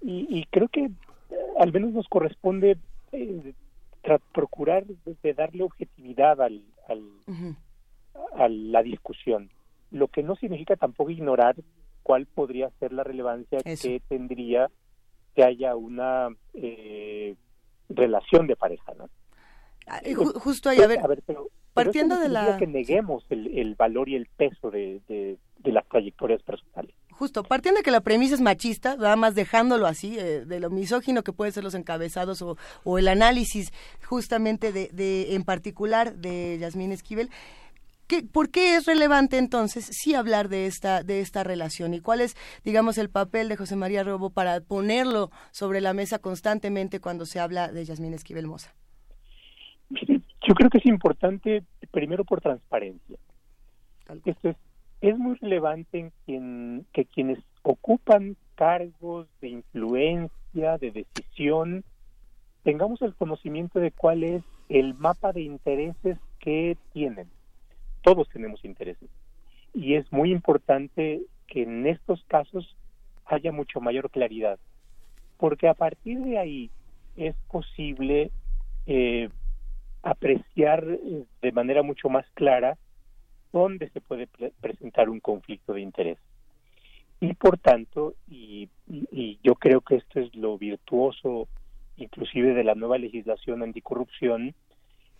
Y, creo que eh, al menos nos corresponde eh, procurar de darle objetividad al, a la discusión, lo que no significa tampoco ignorar cuál podría ser la relevancia que tendría que haya una eh, relación de pareja, ¿no? Ah, justo ahí, a ver, partiendo de la... que neguemos el, valor y el peso de, de, las trayectorias personales. Justo, partiendo de que la premisa es machista, nada más dejándolo así, eh, de lo misógino que pueden ser los encabezados o, o el análisis justamente de, de, en particular de Yasmín Esquivel, ¿Qué, ¿Por qué es relevante entonces sí hablar de esta, de esta relación y cuál es, digamos, el papel de José María Robo para ponerlo sobre la mesa constantemente cuando se habla de Yasmín Esquivel Moza? Yo creo que es importante, primero por transparencia. Esto es, es muy relevante en quien, que quienes ocupan cargos de influencia, de decisión, tengamos el conocimiento de cuál es el mapa de intereses que tienen. Todos tenemos intereses. Y es muy importante que en estos casos haya mucho mayor claridad, porque a partir de ahí es posible eh, apreciar eh, de manera mucho más clara dónde se puede presentar un conflicto de interés. Y por tanto, y, yo creo que esto es lo virtuoso inclusive de la nueva legislación anticorrupción,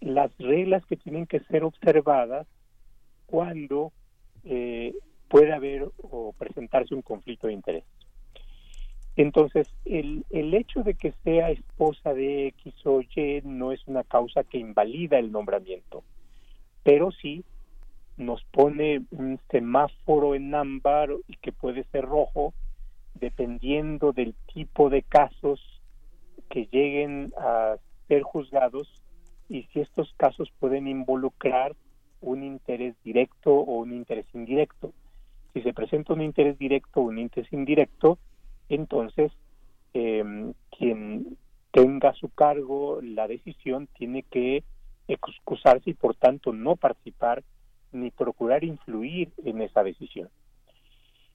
las reglas que tienen que ser observadas cuando eh, puede haber o presentarse un conflicto de interés. Entonces, el, el hecho de que sea esposa de X o Y no es una causa que invalida el nombramiento, pero sí nos pone un semáforo en ámbar y que puede ser rojo dependiendo del tipo de casos que lleguen a ser juzgados y si estos casos pueden involucrar un interés directo o un interés indirecto. Si se presenta un interés directo o un interés indirecto, entonces eh, quien tenga a su cargo la decisión tiene que excusarse y por tanto no participar ni procurar influir en esa decisión.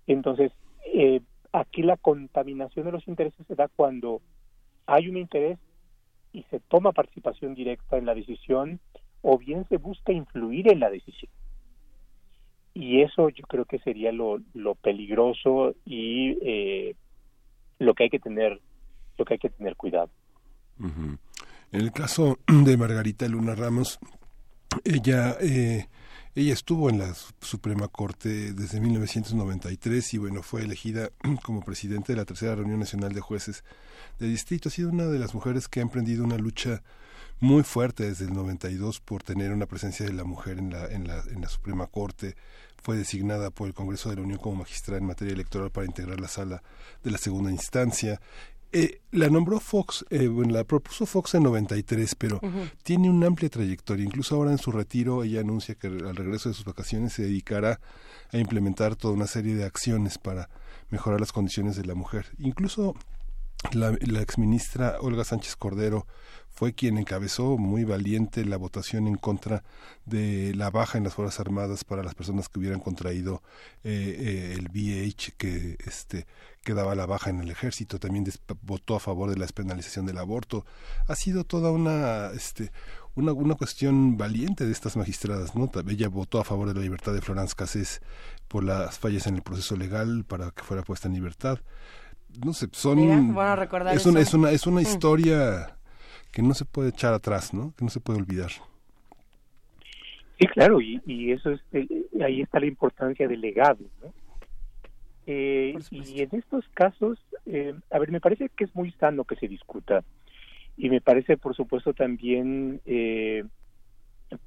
Entonces, eh, aquí la contaminación de los intereses se da cuando hay un interés y se toma participación directa en la decisión o bien se busca influir en la decisión. Y eso yo creo que sería lo, lo peligroso y eh, lo que hay que tener lo que hay que tener cuidado. En el caso [CLEARS THROAT] de Margarita Luna Ramos, ella eh, ella estuvo en la Suprema Corte desde 1993 y bueno, fue elegida [CLEARS THROAT] como presidente de la tercera reunión nacional de jueces de distrito. Ha sido una de las mujeres que ha emprendido una lucha muy fuerte desde el 92 por tener una presencia de la mujer en la, en la, en la Suprema Corte. Fue designada por el Congreso de la Unión como magistrada en materia electoral para integrar la sala de la segunda instancia. Eh, la nombró Fox, eh, bueno, la propuso Fox en 93, pero tiene una amplia trayectoria. Incluso ahora en su retiro ella anuncia que al regreso de sus vacaciones se dedicará a implementar toda una serie de acciones para mejorar las condiciones de la mujer. Incluso la, la exministra Olga Sánchez Cordero fue quien encabezó muy valiente la votación en contra de la baja en las Fuerzas Armadas para las personas que hubieran contraído eh, eh, el VIH que este que daba la baja en el ejército. También votó a favor de la despenalización del aborto. Ha sido toda una este una, una cuestión valiente de estas magistradas no ella votó a favor de la libertad de Florence Cassés por las fallas en el proceso legal para que fuera puesta en libertad. No sé son es, una, es una es una mm. historia que no se puede echar atrás, ¿no? Que no se puede olvidar. Sí, claro, y, y eso es, eh, ahí está la importancia del legado, ¿no? Eh, y en estos casos, eh, a ver, me parece que es muy sano que se discuta y me parece, por supuesto, también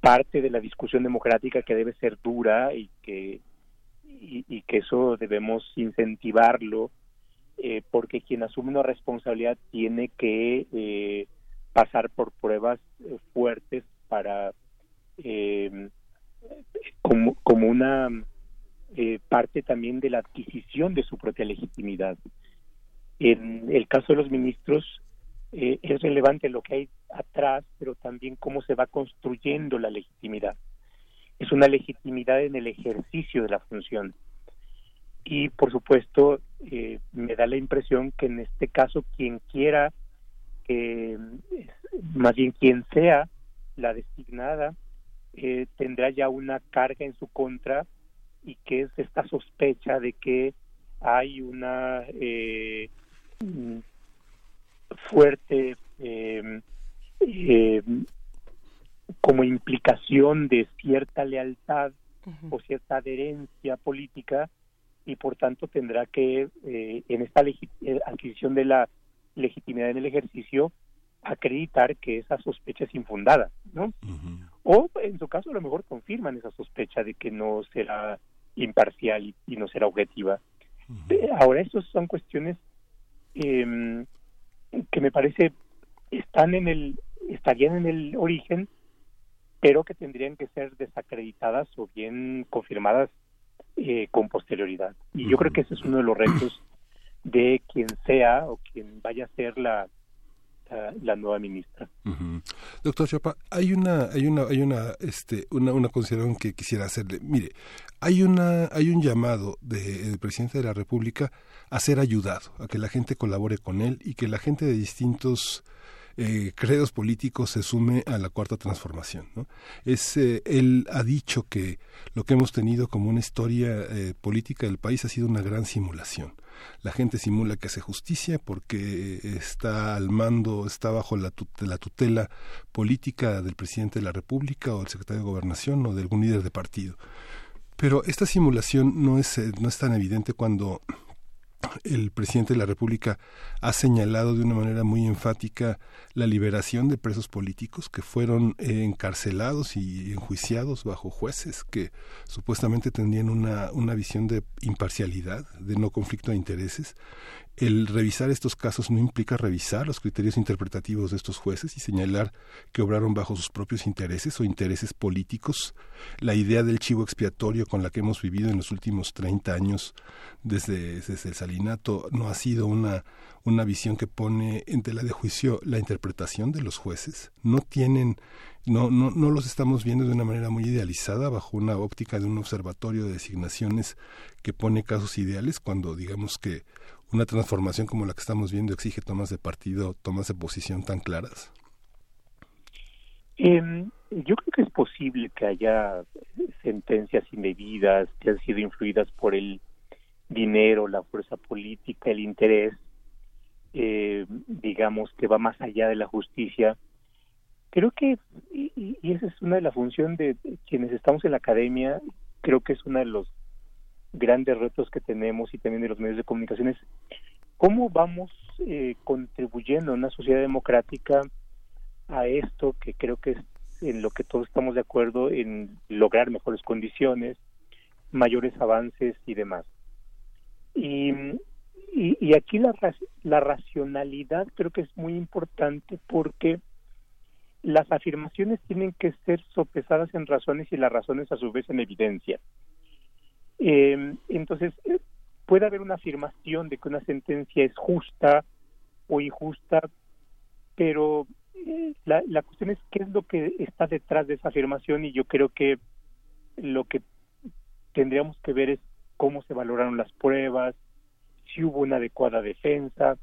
parte de la discusión democrática que debe ser dura y que y, y que eso debemos incentivarlo porque quien asume una responsabilidad tiene que pasar por pruebas eh, fuertes para eh, como, como una eh, parte también de la adquisición de su propia legitimidad. En el caso de los ministros es relevante lo que hay atrás, pero también cómo se va construyendo la legitimidad. Es una legitimidad en el ejercicio de la función. Y por supuesto, me da la impresión que en este caso quien quiera que más bien quien sea la designada eh, tendrá ya una carga en su contra y que es esta sospecha de que hay una eh, fuerte eh, como implicación de cierta lealtad o cierta adherencia política y por tanto tendrá que en esta adquisición de la legitimidad en el ejercicio acreditar que esa sospecha es infundada, ¿no? O en su caso a lo mejor confirman esa sospecha de que no será imparcial y, no será objetiva. Ahora, esas son cuestiones eh, que me parece están en el estarían en el origen, pero que tendrían que ser desacreditadas o bien confirmadas eh, con posterioridad. Y yo creo que ese es uno de los retos de quien sea o quien vaya a ser la, la, nueva ministra. Doctor Chapa, hay una, hay una, hay una, este, una, una consideración que quisiera hacerle. Mire, hay una, hay un llamado del presidente de la República a ser ayudado, a que la gente colabore con él y que la gente de distintos eh, credos políticos se sume a la cuarta transformación. ¿no? Es, eh, él ha dicho que lo que hemos tenido como una historia eh, política del país ha sido una gran simulación. La gente simula que hace justicia porque está al mando, está bajo la, la tutela política del presidente de la República o del secretario de Gobernación o de algún líder de partido. Pero esta simulación no es, no es tan evidente cuando el presidente de la República ha señalado de una manera muy enfática la liberación de presos políticos que fueron encarcelados y enjuiciados bajo jueces que supuestamente tendrían una, una visión de imparcialidad, de no conflicto de intereses el revisar estos casos no implica revisar los criterios interpretativos de estos jueces y señalar que obraron bajo sus propios intereses o intereses políticos. La idea del chivo expiatorio con la que hemos vivido en los últimos 30 años desde, desde el salinato no ha sido una, una visión que pone en tela de juicio la interpretación de los jueces. No tienen no, no, no los estamos viendo de una manera muy idealizada bajo una óptica de un observatorio de designaciones que pone casos ideales cuando digamos que una transformación como la que estamos viendo exige tomas de partido, tomas de posición tan claras? Em, yo creo que es posible que haya sentencias indebidas que han sido influidas por el dinero, la fuerza política, el interés, eh, digamos, que va más allá de la justicia. Creo que, y, esa es una de las funciones de quienes estamos en la academia, creo que es uno de los grandes retos que tenemos y también de los medios de comunicación es cómo vamos eh, contribuyendo en una sociedad democrática a esto que creo que es en lo que todos estamos de acuerdo en lograr mejores condiciones, mayores avances y demás. Y, y, aquí la, la racionalidad creo que es muy importante porque las afirmaciones tienen que ser sopesadas en razones y las razones a su vez en evidencia. Eh, entonces, puede haber una afirmación de que una sentencia es justa o injusta, pero eh, la, la cuestión es qué es lo que está detrás de esa afirmación y yo creo que lo que tendríamos que ver es cómo se valoraron las pruebas, si hubo una adecuada defensa,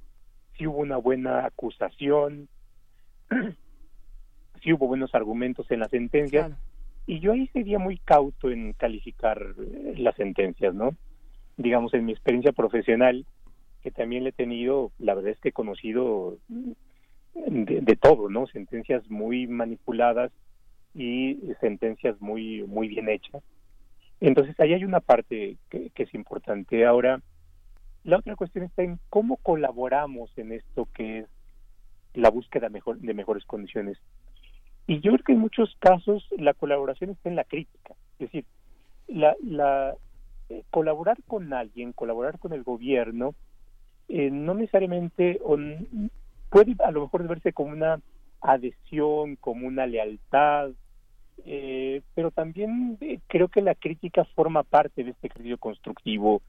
si hubo una buena acusación, [CLEARS THROAT] si hubo buenos argumentos en las sentencias. Y yo ahí sería muy cauto en calificar eh, las sentencias, ¿no? Digamos, en mi experiencia profesional, que también le he tenido, la verdad es que he conocido de, todo, ¿no? Sentencias muy manipuladas y sentencias muy, muy bien hechas. Entonces, ahí hay una parte que, es importante. Ahora, la otra cuestión está en cómo colaboramos en esto que es la búsqueda mejor, de mejores condiciones. Y yo creo que en muchos casos la colaboración está en la crítica. Es decir, la, la eh, colaborar con alguien, colaborar con el gobierno, eh, no necesariamente puede a lo mejor verse como una adhesión, como una lealtad, eh, pero también eh, creo que la crítica forma parte de este ejercicio constructivo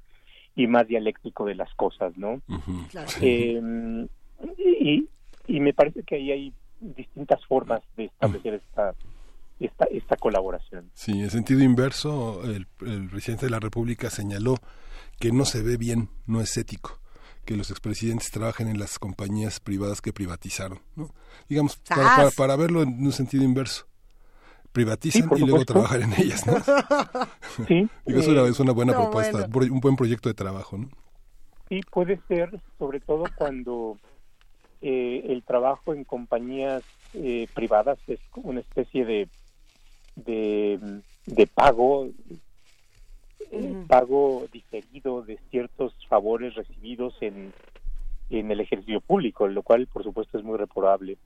y más dialéctico de las cosas, ¿no? Em, y, y me parece que ahí hay distintas formas de establecer esta esta, esta colaboración. Sí, en sentido inverso, el, el presidente de la República señaló que no se ve bien, no es ético que los expresidentes trabajen en las compañías privadas que privatizaron, ¿no? Digamos, para, para, verlo en un sentido inverso. Privatizan y luego trabajan en ellas, ¿no? [LAUGHS] sí. [LAUGHS] es, una, es una buena propuesta, un buen proyecto de trabajo, ¿no? Sí, puede ser, sobre todo cuando eh, el trabajo en compañías eh, privadas es una especie de, de, de pago pago diferido de ciertos favores recibidos en, en el ejercicio público, lo cual por supuesto es muy reprobable.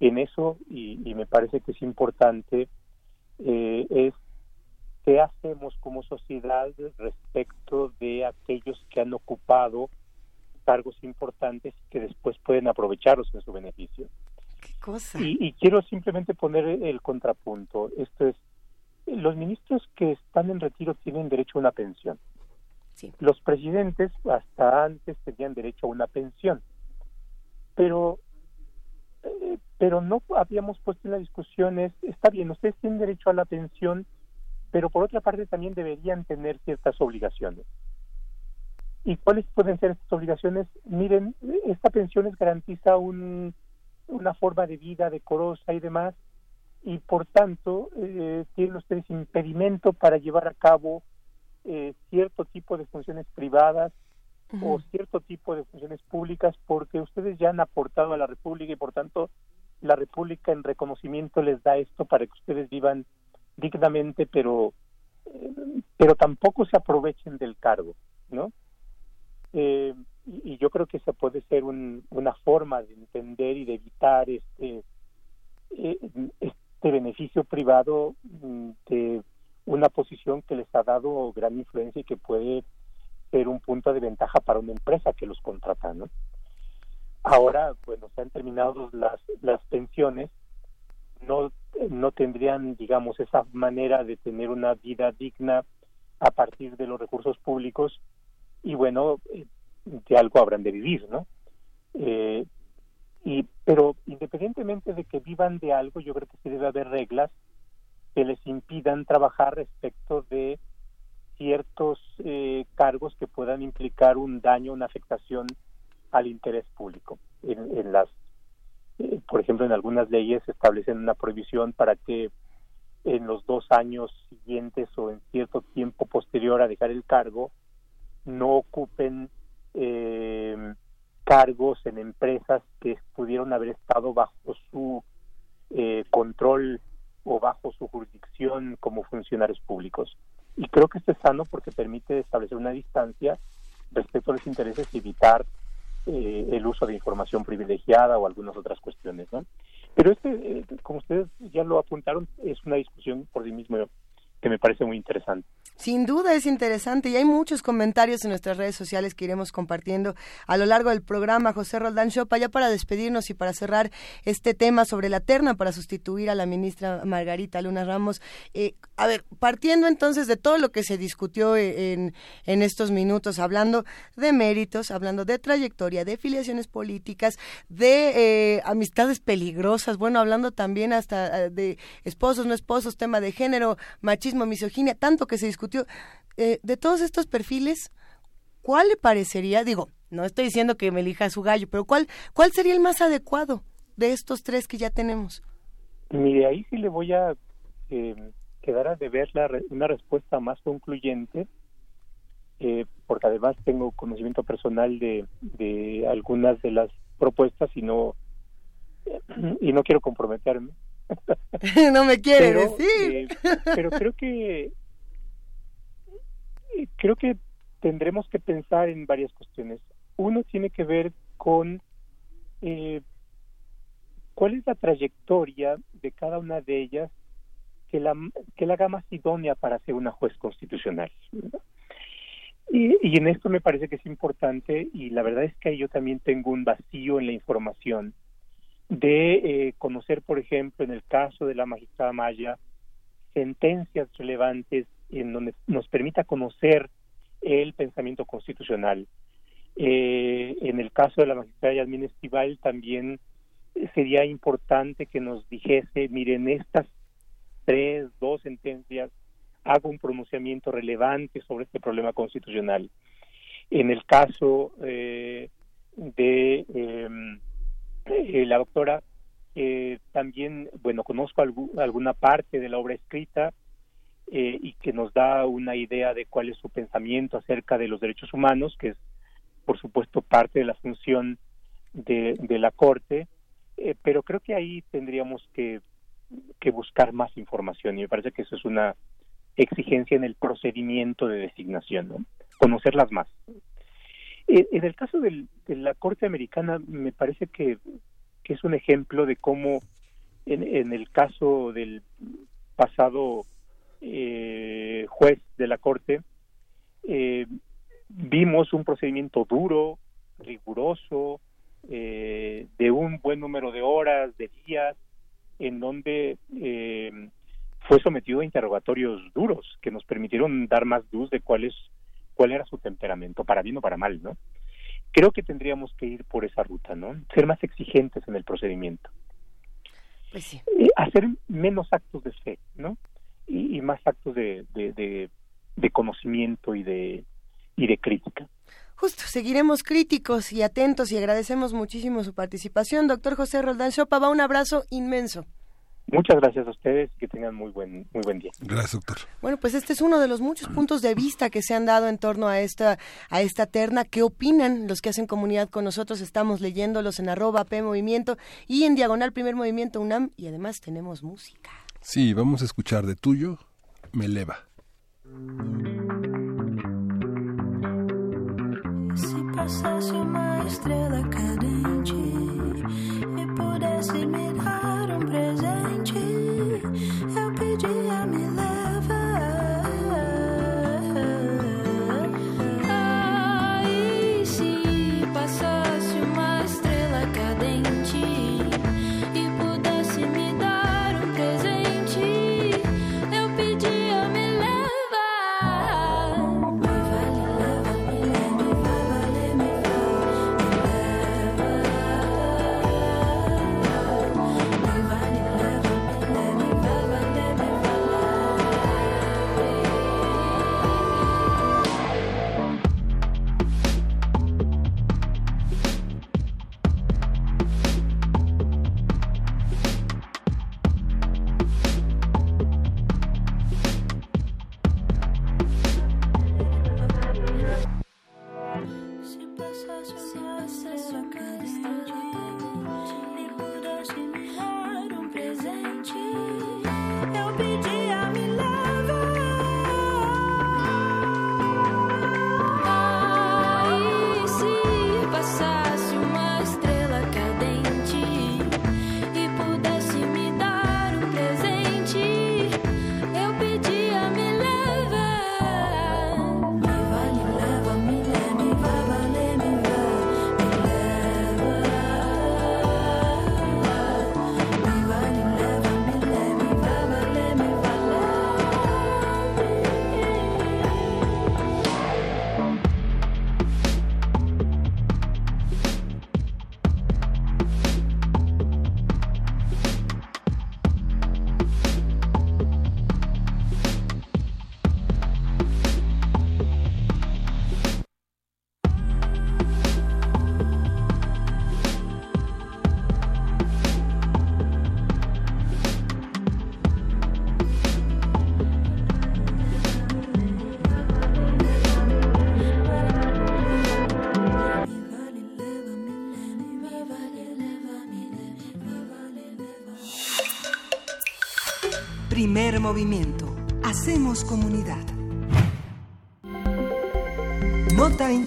En eso, y, me parece que es importante, eh, es qué hacemos como sociedad respecto de aquellos que han ocupado cargos importantes que después pueden aprovecharlos en su beneficio. Y, y quiero simplemente poner el contrapunto. Esto es, los ministros que están en retiro tienen derecho a una pensión. Los presidentes hasta antes tenían derecho a una pensión. Pero eh, pero no habíamos puesto en la discusión es, está bien, ustedes tienen derecho a la pensión, pero por otra parte también deberían tener ciertas obligaciones. ¿Y cuáles pueden ser estas obligaciones? Miren, esta pensión les garantiza un, una forma de vida decorosa y demás, y por tanto eh, tienen ustedes impedimento para llevar a cabo eh, cierto tipo de funciones privadas o cierto tipo de funciones públicas porque ustedes ya han aportado a la República y por tanto la República en reconocimiento les da esto para que ustedes vivan dignamente pero eh, pero tampoco se aprovechen del cargo no y, y, yo creo que esa puede ser un, una forma de entender y de evitar este este beneficio privado mm, de una posición que les ha dado gran influencia y que puede ser un punto de ventaja para una empresa que los contrata, ¿no? Ahora, bueno, se han terminado las, las pensiones, no, no tendrían, digamos, esa manera de tener una vida digna a partir de los recursos públicos y bueno, eh, de algo habrán de vivir, ¿no? Eh, y pero independientemente de que vivan de algo yo creo que sí debe haber reglas que les impidan trabajar respecto de ciertos eh, cargos que puedan implicar un daño, una afectación al interés público. En, las, eh, por ejemplo, en algunas leyes establecen una prohibición para que en los dos años siguientes o en cierto tiempo posterior a dejar el cargo no ocupen eh, cargos en empresas que pudieron haber estado bajo su eh, control o bajo su jurisdicción como funcionarios públicos. Y creo que esto es sano porque permite establecer una distancia respecto a los intereses y evitar eh, el uso de información privilegiada o algunas otras cuestiones. ¿no? Pero este, eh, como ustedes ya lo apuntaron, es una discusión por sí mismo que me parece muy interesante. Sin duda es interesante y hay muchos comentarios en nuestras redes sociales que iremos compartiendo a lo largo del programa. José Roldán Chopa, ya para despedirnos y para cerrar este tema sobre la terna para sustituir a la ministra Margarita Luna Ramos. Eh, a ver, partiendo entonces de todo lo que se discutió e, en, en estos minutos, hablando de méritos, hablando de trayectoria, de filiaciones políticas, de eh, amistades peligrosas, bueno, hablando también hasta eh, de esposos, no esposos, tema de género, machismo, misoginia, tanto que se discutió eh, de todos estos perfiles, ¿cuál le parecería? Digo, no estoy diciendo que me elija su gallo, pero ¿cuál, cuál sería el más adecuado de estos tres que ya tenemos? Mire, ahí sí le voy a eh, quedar a deber la, una respuesta más concluyente, eh, porque además tengo conocimiento personal de, de algunas de las propuestas y no y no quiero comprometerme. [LAUGHS] no me quiere decir. Eh, pero creo que creo que tendremos que pensar en varias cuestiones. Uno tiene que ver con eh, cuál es la trayectoria de cada una de ellas que la, que la haga más idónea para ser una juez constitucional. Y, y, en esto me parece que es importante, y la verdad es que yo también tengo un vacío en la información de eh, conocer, por ejemplo, en el caso de la magistrada Maya, sentencias relevantes en donde nos permita conocer el pensamiento constitucional. Eh, en el caso de la magistrada Yasmin Estival también sería importante que nos dijese, miren, estas tres, dos sentencias, hago un pronunciamiento relevante sobre este problema constitucional. En el caso eh, de em, eh, la doctora, también, bueno, conozco alguna parte de la obra escrita, eh, y que nos da una idea de cuál es su pensamiento acerca de los derechos humanos, que es, por supuesto, parte de la función de, la Corte, eh, pero creo que ahí tendríamos que, que buscar más información y me parece que eso es una exigencia en el procedimiento de designación, ¿no? conocerlas más. Eh, en el caso de la Corte Americana, me parece que, que es un ejemplo de cómo en el caso del pasado eh, juez de la Corte, eh, vimos un procedimiento duro, riguroso, eh, de un buen número de horas, de días, en donde eh, fue sometido a interrogatorios duros que nos permitieron dar más luz de cuál es cuál era su temperamento, para bien o para mal, ¿no? Creo que tendríamos que ir por esa ruta, ¿no? Ser más exigentes en el procedimiento. Pues sí. hacer menos actos de fe, ¿no? Y, más actos de, de, conocimiento y de, y de crítica. Justo, seguiremos críticos y atentos y agradecemos muchísimo su participación. Doctor José Roldán Chopaba, un abrazo inmenso. Muchas gracias a ustedes y que tengan muy buen, muy buen día. Gracias, doctor. Bueno, pues este es uno de los muchos puntos de vista que se han dado en torno a esta, a esta terna. ¿Qué opinan los que hacen comunidad con nosotros? Estamos leyéndolos en arroba P Movimiento y en Diagonal Primer Movimiento UNAM y además tenemos música. Sí, vamos a escuchar de tuyo, me eleva. Se passasse uma estrela cadente e pudesse me dar um presente,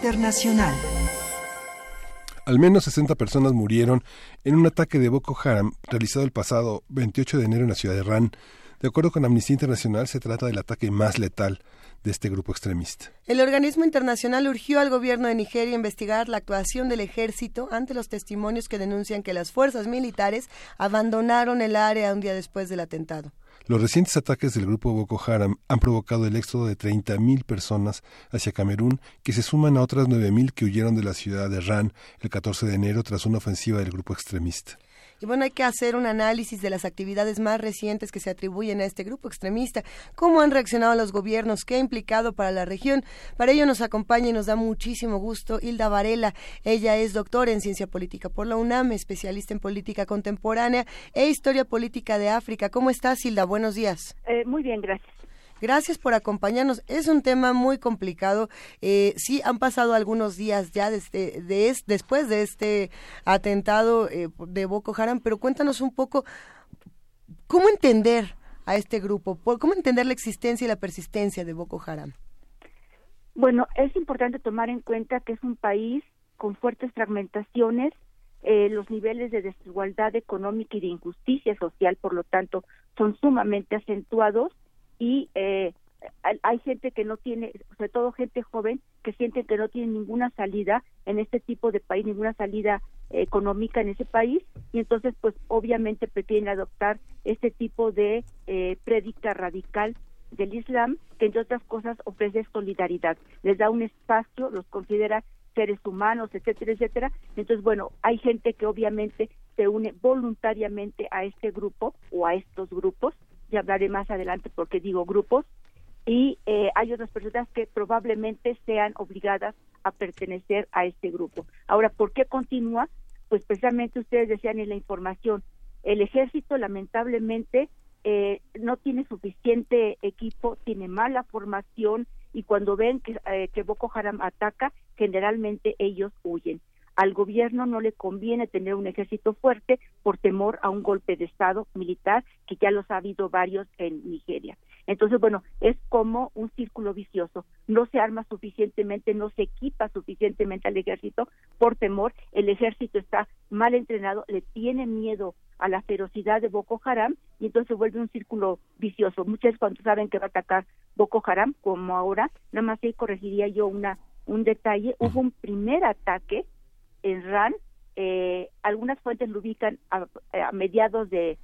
Internacional. Al menos 60 personas murieron en un ataque de Boko Haram realizado el pasado 28 de enero en la ciudad de Ran. De acuerdo con Amnistía Internacional, se trata del ataque más letal de este grupo extremista. El organismo internacional urgió al gobierno de Nigeria a investigar la actuación del ejército ante los testimonios que denuncian que las fuerzas militares abandonaron el área un día después del atentado. Los recientes ataques del grupo Boko Haram han provocado el éxodo de 30.000 personas hacia Camerún, que se suman a otras 9.000 que huyeron de la ciudad de Ran el 14 de enero tras una ofensiva del grupo extremista. Y bueno, hay que hacer un análisis de las actividades más recientes que se atribuyen a este grupo extremista, cómo han reaccionado los gobiernos, qué ha implicado para la región. Para ello nos acompaña y nos da muchísimo gusto Hilda Varela. Ella es doctora en ciencia política por la UNAM, especialista en política contemporánea e historia política de África. ¿Cómo estás, Hilda? Buenos días. Eh, muy bien, gracias. Gracias por acompañarnos. Es un tema muy complicado. Eh, sí, han pasado algunos días ya desde, de después de este atentado eh, de Boko Haram, pero cuéntanos un poco cómo entender a este grupo, cómo entender la existencia y la persistencia de Boko Haram. Bueno, es importante tomar en cuenta que es un país con fuertes fragmentaciones, eh, los niveles de desigualdad económica y de injusticia social, por lo tanto, son sumamente acentuados y eh, hay gente que no tiene, sobre todo gente joven, que siente que no tiene ninguna salida en este tipo de país, ninguna salida económica en ese país, y entonces pues obviamente prefieren adoptar este tipo de eh, prédica radical del Islam, que entre otras cosas ofrece solidaridad, les da un espacio, los considera seres humanos, etcétera, etcétera. Entonces, bueno, hay gente que obviamente se une voluntariamente a este grupo o a estos grupos ya hablaré más adelante porque digo grupos, y eh, hay otras personas que probablemente sean obligadas a pertenecer a este grupo. Ahora, ¿por qué continúa? Pues precisamente ustedes decían en la información, el ejército lamentablemente eh, no tiene suficiente equipo, tiene mala formación y cuando ven que, eh, que Boko Haram ataca, generalmente ellos huyen. Al gobierno no le conviene tener un ejército fuerte por temor a un golpe de Estado militar, que ya los ha habido varios en Nigeria. Entonces, bueno, es como un círculo vicioso. No se arma suficientemente, no se equipa suficientemente al ejército por temor. El ejército está mal entrenado, le tiene miedo a la ferocidad de Boko Haram y entonces se vuelve un círculo vicioso. Muchas cuando saben que va a atacar Boko Haram, como ahora, nada más ahí corregiría yo una un detalle, hubo un primer ataque en RAN, eh, algunas fuentes lo ubican a, mediados de,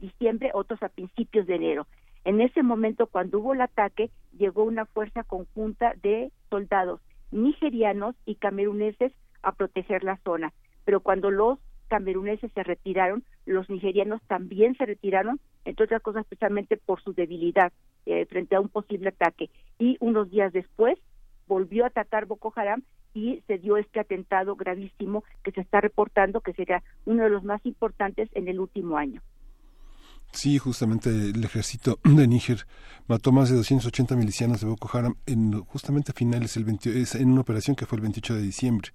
diciembre, otros a principios de enero. En ese momento, cuando hubo el ataque, llegó una fuerza conjunta de soldados nigerianos y cameruneses a proteger la zona. Pero cuando los cameruneses se retiraron, los nigerianos también se retiraron, entre otras cosas precisamente por su debilidad eh, frente a un posible ataque. Y unos días después volvió a atacar Boko Haram y se dio este atentado gravísimo que se está reportando que será uno de los más importantes en el último año. Sí, justamente el ejército [CLEARS THROAT] de Níger mató más de 280 milicianos de Boko Haram en justamente a finales el 20, en una operación que fue el 28 de diciembre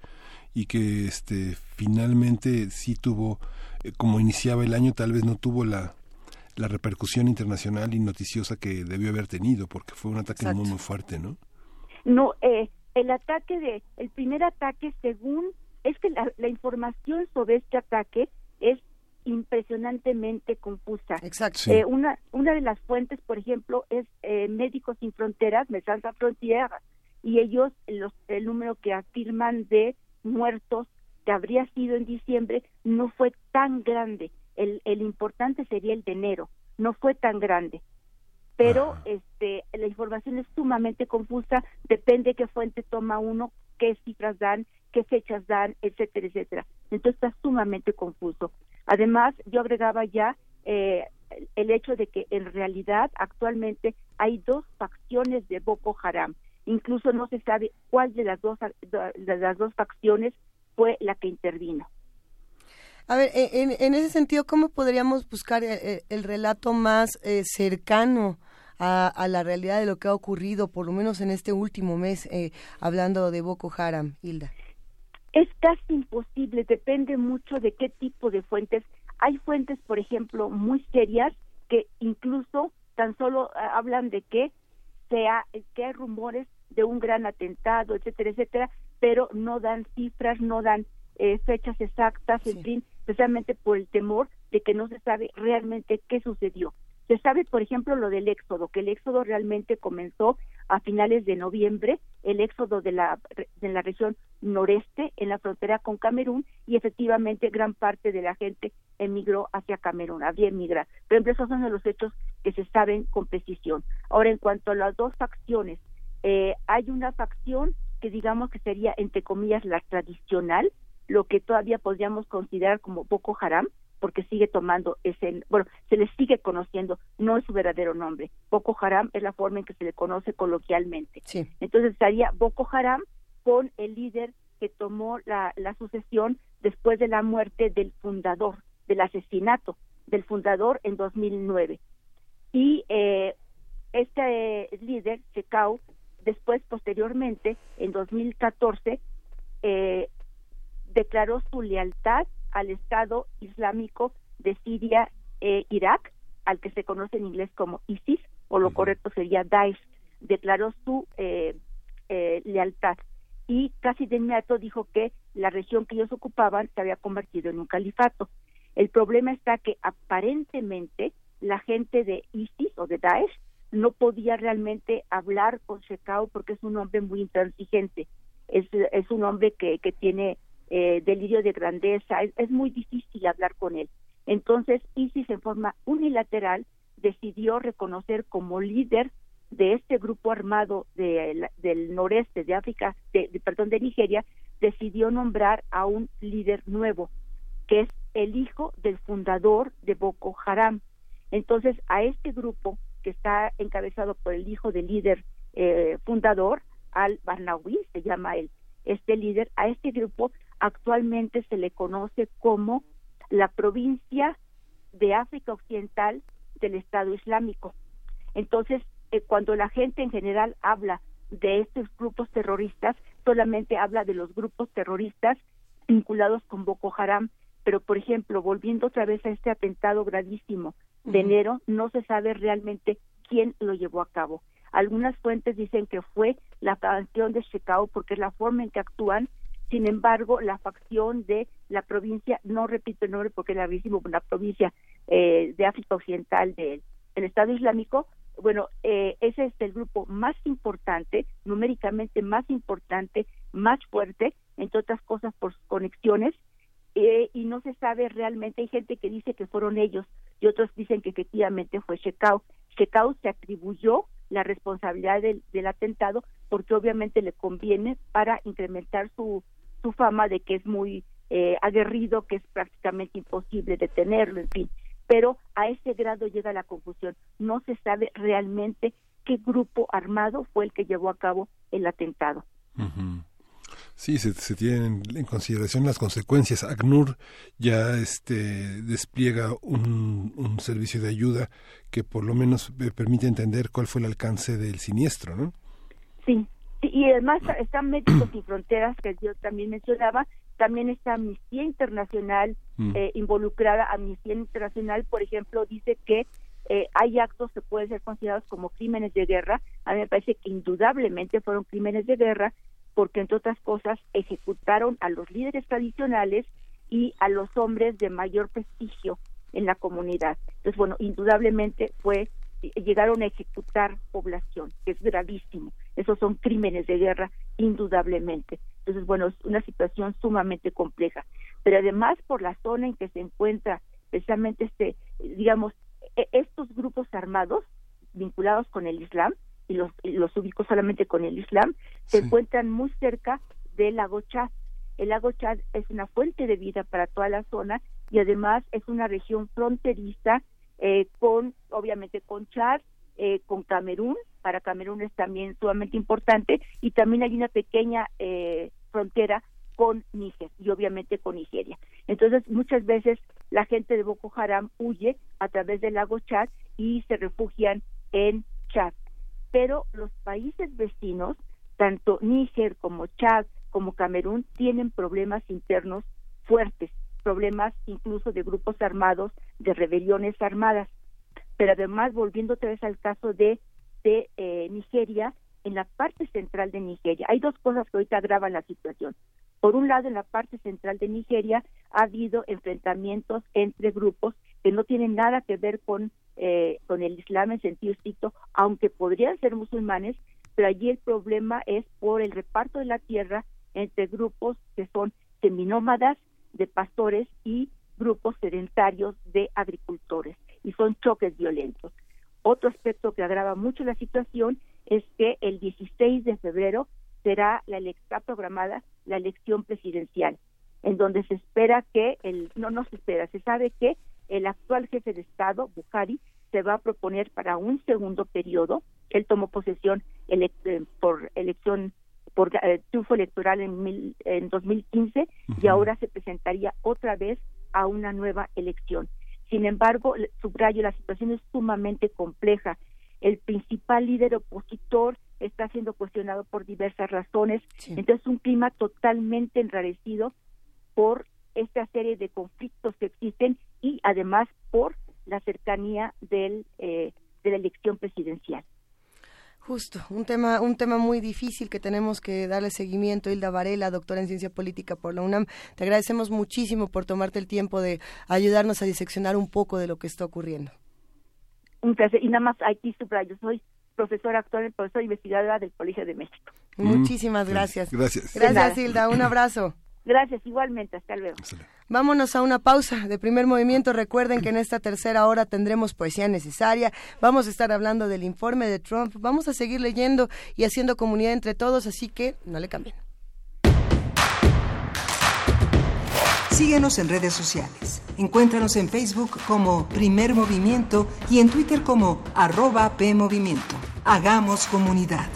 y que este finalmente sí tuvo eh, como iniciaba el año tal vez no tuvo la la repercusión internacional y noticiosa que debió haber tenido porque fue un ataque muy muy fuerte, ¿no? No, eh, el ataque de, el primer ataque según, es que la, información sobre este ataque es impresionantemente confusa. Exacto. Eh, una, una de las fuentes, por ejemplo, es eh, Médicos Sin Fronteras, Médecins Sans Frontières, y ellos, los, el número que afirman de muertos que habría sido en diciembre no fue tan grande. El, el importante sería el de enero, no fue tan grande pero este la información es sumamente confusa, depende qué fuente toma uno, qué cifras dan, qué fechas dan, etcétera, etcétera. Entonces está sumamente confuso. Además, yo agregaba ya eh, el hecho de que en realidad actualmente hay dos facciones de Boko Haram. Incluso no se sabe cuál de las dos de las dos facciones fue la que intervino. A ver, e, en, en ese sentido, ¿cómo podríamos buscar el, eh, el relato más eh, cercano a, la realidad de lo que ha ocurrido, por lo menos en este último mes, eh, hablando de Boko Haram, Hilda? Es casi imposible, depende mucho de qué tipo de fuentes. Hay fuentes, por ejemplo, muy serias que incluso tan solo ah, hablan de que sea que hay rumores de un gran atentado, etcétera, etcétera, pero no dan cifras, no dan eh, fechas exactas, en fin, especialmente por el temor de que no se sabe realmente qué sucedió. Se sabe, por ejemplo, lo del éxodo, que el éxodo realmente comenzó a finales de noviembre, el éxodo de la, de la región noreste, en la frontera con Camerún, y efectivamente gran parte de la gente emigró hacia Camerún, había emigrado. Por ejemplo, esos son los hechos que se saben con precisión. Ahora, en cuanto a las dos facciones, eh, hay una facción que digamos que sería, entre comillas, la tradicional, lo que todavía podríamos considerar como Boko Haram, porque sigue tomando ese, bueno, se le sigue conociendo, no es su verdadero nombre. Boko Haram es la forma en que se le conoce coloquialmente. Entonces estaría Boko Haram con el líder que tomó la, la sucesión después de la muerte del fundador, del asesinato del fundador en 2009. Y eh, este líder, Chekau, después, posteriormente, en 2014, eh, declaró su lealtad al Estado Islámico de Siria e Irak, al que se conoce en inglés como ISIS, o lo correcto sería Daesh, declaró su eh, eh, lealtad. Y casi de inmediato dijo que la región que ellos ocupaban se había convertido en un califato. El problema está que aparentemente la gente de ISIS o de Daesh no podía realmente hablar con Shekau porque es un hombre muy intransigente, es, es un hombre que, que tiene eh, delirio de grandeza, es, muy difícil hablar con él. Entonces, ISIS en forma unilateral decidió reconocer como líder de este grupo armado de, del noreste de África, de, perdón, de Nigeria, decidió nombrar a un líder nuevo, que es el hijo del fundador de Boko Haram. Entonces, a este grupo, que está encabezado por el hijo del líder eh, fundador, Al-Barnawi, se llama él, este líder, a este grupo actualmente se le conoce como la provincia de África Occidental del Estado Islámico. Entonces, eh, cuando la gente en general habla de estos grupos terroristas, solamente habla de los grupos terroristas vinculados con Boko Haram, pero por ejemplo, volviendo otra vez a este atentado gravísimo de enero, no se sabe realmente quién lo llevó a cabo. Algunas fuentes dicen que fue la facción de Shekau porque es la forma en que actúan sin embargo, la facción de la provincia, no repito el nombre porque es gravísimo, una provincia eh, de África Occidental del Estado Islámico, bueno, eh, ese es el grupo más importante, numéricamente más importante, más fuerte, entre otras cosas por sus conexiones, eh, y no se sabe realmente, hay gente que dice que fueron ellos y otros dicen que efectivamente fue Shekau. Shekau se atribuyó la responsabilidad del, del atentado porque obviamente le conviene para incrementar su su fama de que es muy eh, aguerrido, que es prácticamente imposible detenerlo, en fin. Pero a ese grado llega la confusión. No se sabe realmente qué grupo armado fue el que llevó a cabo el atentado. Sí, se, tienen en consideración las consecuencias. ACNUR ya este, despliega un, un servicio de ayuda que por lo menos eh, permite entender cuál fue el alcance del siniestro, ¿no? Sí, y además están Médicos Sin Fronteras, que yo también mencionaba, también está Amnistía Internacional mm. eh, involucrada. Amnistía Internacional, por ejemplo, dice que eh, hay actos que pueden ser considerados como crímenes de guerra. A mí me parece que indudablemente fueron crímenes de guerra porque, entre otras cosas, ejecutaron a los líderes tradicionales y a los hombres de mayor prestigio en la comunidad. Entonces, bueno, indudablemente fue llegaron a ejecutar población, que es gravísimo. Esos son crímenes de guerra, indudablemente. Entonces, bueno, es una situación sumamente compleja. Pero además, por la zona en que se encuentra precisamente este, digamos, e, estos grupos armados vinculados con el Islam, y los, los ubico solamente con el Islam, se encuentran muy cerca del lago Chad. El lago Chad es una fuente de vida para toda la zona y además es una región fronteriza eh, con, obviamente, con Chad, eh, con Camerún, para Camerún es también sumamente importante, y también hay una pequeña eh, frontera con Níger y obviamente con Nigeria. Entonces, muchas veces la gente de Boko Haram huye a través del lago Chad y se refugian en Chad. Pero los países vecinos, tanto Níger como Chad como Camerún, tienen problemas internos fuertes problemas incluso de grupos armados, de rebeliones armadas. pero además volviendo otra vez al caso de, de eh, Nigeria, en la parte central de Nigeria, hay dos cosas que ahorita agravan la situación. Por un lado, en la parte central de Nigeria ha habido enfrentamientos entre grupos que no tienen nada que ver con, eh, con el Islam en sentido estricto, aunque podrían ser musulmanes, pero allí el problema es por el reparto de la tierra entre grupos que son seminómadas de pastores y grupos sedentarios de agricultores y son choques violentos. Otro aspecto que agrava mucho la situación es que el 16 de febrero será la está programada la elección presidencial, en donde se espera que el no no se espera, se sabe que el actual jefe de Estado, Buhari, se va a proponer para un segundo periodo. Él tomó posesión eh, por elección por eh, triunfo electoral en, en 2015 y ahora se presentaría otra vez a una nueva elección. Sin embargo, subrayo, la situación es sumamente compleja. El principal líder opositor está siendo cuestionado por diversas razones. Entonces, un clima totalmente enrarecido por esta serie de conflictos que existen y además por la cercanía del, eh, de la elección presidencial. Justo, un tema, un tema muy difícil que tenemos que darle seguimiento. Hilda Varela, doctora en ciencia política por la UNAM, te agradecemos muchísimo por tomarte el tiempo de ayudarnos a diseccionar un poco de lo que está ocurriendo. Un placer. Y nada más aquí subrayo, soy profesora actual, profesora investigadora del Colegio de México. Muchísimas gracias. Gracias. Gracias, Hilda. Un abrazo. Gracias, igualmente. Hasta luego. Vámonos a una pausa de primer movimiento. Recuerden que en esta tercera hora tendremos poesía necesaria. Vamos a estar hablando del informe de Trump. Vamos a seguir leyendo y haciendo comunidad entre todos, así que no le cambien. Síguenos en redes sociales. Encuéntranos en Facebook como Primer Movimiento y en Twitter como arroba PMovimiento. Hagamos comunidad.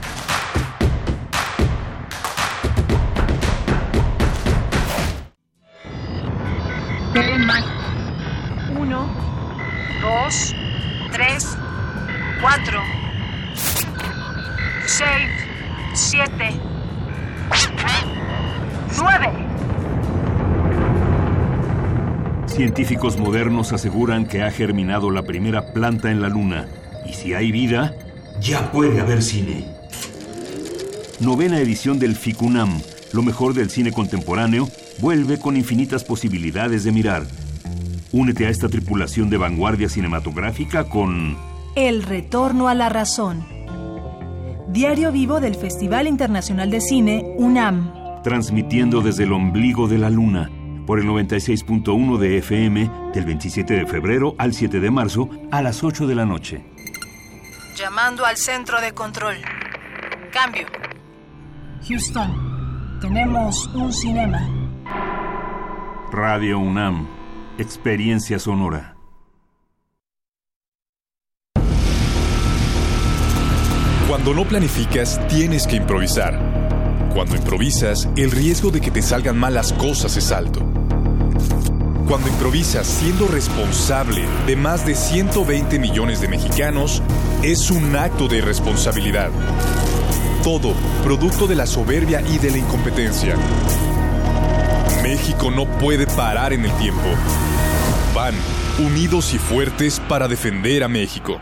Uno, dos, tres, cuatro, seis, siete, nueve. Científicos modernos aseguran que ha germinado la primera planta en la Luna. Y si hay vida, ya puede haber cine. Novena edición del FICUNAM, lo mejor del cine contemporáneo, vuelve con infinitas posibilidades de mirar. Únete a esta tripulación de vanguardia cinematográfica con... El Retorno a la Razón. Diario vivo del Festival Internacional de Cine, UNAM. Transmitiendo desde el ombligo de la luna, por el 96.1 de FM, del 27 de febrero al 7 de marzo, a las 8 de la noche. Llamando al centro de control. Cambio. Houston, tenemos un cinema. Radio UNAM, experiencia sonora. Cuando no planificas, tienes que improvisar. Cuando improvisas, el riesgo de que te salgan malas cosas es alto. Cuando improvisas siendo responsable de más de 120 millones de mexicanos, es un acto de responsabilidad. Todo producto de la soberbia y de la incompetencia. México no puede parar en el tiempo. Van, unidos y fuertes para defender a México.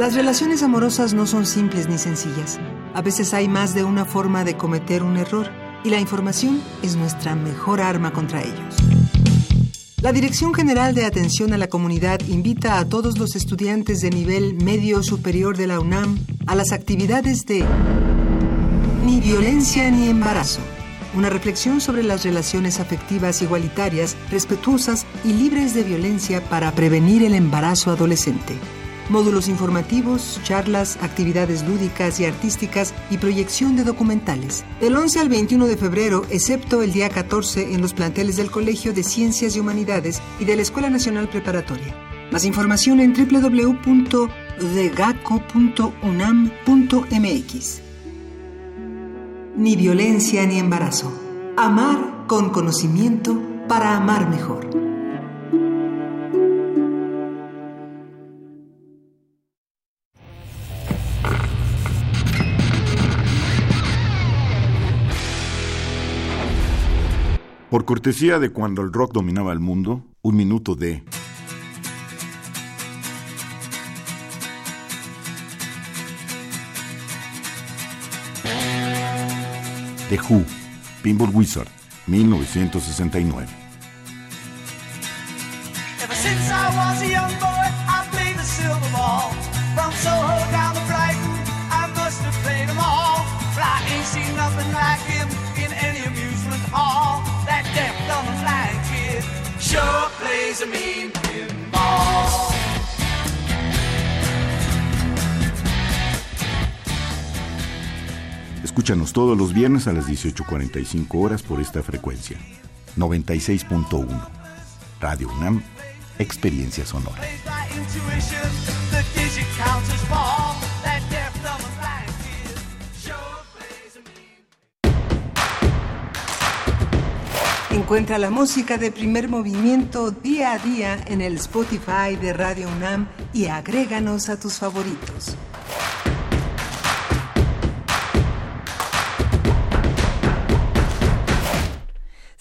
Las relaciones amorosas no son simples ni sencillas. A veces hay más de una forma de cometer un error y la información es nuestra mejor arma contra ellos. La Dirección General de Atención a la Comunidad invita a todos los estudiantes de nivel medio superior de la UNAM a las actividades de Ni violencia ni embarazo. Una reflexión sobre las relaciones afectivas igualitarias, respetuosas y libres de violencia para prevenir el embarazo adolescente módulos informativos, charlas, actividades lúdicas y artísticas y proyección de documentales. Del 11 al 21 de febrero, excepto el día 14 en los planteles del Colegio de Ciencias y Humanidades y de la Escuela Nacional Preparatoria. Más información en www.degaco.unam.mx. Ni violencia ni embarazo. Amar con conocimiento para amar mejor. Por cortesía de cuando el rock dominaba el mundo, un minuto de... The Who, Pinball Wizard, 1969. Ever since I was a young boy, I played the silver ball. From Soho down to Brighton, I must have played them all. But I ain't seen nothing like him in any amusement hall. That kid sure plays a mean Escúchanos todos los viernes a las 18.45 horas por esta frecuencia. 96.1. Radio UNAM, Experiencia Sonora. Encuentra la música de primer movimiento día a día en el Spotify de Radio UNAM y agréganos a tus favoritos.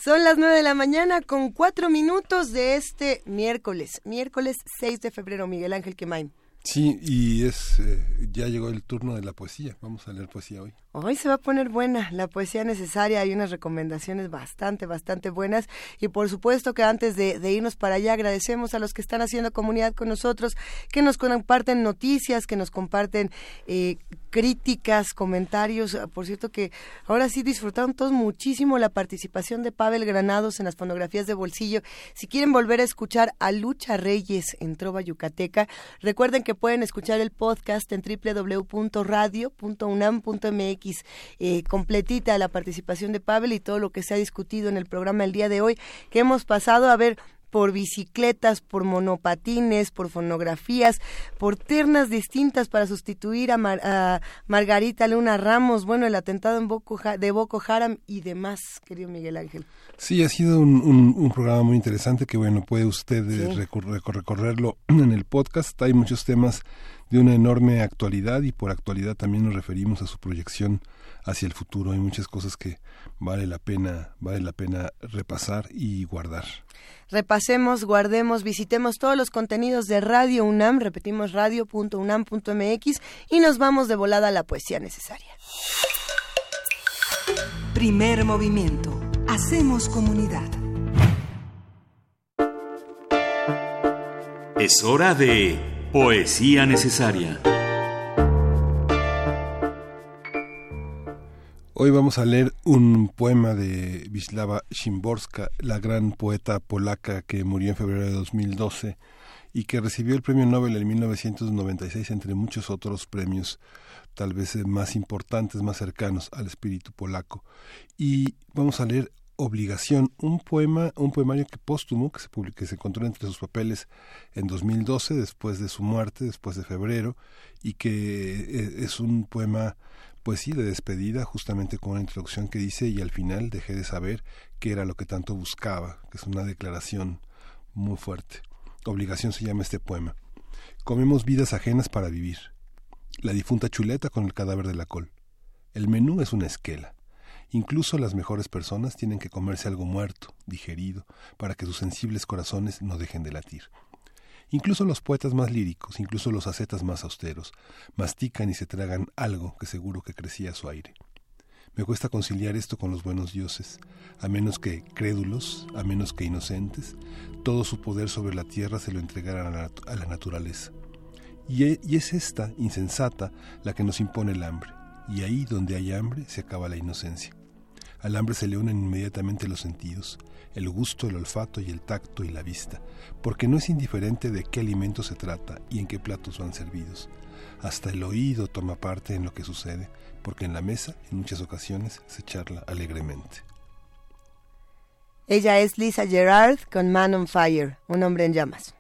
Son las 9 de la mañana con cuatro minutos de este miércoles, miércoles 6 de febrero, Miguel Ángel Quemain. Sí, y es eh, ya llegó el turno de la poesía. Vamos a leer poesía hoy. Hoy se va a poner buena la poesía necesaria, hay unas recomendaciones bastante, bastante buenas y por supuesto que antes de, irnos para allá agradecemos a los que están haciendo comunidad con nosotros, que nos comparten noticias, que nos comparten eh, críticas, comentarios. Por cierto que ahora sí disfrutaron todos muchísimo la participación de Pavel Granados en las fonografías de bolsillo. Si quieren volver a escuchar a Lucha Reyes en Trova Yucateca, recuerden que pueden escuchar el podcast en www.radio.unam.mx eh, completita la participación de Pavel y todo lo que se ha discutido en el programa el día de hoy, que hemos pasado a ver por bicicletas, por monopatines, por fonografías, por ternas distintas para sustituir a, Mar a Margarita Luna Ramos, bueno, el atentado en Boko de Boko Haram y demás, querido Miguel Ángel. Sí, ha sido un, un, un programa muy interesante que, bueno, puede usted sí. recor recorrerlo [CLEARS THROAT] en el podcast. Hay muchos temas de una enorme actualidad y por actualidad también nos referimos a su proyección hacia el futuro. Hay muchas cosas que vale la pena, vale la pena repasar y guardar. Repasemos, guardemos, visitemos todos los contenidos de Radio UNAM, repetimos radio.unam.mx y nos vamos de volada a la poesía necesaria. Primer movimiento. Hacemos comunidad. Es hora de Poesía Necesaria. Hoy vamos a leer un poema de Wisława Szymborska, la gran poeta polaca que murió en febrero de 2012 y que recibió el premio Nobel en 1996 entre muchos otros premios tal vez más importantes, más cercanos al espíritu polaco. Y vamos a leer Obligación, un poema, un poemario que póstumo que se publicó, que se encontró entre sus papeles en 2012 después de su muerte, después de febrero y que es un poema pues sí, de despedida, justamente con una introducción que dice y al final dejé de saber qué era lo que tanto buscaba, que es una declaración muy fuerte. Obligación se llama este poema. Comemos vidas ajenas para vivir. La difunta chuleta con el cadáver de la col. El menú es una esquela. Incluso las mejores personas tienen que comerse algo muerto, digerido, para que sus sensibles corazones no dejen de latir. Incluso los poetas más líricos, incluso los ascetas más austeros, mastican y se tragan algo que seguro que crecía a su aire. Me cuesta conciliar esto con los buenos dioses, a menos que crédulos, a menos que inocentes, todo su poder sobre la tierra se lo entregaran a la, a la naturaleza. Y, e, y es esta, insensata, la que nos impone el hambre, y ahí donde hay hambre se acaba la inocencia. Al hambre se le unen inmediatamente los sentidos, el gusto, el olfato y el tacto y la vista, porque no es indiferente de qué alimento se trata y en qué platos van servidos. Hasta el oído toma parte en lo que sucede, porque en la mesa, en muchas ocasiones, se charla alegremente. Ella es Lisa Gerard con Man on Fire, un hombre en llamas.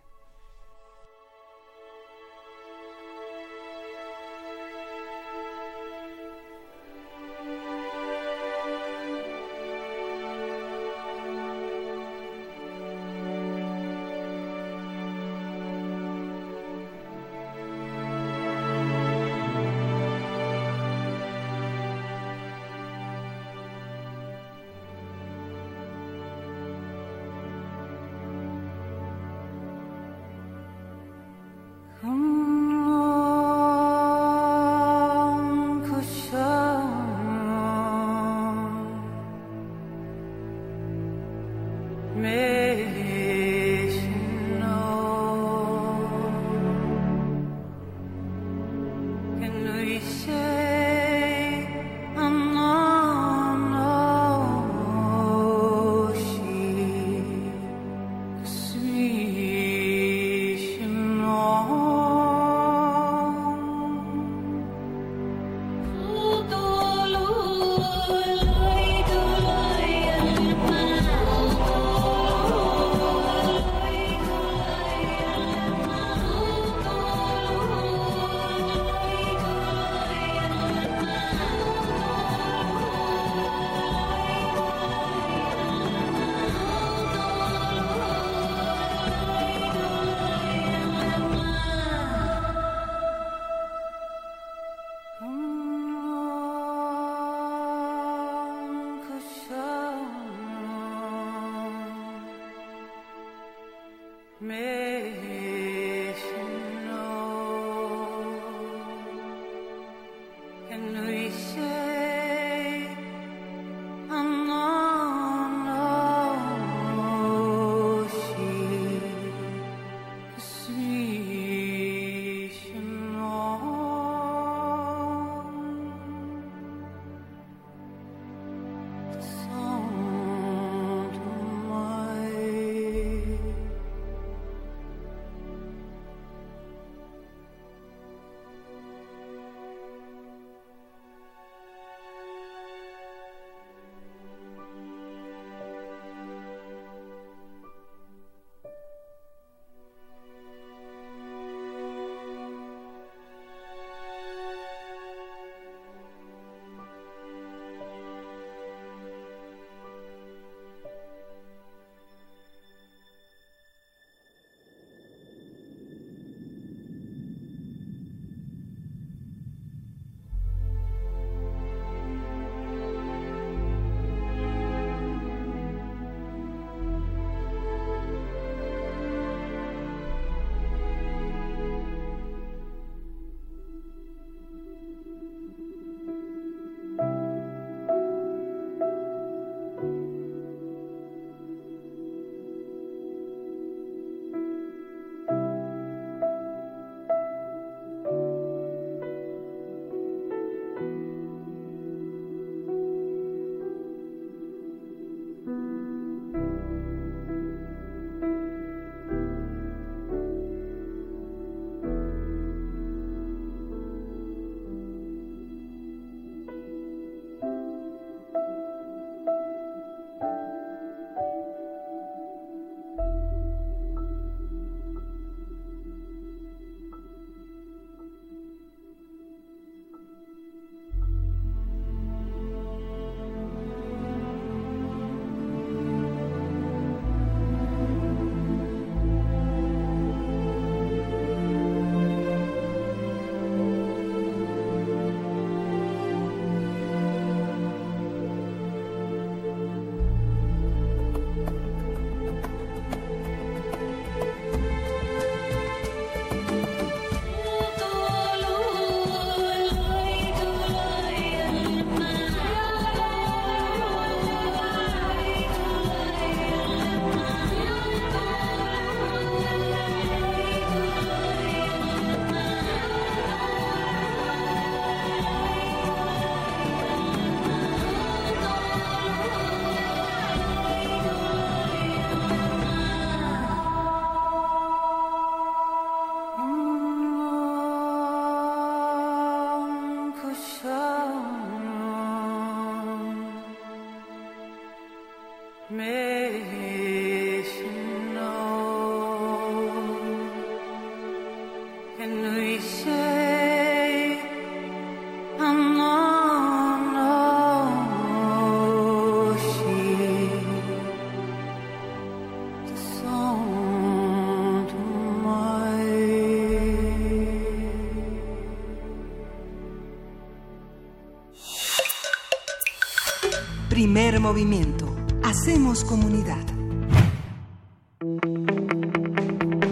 Primer movimiento. Hacemos comunidad.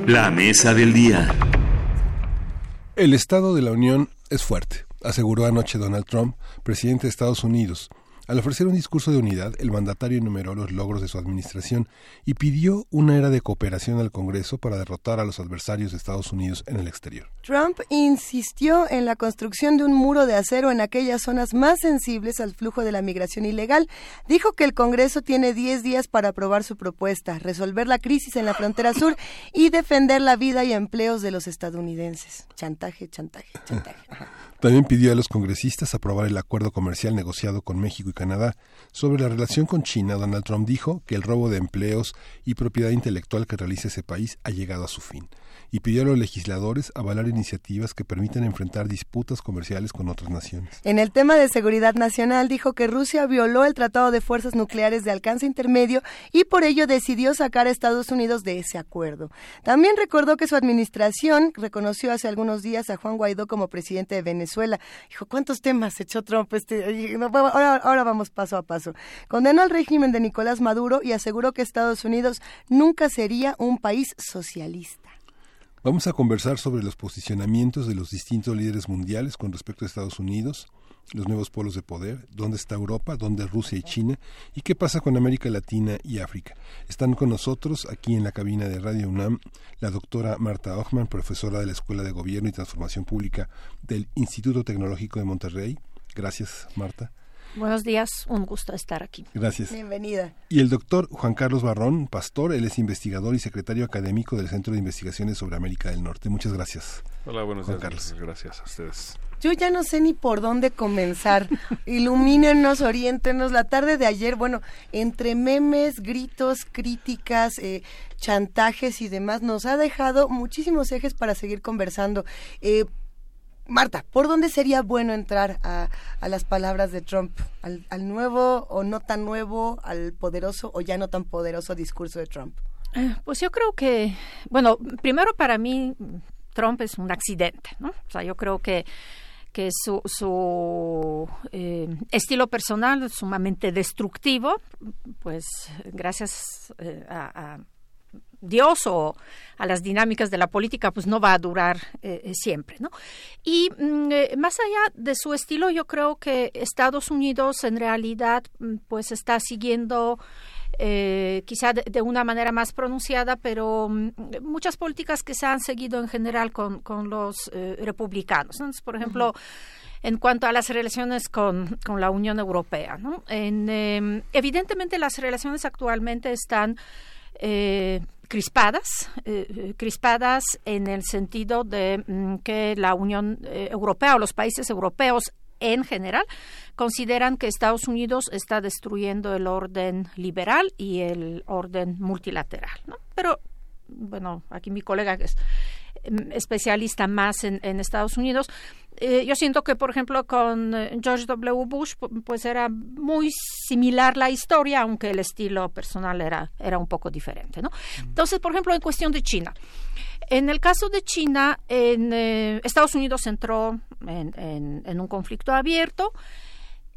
La mesa del día. El Estado de la Unión es fuerte, aseguró anoche Donald Trump, presidente de Estados Unidos. Al ofrecer un discurso de unidad, el mandatario enumeró los logros de su administración y pidió una era de cooperación al Congreso para derrotar a los adversarios de Estados Unidos en el exterior. Trump insistió en la construcción de un muro de acero en aquellas zonas más sensibles al flujo de la migración ilegal. Dijo que el Congreso tiene 10 días para aprobar su propuesta, resolver la crisis en la frontera sur y defender la vida y empleos de los estadounidenses. Chantaje, chantaje, chantaje. También pidió a los congresistas aprobar el acuerdo comercial negociado con México y Canadá. Sobre la relación con China, Donald Trump dijo que el robo de empleos y propiedad intelectual que realiza ese país ha llegado a su fin y pidió a los legisladores avalar iniciativas que permitan enfrentar disputas comerciales con otras naciones. En el tema de seguridad nacional dijo que Rusia violó el Tratado de Fuerzas Nucleares de Alcance Intermedio y por ello decidió sacar a Estados Unidos de ese acuerdo. También recordó que su administración reconoció hace algunos días a Juan Guaidó como presidente de Venezuela. Dijo, ¿cuántos temas echó Trump? Este, ahora, ahora vamos paso a paso. Condenó al régimen de Nicolás Maduro y aseguró que Estados Unidos nunca sería un país socialista. Vamos a conversar sobre los posicionamientos de los distintos líderes mundiales con respecto a Estados Unidos, los nuevos polos de poder, dónde está Europa, dónde Rusia y China y qué pasa con América Latina y África. Están con nosotros aquí en la cabina de Radio UNAM la doctora Marta Ochman, profesora de la Escuela de Gobierno y Transformación Pública del Instituto Tecnológico de Monterrey. Gracias, Marta. Buenos días, un gusto estar aquí. Gracias. Bienvenida. Y el doctor Juan Carlos Barrón, pastor, él es investigador y secretario académico del Centro de Investigaciones sobre América del Norte. Muchas gracias. Hola, buenos Juan días. Carlos. Gracias a ustedes. Yo ya no sé ni por dónde comenzar. [LAUGHS] Ilumínenos, oriéntenos. La tarde de ayer, bueno, entre memes, gritos, críticas, eh, chantajes y demás, nos ha dejado muchísimos ejes para seguir conversando. Eh, Marta, ¿por dónde sería bueno entrar a, las palabras de Trump? ¿Al, ¿Al nuevo o no tan nuevo, al poderoso o ya no tan poderoso discurso de Trump? Eh, Pues yo creo que, bueno, primero para mí Trump es un accidente, ¿no? O sea, yo creo que que su, su eh, estilo personal es sumamente destructivo, pues gracias eh, a Dios o a las dinámicas de la política, pues no va a durar eh, eh, siempre, ¿no? Y mm, eh, más allá de su estilo, yo creo que Estados Unidos en realidad, mm, pues está siguiendo eh, quizá de, de, una manera más pronunciada, pero mm, muchas políticas que se han seguido en general con, con los eh, republicanos. Entonces, por ejemplo, uh -huh. en cuanto a las relaciones con, con la Unión Europea, ¿no? En, eh, evidentemente las relaciones actualmente están crispadas, eh, crispadas en el sentido de mm, que la Unión eh, Europea o los países europeos en general consideran que Estados Unidos está destruyendo el orden liberal y el orden multilateral. Pero, bueno, aquí mi colega es especialista más en, en Estados Unidos, eh, yo siento que, por ejemplo, con eh, George W. Bush, pues era muy similar la historia, aunque el estilo personal era, era un poco diferente, ¿no? Entonces, por ejemplo, en cuestión de China. En el caso de China, en, eh, Estados Unidos entró en, en, en un conflicto abierto.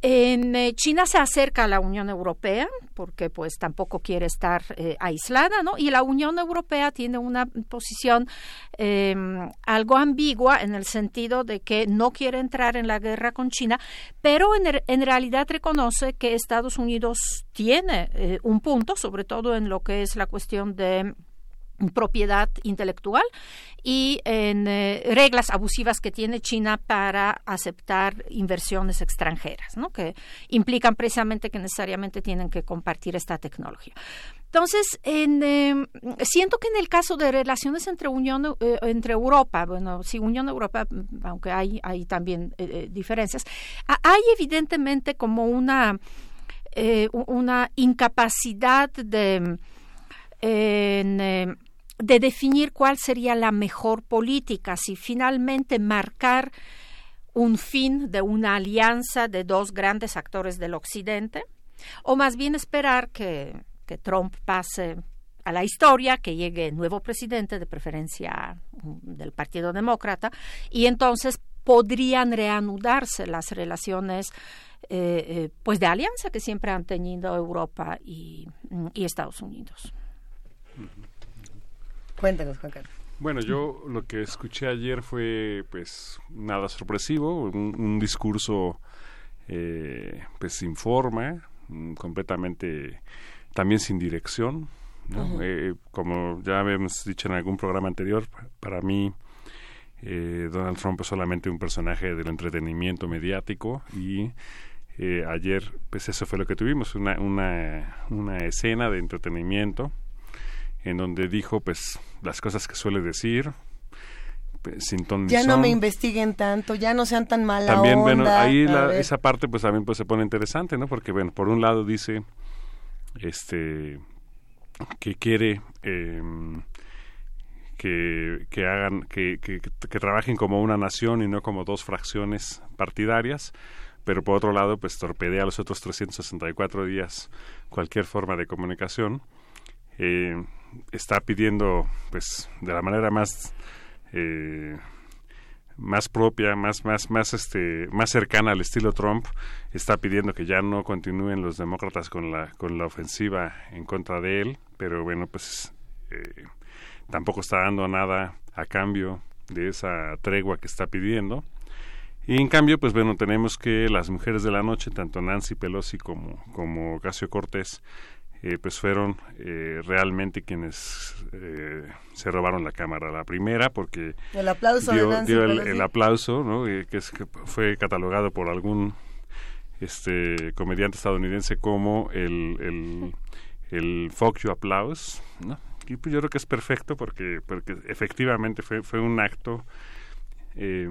En eh, China se acerca a la Unión Europea porque pues tampoco quiere estar eh, aislada, ¿no? Y la Unión Europea tiene una posición eh, algo ambigua en el sentido de que no quiere entrar en la guerra con China, pero en, en realidad reconoce que Estados Unidos tiene eh, un punto, sobre todo en lo que es la cuestión de propiedad intelectual y en eh, reglas abusivas que tiene China para aceptar inversiones extranjeras, ¿no? que implican precisamente que necesariamente tienen que compartir esta tecnología. Entonces, en, eh, siento que en el caso de relaciones entre Unión, eh, entre Europa, bueno, sí, Unión Europea, aunque hay, hay también eh, diferencias, hay evidentemente como una, una incapacidad de en, de definir cuál sería la mejor política, si finalmente marcar un fin de una alianza de dos grandes actores del Occidente, o más bien esperar que, que Trump pase a la historia, que llegue nuevo presidente, de preferencia del Partido Demócrata, y entonces podrían reanudarse las relaciones eh, eh, pues de alianza que siempre han tenido Europa y Estados Unidos. Cuéntanos, Juan Carlos. Bueno, yo lo que escuché ayer fue, pues, nada sorpresivo, un, un discurso, eh, pues, sin forma, mm, completamente, también sin dirección. Eh, como ya habíamos dicho en algún programa anterior, pa- para mí eh, Donald Trump es solamente un personaje del entretenimiento mediático y eh, ayer pues eso fue lo que tuvimos, una, una, una escena de entretenimiento en donde dijo pues las cosas que suele decir pues, sin ton Ya no me investiguen tanto, ya no sean tan mala También, onda. bueno, ahí la- esa parte pues también pues se pone interesante, ¿no? Porque, bueno, por un lado dice, este, que quiere em, que, que hagan, que, que, que trabajen como una nación y no como dos fracciones partidarias, pero por otro lado pues torpedea los otros 364 días cualquier forma de comunicación. Eh, está pidiendo pues de la manera más eh, más propia, más, más, más, este, más cercana al estilo Trump, está pidiendo que ya no continúen los demócratas con la, con la ofensiva en contra de él, pero bueno, pues eh, tampoco está dando nada a cambio de esa tregua que está pidiendo. Y en cambio, pues bueno, tenemos que las mujeres de la noche, tanto Nancy Pelosi como, como Ocasio Cortés, eh, pues fueron eh, realmente quienes eh, se robaron la cámara. La primera, porque El aplauso dio, Nancy dio el, aplauso, ¿no? Eh, que, es- que fue catalogado por algún este comediante estadounidense como el, el, el fuck you applause, ¿no? Y pues yo creo que es perfecto porque, porque efectivamente fue, fue un acto eh,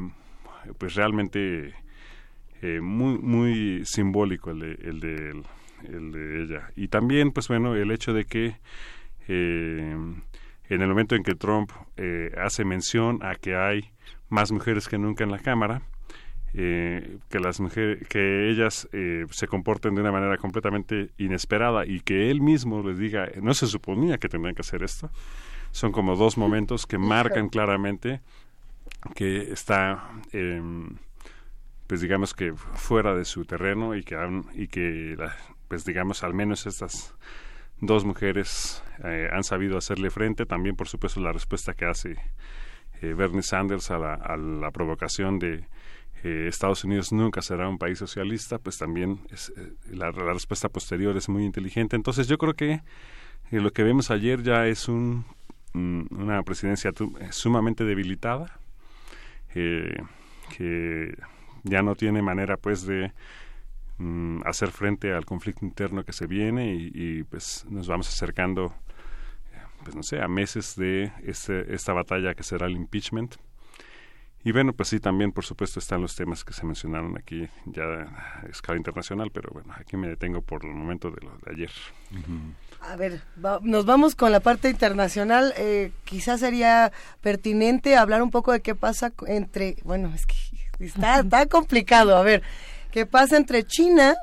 pues realmente muy muy simbólico el de, el de el- de ella. Y también pues bueno el hecho de que eh, en el momento en que Trump eh, hace mención a que hay más mujeres que nunca en la cámara eh, que las mujeres que ellas eh, se comporten de una manera completamente inesperada y que él mismo les diga no se suponía que tendrían que hacer esto son como dos momentos que marcan claramente que está em, pues digamos que fuera de su terreno y que y que la- pues digamos al menos estas dos mujeres eh, han sabido hacerle frente. También por supuesto la respuesta que hace eh, Bernie Sanders a la, a la provocación de eh, Estados Unidos nunca será un país socialista pues también es, la, la respuesta posterior es muy inteligente. Entonces yo creo que lo que vemos ayer ya es un, mm, una presidencia sumamente debilitada que ya no tiene manera pues de mm, hacer frente al conflicto interno que se viene y, y, pues nos vamos acercando pues no sé a meses de este, esta batalla que será el impeachment y bueno pues sí también por supuesto están los temas que se mencionaron aquí ya a escala internacional pero bueno aquí me detengo por el momento de lo de ayer A ver, va- nos vamos con la parte internacional. Eh, quizás sería pertinente hablar un poco de qué pasa entre, bueno, es que está, [LAUGHS] está complicado. A ver, qué pasa entre China,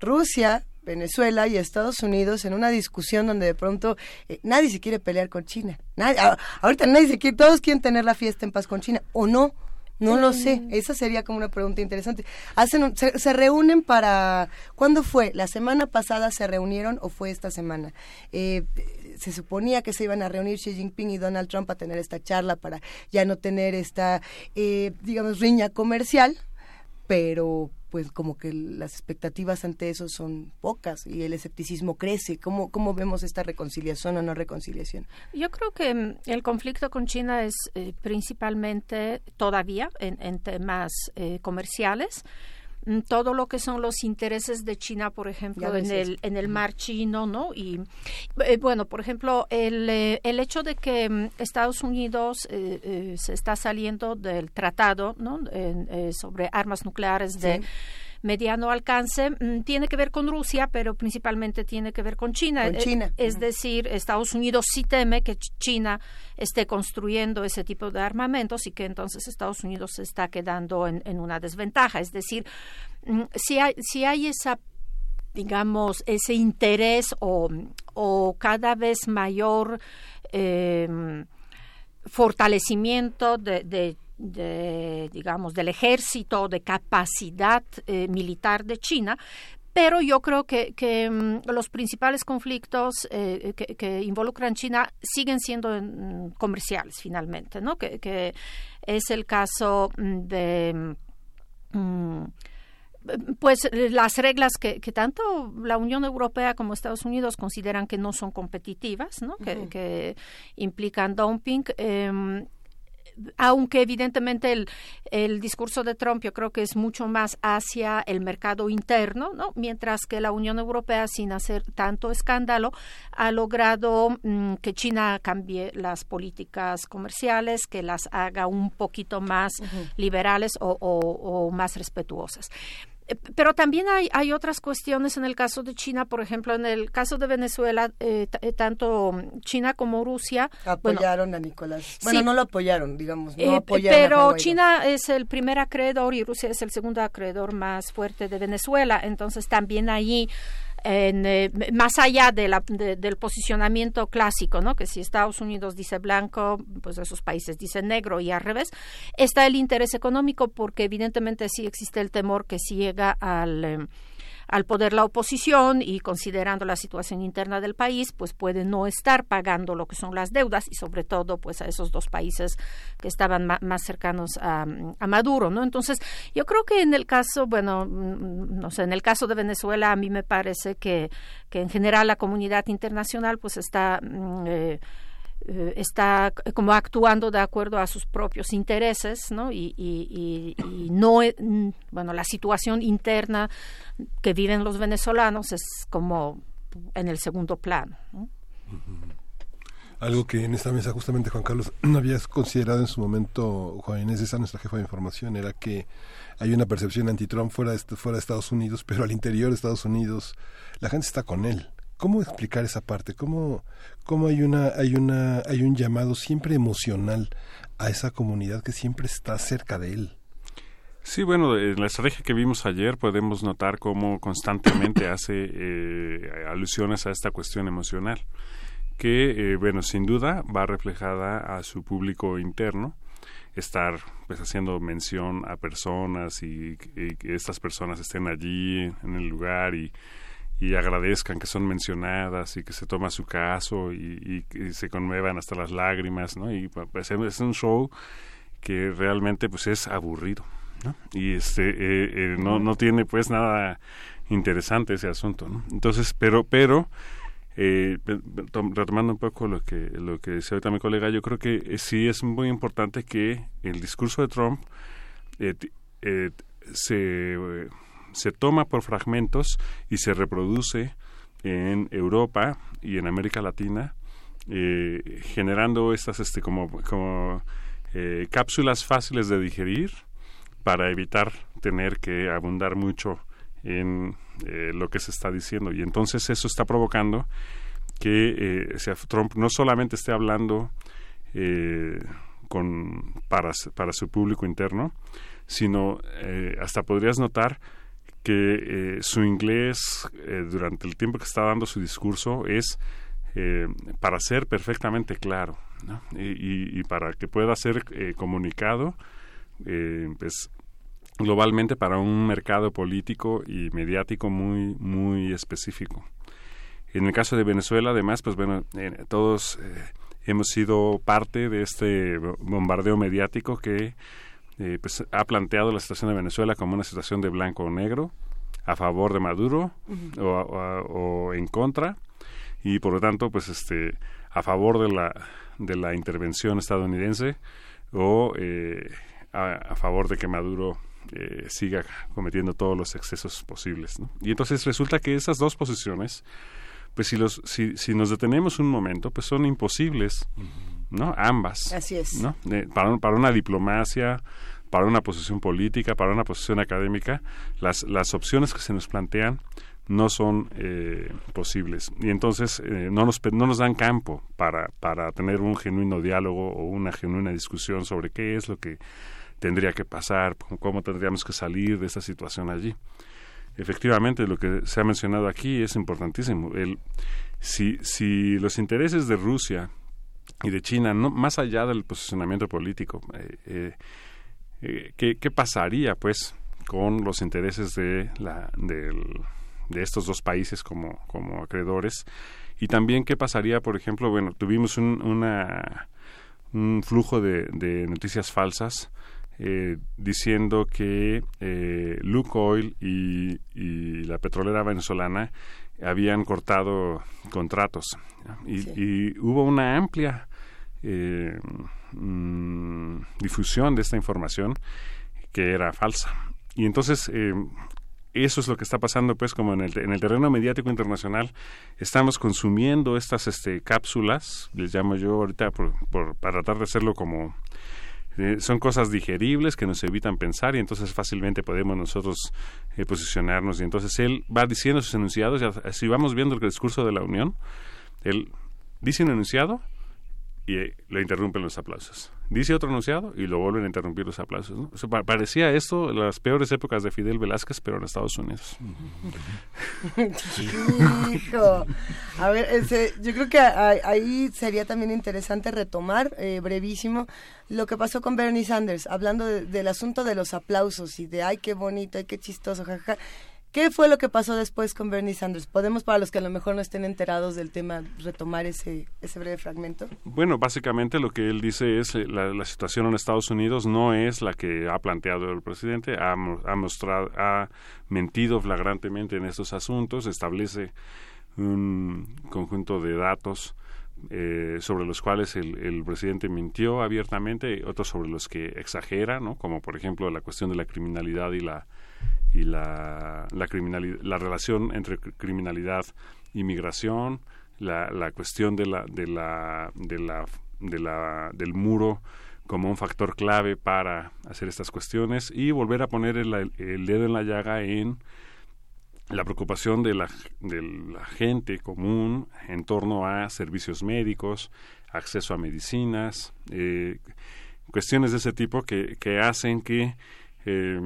Rusia, Venezuela y Estados Unidos en una discusión donde de pronto eh, nadie se quiere pelear con China. Nadie, a- ahorita nadie se quiere, todos quieren tener la fiesta en paz con China, ¿o no? No lo sé, esa sería como una pregunta interesante. Hacen un- se, se reúnen para ¿cuándo fue? ¿La semana pasada se reunieron o fue esta semana? Eh, se suponía que se iban a reunir Xi Jinping y Donald Trump a tener esta charla para ya no tener esta, eh, digamos, riña comercial, pero pues como que las expectativas ante eso son pocas y el escepticismo crece. ¿Cómo, cómo vemos esta reconciliación o no reconciliación? Yo creo que mm, el conflicto con China es eh, principalmente todavía en, en temas eh, comerciales. Mm, Todo lo que son los intereses de China, por ejemplo, en el, en el mar chino, ¿no? Y eh, bueno, por ejemplo, el, eh, el hecho de que mm, Estados Unidos eh, eh, se está saliendo del tratado, ¿no? En, eh, sobre armas nucleares de Sí. Mediano alcance mm, tiene que ver con Rusia, pero principalmente tiene que ver con China. Con Eh, China. Es decir, Estados Unidos sí teme que Ch- China esté construyendo ese tipo de armamentos y que entonces Estados Unidos se está quedando en, en una desventaja. Es decir, mm, si hay, si hay esa digamos, ese interés o, o cada vez mayor eh, fortalecimiento de, de- de, digamos, del ejército, de capacidad eh, militar de China, pero yo creo que, que, mm, los principales conflictos eh, que, que involucran China siguen siendo mm, comerciales finalmente, ¿no? Que, que es el caso mm, de pues eh, las reglas que, que tanto la Unión Europea como Estados Unidos consideran que no son competitivas, ¿no? que, implican dumping. eh, aunque evidentemente el, el discurso de Trump yo creo que es mucho más hacia el mercado interno, ¿no? mientras que la Unión Europea, sin hacer tanto escándalo, ha logrado mm, que China cambie las políticas comerciales, que las haga un poquito más liberales o, o- o más respetuosas. Eh, Pero también hay, hay otras cuestiones en el caso de China, por ejemplo, en el caso de Venezuela, eh, eh, tanto China como Rusia bueno, Apoyaron a Nicolás. Bueno, Sí. no lo apoyaron, digamos. No eh, apoyaron pero. China es el primer acreedor y Rusia es el segundo acreedor más fuerte de Venezuela. Entonces también ahí, en, eh, más allá de la- de- del posicionamiento clásico, ¿no? que si Estados Unidos dice blanco, pues esos países dicen negro y al revés, está el interés económico porque evidentemente sí existe el temor que si llega al... eh, al poder la oposición y considerando la situación interna del país, pues puede no estar pagando lo que son las deudas y sobre todo pues a esos dos países que estaban más cercanos a, Maduro, ¿no? Entonces, yo creo que en el caso, bueno, mm, no sé, en el caso de Venezuela a mí me parece que, que en general la comunidad internacional pues está mm, eh, está c- como actuando de acuerdo a sus propios intereses, ¿no? Y, y- y- y no, e- bueno, la situación interna que viven los venezolanos es como en el segundo plano. ¿no? Algo que en esta mesa justamente Juan Carlos [CLEARS THROAT] no habías considerado en su momento, Juan Inés, esa nuestra jefa de información, era que hay una percepción anti-Trump fuera de, fuera de Estados Unidos, pero al interior de Estados Unidos la gente está con él. ¿Cómo explicar esa parte? ¿Cómo, cómo hay, una, hay, una, hay un llamado siempre emocional a esa comunidad que siempre está cerca de él? Sí, bueno, en la estrategia que vimos ayer podemos notar cómo constantemente [COUGHS] hace eh, alusiones a esta cuestión emocional, que, eh, bueno, sin duda va reflejada a su público interno, estar pues haciendo mención a personas y, y que estas personas estén allí en el lugar y, y agradezcan que son mencionadas y que se toma su caso y, y- y se conmuevan hasta las lágrimas, ¿no? Y pues, es un show que realmente pues es aburrido, ¿no? Y este eh, eh, no no tiene pues nada interesante ese asunto, ¿no? Entonces, pero pero eh, retomando un poco lo que lo que decía ahorita mi colega, yo creo que eh, sí es muy importante que el discurso de Trump se se toma por fragmentos y se reproduce en Europa y en América Latina eh, generando estas este como como eh, cápsulas fáciles de digerir para evitar tener que abundar mucho en eh, lo que se está diciendo. Y entonces eso está provocando que Trump no solamente esté hablando con para, para su público interno sino hasta podrías notar que eh, su inglés eh, durante el tiempo que está dando su discurso es eh, para ser perfectamente claro y, y- para que pueda ser comunicado pues globalmente para un mercado político y mediático muy muy específico. En el caso de Venezuela además pues bueno todos hemos sido parte de este bo- bombardeo mediático que eh, pues, ha planteado la situación de Venezuela como una situación de blanco o negro a favor de Maduro o, o- o en contra y por lo tanto pues este a favor de la de la intervención estadounidense o eh, a, a favor de que Maduro eh, siga cometiendo todos los excesos posibles ¿no? y entonces resulta que esas dos posiciones pues si los si, si nos detenemos un momento pues son imposibles no ambas Así es. ¿no? De- para, para una diplomacia para una posición política, para una posición académica, las, las opciones que se nos plantean no son eh, posibles y entonces eh, no, nos, no nos dan campo para, para tener un genuino diálogo o una genuina discusión sobre qué es lo que tendría que pasar, cómo tendríamos que salir de esa situación allí. Efectivamente, lo que se ha mencionado aquí es importantísimo. El, si, si los intereses de Rusia y de China, no, más allá del posicionamiento político, eh, ¿qué, ¿qué, pasaría pues con los intereses de la, del, de estos dos países como, como acreedores y también qué pasaría, por ejemplo, bueno, tuvimos un, una, un flujo de, de noticias falsas eh, diciendo que eh, Lukoil y, y, la petrolera venezolana habían cortado contratos y, hubo una amplia eh, mm, difusión de esta información que era falsa. Y entonces eh, eso es lo que está pasando pues como en el, en el terreno mediático internacional estamos consumiendo estas este cápsulas les llamo yo ahorita por, por para tratar de hacerlo como eh, son cosas digeribles que nos evitan pensar y entonces fácilmente podemos nosotros eh, posicionarnos y entonces él va diciendo sus enunciados y si vamos viendo el discurso de la Unión él dice un enunciado y le interrumpen los aplausos. Dice otro anunciado y lo vuelven a interrumpir los aplausos. parecía esto las peores épocas de Fidel Velázquez, pero en Estados Unidos. [LAUGHS] Hijo. A ver, ese, yo creo que ahí sería también interesante retomar, eh, brevísimo, lo que pasó con Bernie Sanders, hablando del asunto de los aplausos y de, ay, qué bonito, ay, qué chistoso, jajaja. ¿Qué fue lo que pasó después con Bernie Sanders? ¿Podemos, para los que a lo mejor no estén enterados del tema, retomar ese, ese breve fragmento? Bueno, básicamente lo que él dice es eh, la, la situación en Estados Unidos no es la que ha planteado el presidente, ha, mostrado, ha mentido flagrantemente en estos asuntos, establece un conjunto de datos eh, sobre los cuales el, el, presidente mintió abiertamente, otros sobre los que exagera, ¿no? como por ejemplo la cuestión de la criminalidad y la y la, la, la relación entre criminalidad y migración, la, la cuestión de la, de la, de la, de la, del muro como un factor clave para hacer estas cuestiones y volver a poner el, dedo en la llaga en la preocupación de la, de la gente común en torno a servicios médicos, acceso a medicinas, eh, cuestiones de ese tipo que, que hacen que eh,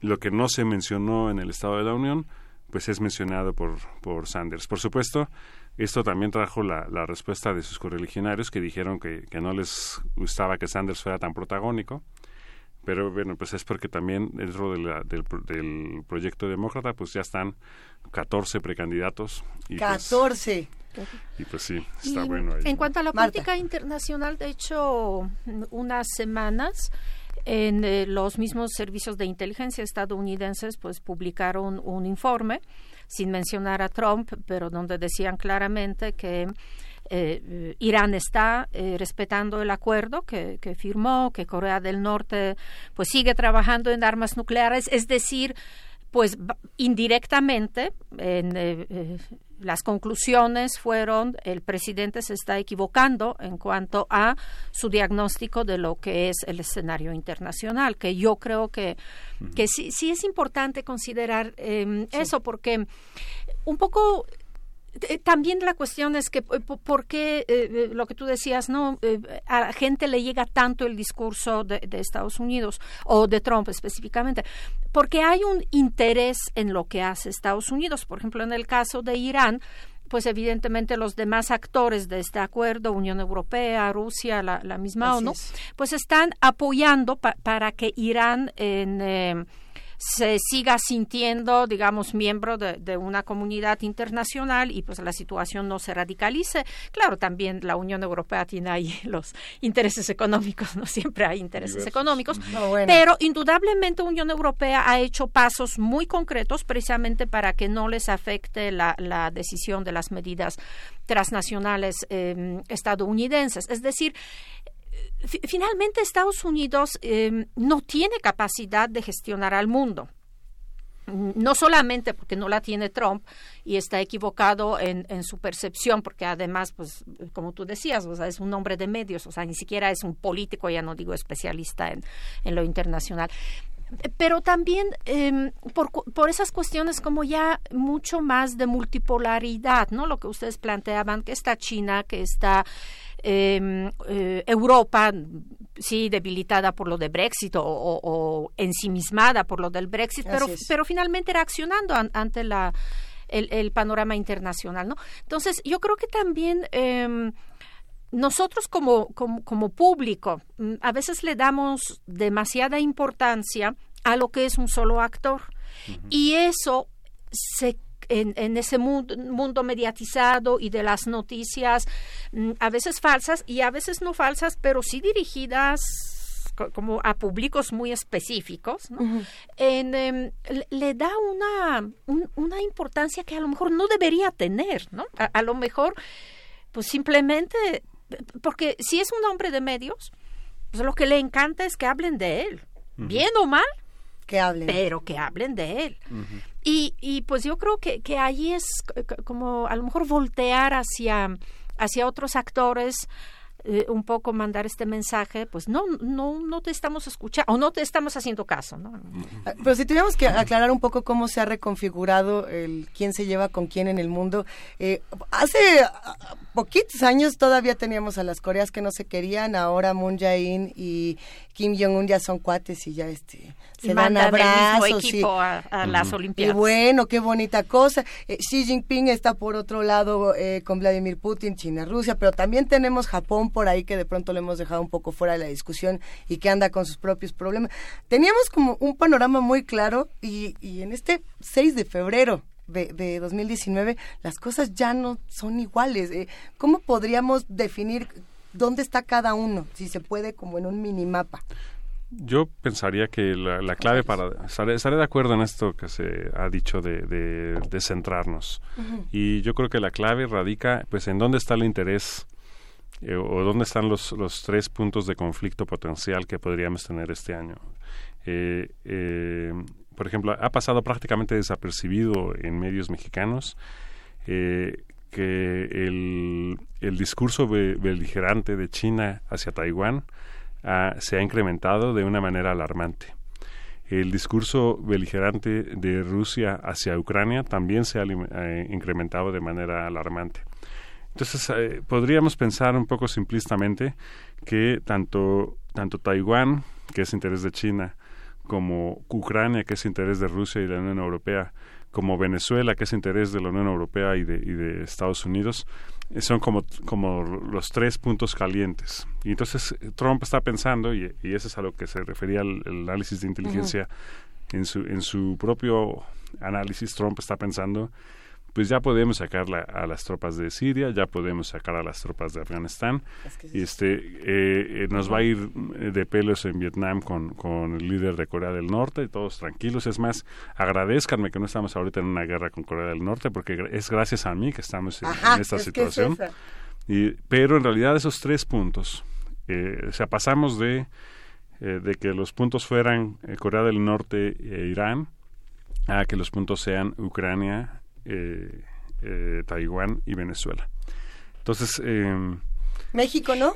lo que no se mencionó en el Estado de la Unión, pues es mencionado por, por Sanders. Por supuesto, esto también trajo la, la respuesta de sus correligionarios que dijeron que, que, no les gustaba que Sanders fuera tan protagónico, pero bueno, pues es porque también dentro de la, del, del, proyecto demócrata pues ya están 14 precandidatos. Y 14. Pues, y pues sí, está y bueno ahí. En cuanto a la Marta. política internacional, de hecho, unas semanas en eh, los mismos servicios de inteligencia estadounidenses pues publicaron un informe sin mencionar a Trump, pero donde decían claramente que eh, Irán está eh, respetando el acuerdo que, firmó, que Corea del Norte pues sigue trabajando en armas nucleares, es decir, pues indirectamente en, eh, las conclusiones fueron el presidente se está equivocando en cuanto a su diagnóstico de lo que es el escenario internacional, que yo creo que, que sí, sí es importante considerar eh, sí. eso, porque un poco también la cuestión es que eh, por qué eh, lo que tú decías no eh, a la gente le llega tanto el discurso de, de, Estados Unidos o de Trump específicamente porque hay un interés en lo que hace Estados Unidos por ejemplo en el caso de Irán pues evidentemente los demás actores de este acuerdo, Unión Europea, Rusia, la, la misma Así ONU, es. pues están apoyando pa, para que Irán en eh, se siga sintiendo, digamos, miembro de, de, una comunidad internacional y pues la situación no se radicalice. Claro, también la Unión Europea tiene ahí [LAUGHS] los intereses económicos, no siempre hay intereses Diversos. económicos, no, bueno. pero indudablemente Unión Europea ha hecho pasos muy concretos precisamente para que no les afecte la, la decisión de las medidas transnacionales eh, estadounidenses. Es decir, finalmente Estados Unidos eh, no tiene capacidad de gestionar al mundo. no solamente porque no la tiene Trump y está equivocado en, su percepción, porque además, pues, como tú decías, o sea, es un hombre de medios, o sea, ni siquiera es un político, ya no digo especialista en, lo internacional. Pero también eh, por, por esas cuestiones como ya mucho más de multipolaridad, ¿no? Lo que ustedes planteaban, que está China, que está eh, eh, Europa, sí, debilitada por lo de Brexit o, o, o ensimismada por lo del Brexit, pero, pero finalmente reaccionando an, ante la, el, el, panorama internacional, ¿no? Entonces, yo creo que también eh, nosotros como, como, como, público mm, a veces le damos demasiada importancia a lo que es un solo actor uh -huh. y eso se en, en, ese mundo, mundo, mediatizado y de las noticias mm, a veces falsas y a veces no falsas, pero sí dirigidas como a públicos muy específicos, ¿no? uh -huh. en, eh, le da una, un, una importancia que a lo mejor no debería tener, ¿no? A, a lo mejor, pues simplemente, porque si es un hombre de medios, pues lo que le encanta es que hablen de él, uh -huh. bien o mal, que hablen. Pero que hablen de él. Uh -huh. Y, y, pues yo creo que, que ahí es como a lo mejor voltear hacia, hacia otros actores, eh, un poco mandar este mensaje, pues no, no, no te estamos escuchando o no te estamos haciendo caso, ¿no? Pero si tuviéramos que aclarar un poco cómo se ha reconfigurado el quién se lleva con quién en el mundo, eh, hace poquitos años todavía teníamos a las Coreas que no se querían, ahora Moon Jae-in y Kim Jong-un ya son cuates y ya este se dan abrazos mismo equipo y, a, a las Olimpiadas. Y bueno, qué bonita cosa. Eh, Xi Jinping está por otro lado eh, con Vladimir Putin, China, Rusia, pero también tenemos Japón por ahí que de pronto lo hemos dejado un poco fuera de la discusión y que anda con sus propios problemas. Teníamos como un panorama muy claro y, y en este 6 de febrero de, de, 2019 las cosas ya no son iguales. Eh, ¿Cómo podríamos definir dónde está cada uno, si se puede, como en un minimapa? Yo pensaría que la, la clave para... Estaré, estaré, de acuerdo en esto que se ha dicho de, de, de centrarnos. Uh -huh. Y yo creo que la clave radica pues en dónde está el interés eh, o dónde están los, los tres puntos de conflicto potencial que podríamos tener este año. Eh, eh, por ejemplo, ha pasado prácticamente desapercibido en medios mexicanos eh, que el, el, discurso beligerante de China hacia Taiwán se ha incrementado de una manera alarmante. El discurso beligerante de Rusia hacia Ucrania también se ha eh, incrementado de manera alarmante. Entonces, eh, podríamos pensar un poco simplistamente que tanto, tanto Taiwán, que es interés de China, como Ucrania, que es interés de Rusia y de la Unión Europea, como Venezuela, que es interés de la Unión Europea y de, y de Estados Unidos, son como, como los tres puntos calientes. Y entonces Trump está pensando, y, y eso es a lo que se refería el, el análisis de inteligencia, uh -huh. en, su, en su propio análisis, Trump está pensando pues ya podemos sacar la, a las tropas de Siria, ya podemos sacar a las tropas de Afganistán. Es que sí. este, eh, eh, nos va a ir de pelos en Vietnam con, con, el líder de Corea del Norte, todos tranquilos. Es más, agradezcanme que no estamos ahorita en una guerra con Corea del Norte, porque es gracias a mí que estamos en, Ajá, en esta es situación. Es y, pero en realidad esos tres puntos, eh, o sea, pasamos de, eh, de que los puntos fueran Corea del Norte e Irán, a que los puntos sean Ucrania, eh, eh, Taiwán y Venezuela. Entonces... Eh, México, ¿no?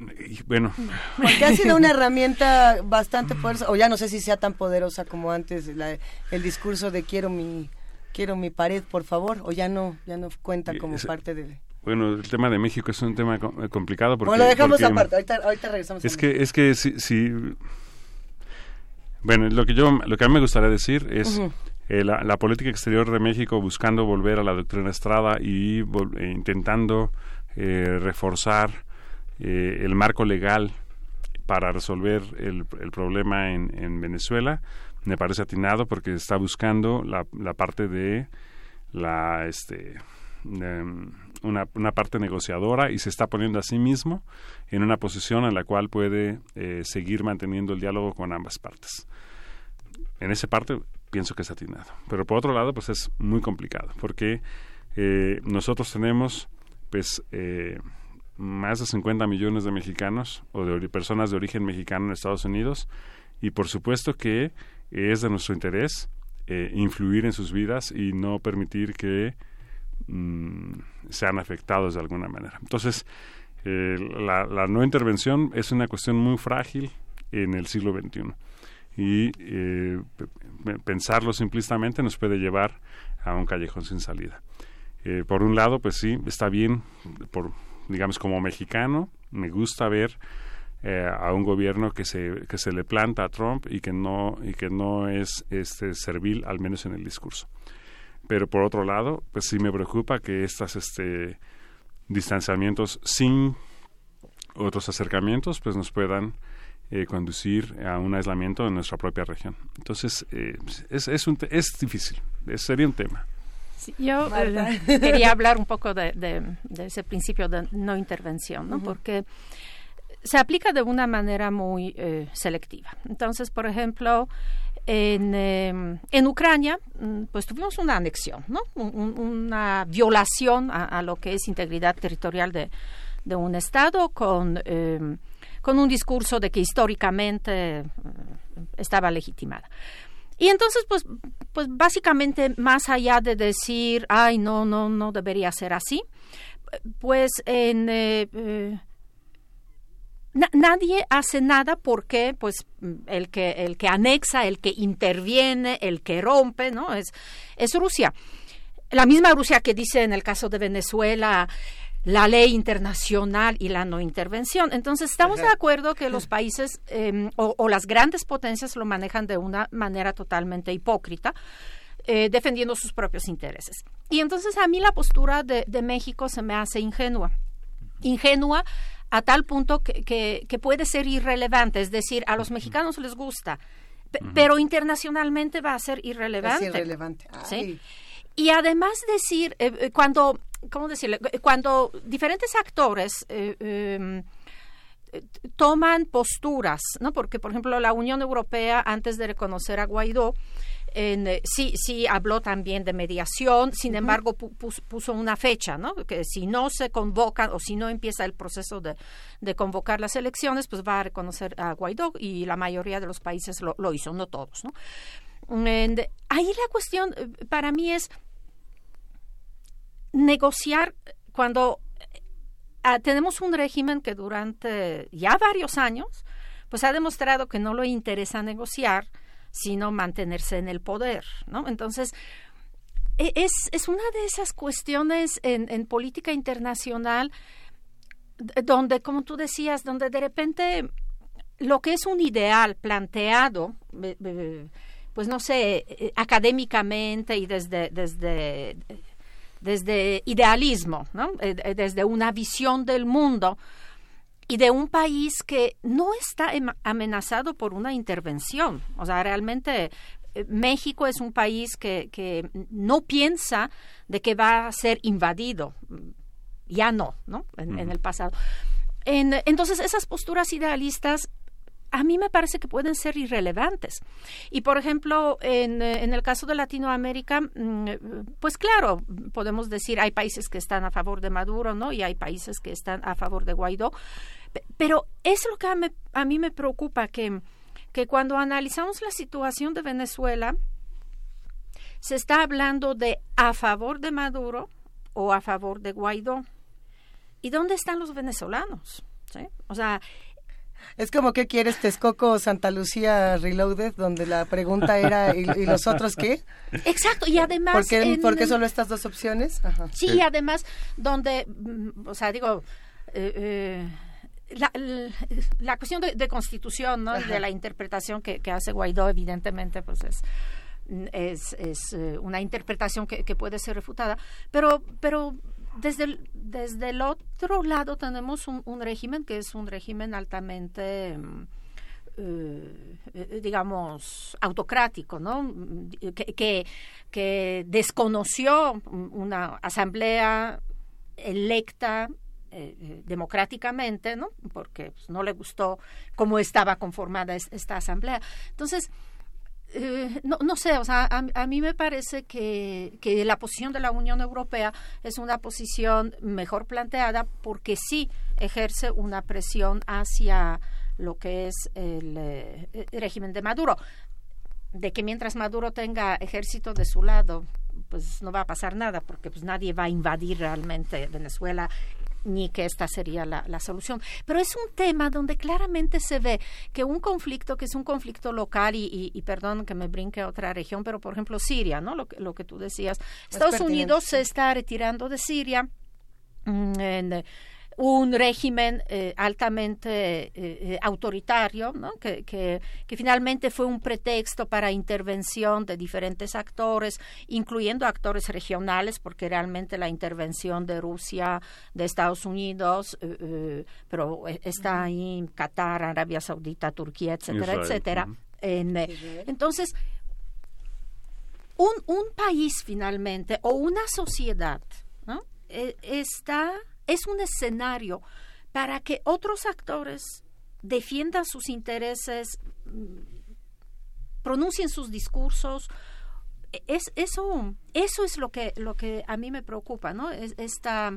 Y, bueno. Porque ha sido una [LAUGHS] herramienta bastante poderosa, o ya no sé si sea tan poderosa como antes la, el discurso de quiero mi quiero mi pared, por favor, o ya no ya no cuenta como es, parte de bueno, el tema de México es un tema complicado porque... Bueno, lo dejamos porque, aparte, ahorita, ahorita regresamos. Es que, es que si, si, Bueno, lo que, yo, lo que a mí me gustaría decir es... Uh -huh eh, la, política exterior de México buscando volver a la doctrina Estrada y eh, intentando eh, reforzar eh, el marco legal para resolver el, problema en, en, Venezuela me parece atinado porque está buscando la, parte de la este de una, una, parte negociadora y se está poniendo a sí mismo en una posición en la cual puede eh, seguir manteniendo el diálogo con ambas partes. En esa parte pienso que es atinado. Pero por otro lado, pues es muy complicado, porque eh, nosotros tenemos, pues, eh, más de 50 millones de mexicanos o de personas de origen mexicano en Estados Unidos, y por supuesto que es de nuestro interés eh, influir en sus vidas y no permitir que mm, sean afectados de alguna manera. Entonces, eh, la, la, no intervención es una cuestión muy frágil en el siglo XXI y eh, pensarlo simplistamente nos puede llevar a un callejón sin salida. Eh, por un lado, pues sí, está bien, por, digamos como mexicano, me gusta ver eh, a un gobierno que se, que se le planta a Trump y que no, y que no es este, servil, al menos en el discurso. Pero por otro lado, pues sí me preocupa que estos este, distanciamientos sin otros acercamientos pues nos puedan eh, conducir a un aislamiento en nuestra propia región. Entonces, eh, es, es, un es difícil, sería un tema. yo eh, [LAUGHS] quería [LAUGHS] hablar un poco de, de, ese principio de no intervención, ¿no? Porque se aplica de una manera muy selectiva. Entonces, por ejemplo, en, en, Ucrania, mm, pues tuvimos una anexión, ¿no? una violación a, a, lo que es integridad territorial de, de un Estado con con un discurso de que históricamente eh, estaba legitimada. Y entonces, pues, pues básicamente, más allá de decir, ay, no, no, no debería ser así, pues. Eh, eh, nadie hace nada porque pues el que el que anexa el que interviene el que rompe no es es Rusia la misma Rusia que dice en el caso de Venezuela la ley internacional y la no intervención. Entonces, estamos de acuerdo que los países em, o, las grandes potencias lo manejan de una manera totalmente hipócrita. Eh, defendiendo sus propios intereses. Y entonces a mí la postura de, México se me hace ingenua. Ingenua a tal punto que, que, puede ser irrelevante, es decir, a los mexicanos les gusta, pero internacionalmente va a ser irrelevante. Es irrelevante. ¿sí? Y además decir, eh, eh, cuando ¿cómo decirle? Cuando diferentes actores eh, em, toman posturas, ¿no? Porque, por ejemplo, la Unión Europea, antes de reconocer a Guaidó, en, eh, sí, sí habló también de mediación, sin embargo puso una fecha, ¿no? Que si no se convocan o si no empieza el proceso de, de, convocar las elecciones, pues va a reconocer a Guaidó y la mayoría de los países lo, lo hizo, no todos, ¿no? ahí la cuestión eh, para mí es negociar cuando ah, tenemos un régimen que durante ya varios años pues ha demostrado que no le interesa negociar sino mantenerse en el poder no entonces e, es, es una de esas cuestiones en, en política internacional donde como tú decías donde de repente lo que es un ideal planteado pues no sé eh, académicamente y desde desde desde idealismo, ¿no? Eh, eh, desde una visión del mundo y de un país que no está amenazado por una intervención. O sea, realmente eh, México es un país que, que no piensa de que va a ser invadido. Ya no, ¿no? En, en el pasado. En, entonces, esas posturas idealistas a mí me parece que pueden ser irrelevantes. Y, por ejemplo, en, eh, el caso de Latinoamérica, mm, pues claro, podemos decir, hay países que están a favor de Maduro, ¿no? Y hay países que están a favor de Guaidó. Pero es lo que a, mí me preocupa, que, que cuando analizamos la situación de Venezuela, se está hablando de a favor de Maduro o a favor de Guaidó. ¿Y dónde están los venezolanos? O sea, es como que quieres Texcoco Santa Lucía Reloaded, donde la pregunta era ¿y, los otros qué? Exacto, y además... ¿Por qué, solo estas dos opciones? Sí, además, donde, mm, o sea, digo... Eh, eh, la, la, cuestión de, constitución, ¿no? de la interpretación que, que, hace Guaidó, evidentemente, pues es, es, es eh, una interpretación que, que, puede ser refutada, pero, pero desde el, desde el otro lado tenemos un, régimen que es un régimen altamente mm, eh, eh, digamos autocrático no que, que, desconoció una asamblea electa eh, democráticamente no porque pues, no le gustó cómo estaba conformada esta asamblea. Entonces eh, no, no sé, o sea, a, mí me parece que, que, la posición de la Unión Europea es una posición mejor planteada porque sí ejerce una presión hacia lo que es el, eh, régimen de Maduro. de que mientras Maduro tenga ejército de su lado, pues no va a pasar nada, porque pues nadie va a invadir realmente Venezuela ni que esta sería la, la, solución. Pero es un tema donde claramente se ve que un conflicto, que es un conflicto local, y, y, y perdón que me brinque a otra región, pero por ejemplo Siria, ¿no? Lo, que- lo que tú decías. Estados Unidos se está retirando de Siria. mm, en, un régimen eh, altamente eh, eh, autoritario, ¿no? que, que, que finalmente fue un pretexto para intervención de diferentes actores, incluyendo actores regionales, porque realmente la intervención de Rusia, de Estados Unidos, eh, eh, pero está ahí Qatar, Arabia Saudita, Turquía, etcétera, Israel, etcétera. En, eh, entonces, un, un país finalmente o una sociedad ¿no? Eh, está es un escenario para que otros actores defiendan sus intereses mm, pronuncien sus discursos. E- es eso eso es lo que lo que a mí me preocupa no es esta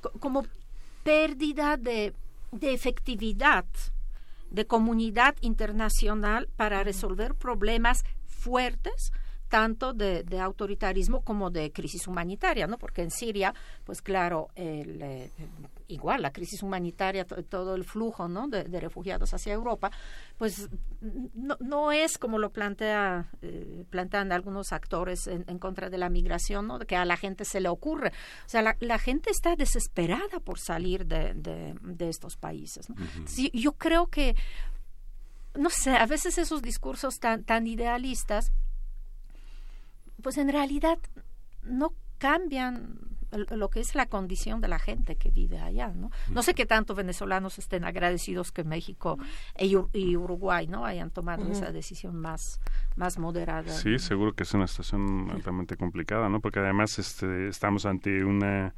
co- como pérdida de, de efectividad de comunidad internacional para resolver problemas fuertes tanto de, de autoritarismo como de crisis humanitaria, ¿no? Porque en Siria, pues claro, el, eh, igual la crisis humanitaria, to- todo el flujo, ¿no? De, de refugiados hacia Europa, pues no, no es como lo plantea eh, plantean algunos actores en, en contra de la migración, ¿no? Que a la gente se le ocurre. O sea, la, la gente está desesperada por salir de, de, de estos países. ¿no? Sí, yo creo que no sé, a veces esos discursos tan, tan idealistas, pues en realidad no cambian lo que es la condición de la gente que vive allá, ¿no? No sé qué tanto venezolanos estén agradecidos que México e y Uruguay, ¿no? Hayan tomado esa decisión más, más moderada. Sí, seguro que es una situación altamente complicada, ¿no? Porque además este, estamos ante una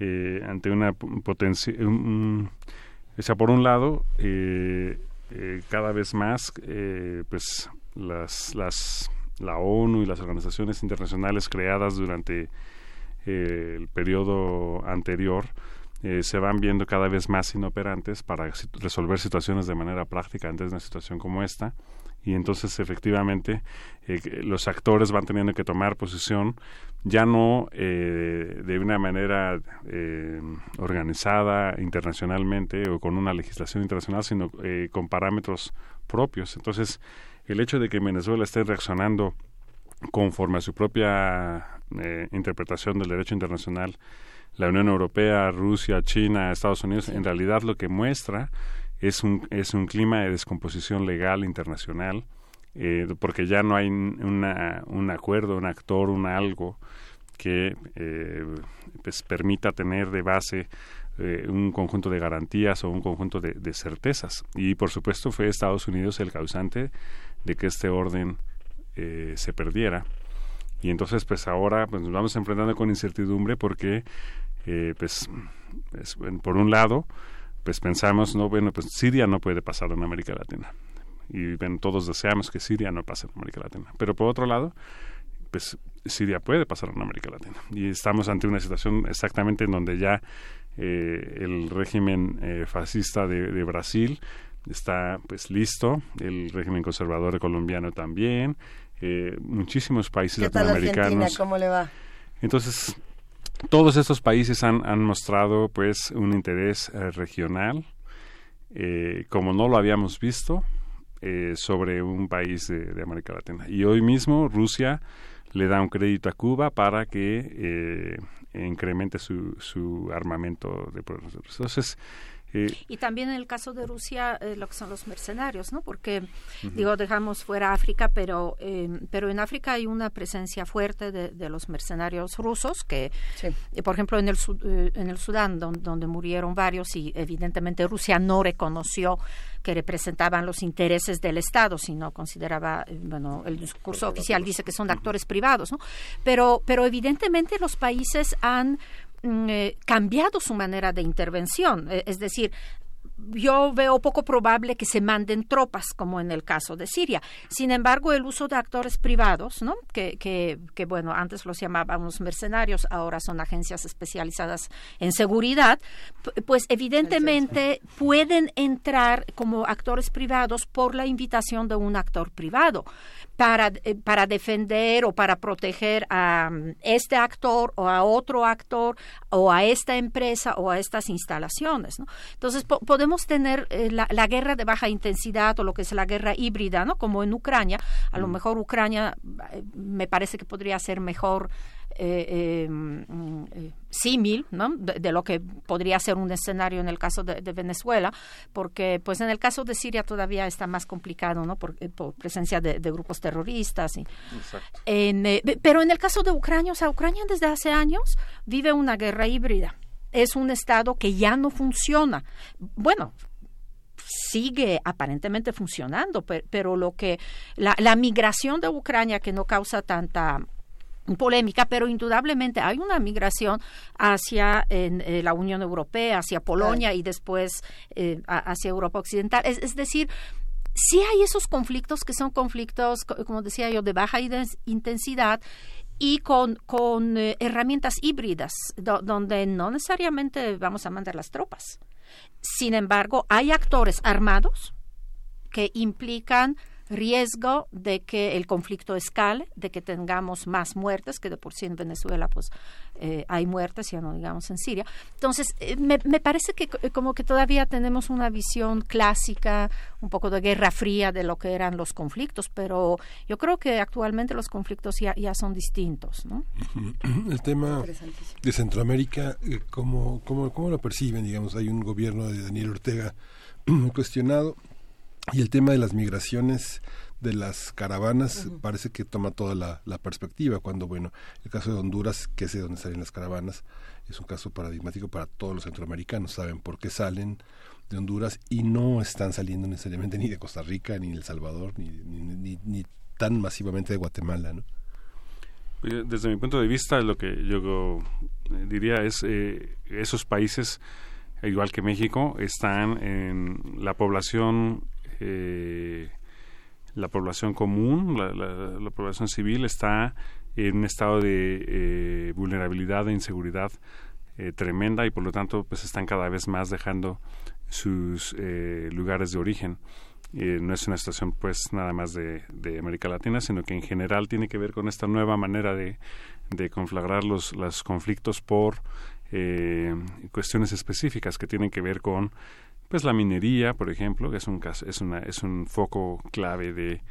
eh, ante una potencia, o sea, por un lado, eh, eh, cada vez más, eh, pues las las la ONU y las organizaciones internacionales creadas durante eh, el periodo anterior eh, se van viendo cada vez más inoperantes para resolver situaciones de manera práctica antes de una situación como esta. Y entonces efectivamente eh, los actores van teniendo que tomar posición ya no eh, de una manera organizada internacionalmente o con una legislación internacional sino con parámetros propios. Entonces el hecho de que Venezuela esté reaccionando conforme a su propia eh, interpretación del derecho internacional, la Unión Europea, Rusia, China, Estados Unidos, en realidad lo que muestra es un, es un clima de descomposición legal internacional, eh, porque ya no hay una, un acuerdo, un actor, un algo que eh, pues permita tener de base eh, un conjunto de garantías o un conjunto de, de certezas. Y por supuesto fue Estados Unidos el causante de que este orden eh, se perdiera. Y entonces, pues ahora pues, nos vamos enfrentando con incertidumbre porque, eh, pues, por un lado, pues pensamos, no, bueno, pues Siria no puede pasar en América Latina. Y todos deseamos que Siria no pase en América Latina. Pero por otro lado, pues Siria puede pasar en América Latina. Y estamos ante una situación exactamente en donde ya eh, el régimen eh, fascista de Brasil está pues listo, el régimen conservador colombiano también, eh, muchísimos países ¿Qué tal Argentina? latinoamericanos. ¿Cómo le va? Entonces, todos estos países han, han mostrado pues un interés eh, regional, eh, como no lo habíamos visto, sobre un país de, de América Latina. Y hoy mismo Rusia le da un crédito a Cuba para que eh, incremente su, su armamento de producción. Entonces, eh, Y también en el caso de Rusia, eh, lo que son los mercenarios, ¿no? Porque, digo, dejamos fuera África, pero, eh, pero en África hay una presencia fuerte de, de los mercenarios rusos, que, eh, por ejemplo, en el, Sud- eh, en el Sudán, don- donde murieron varios, y evidentemente Rusia no reconoció que representaban los intereses del Estado, sino consideraba, eh, bueno, el discurso oficial dice que son actores privados, ¿no? Pero, pero evidentemente los países han eh, cambiado su manera de intervención. Eh, es decir, yo veo poco probable que se manden tropas, como en el caso de Siria. Sin embargo, el uso de actores privados, ¿no? que, que, que bueno, antes los llamábamos mercenarios, ahora son agencias especializadas en seguridad, pues evidentemente pueden entrar como actores privados por la invitación de un actor privado para, eh, para defender o para proteger a um, este actor o a otro actor o a esta empresa o a estas instalaciones. ¿no? Entonces podemos tener eh, la, la, guerra de baja intensidad o lo que es la guerra híbrida, ¿no? como en Ucrania. A lo mm. mejor Ucrania eh, me parece que podría ser mejor eh, em, eh, símil ¿no? De, lo que podría ser un escenario en el caso de, Venezuela, porque pues en el caso de Siria todavía está más complicado, ¿no? Por, eh, presencia de, grupos terroristas. Y, en, pero en el caso de Ucrania, o sea, Ucrania desde hace años vive una guerra híbrida. Es un estado que ya no funciona. Bueno, sigue aparentemente funcionando, pero, pero lo que la, la migración de Ucrania que no causa tanta polémica, pero indudablemente hay una migración hacia en, eh, la Unión Europea, hacia Polonia y después eh, hacia Europa Occidental. Es, decir, sí hay esos conflictos que son conflictos, como decía yo, de baja intensidad y con, con eh, herramientas híbridas, donde no necesariamente vamos a mandar las tropas. Sin embargo, hay actores armados que implican riesgo de que el conflicto escale, de que tengamos más muertes, que de por sí en Venezuela pues eh, hay muertes, ya no digamos en Siria. Entonces, eh, me, me, parece que eh, como que todavía tenemos una visión clásica, un poco de guerra fría de lo que eran los conflictos, pero yo creo que actualmente los conflictos ya, ya son distintos. ¿no? [CLEARS THROAT] El tema de Centroamérica, ¿cómo, cómo, ¿cómo lo perciben? Digamos, hay un gobierno de Daniel Ortega muy [CLEARS THROAT] cuestionado y el tema de las migraciones de las caravanas parece que toma toda la, perspectiva, cuando, bueno, el caso de Honduras, que es de donde salen las caravanas, es un caso paradigmático para todos los centroamericanos, saben por qué salen de Honduras y no están saliendo necesariamente ni de Costa Rica, ni de El Salvador, ni, ni, ni, tan masivamente de Guatemala, ¿no? Desde mi punto de vista, lo que yo eh, diría es eh, esos países, igual que México, están en la población eh, la población común, la, población civil está en un estado de eh, vulnerabilidad e inseguridad eh, tremenda y por lo tanto pues están cada vez más dejando sus eh, lugares de origen. no es una situación pues nada más de, América Latina, sino que en general tiene que ver con esta nueva manera de, de conflagrar los, los conflictos por cuestiones específicas que tienen que ver con pues la minería, por ejemplo, que es un, es una, es un foco clave de,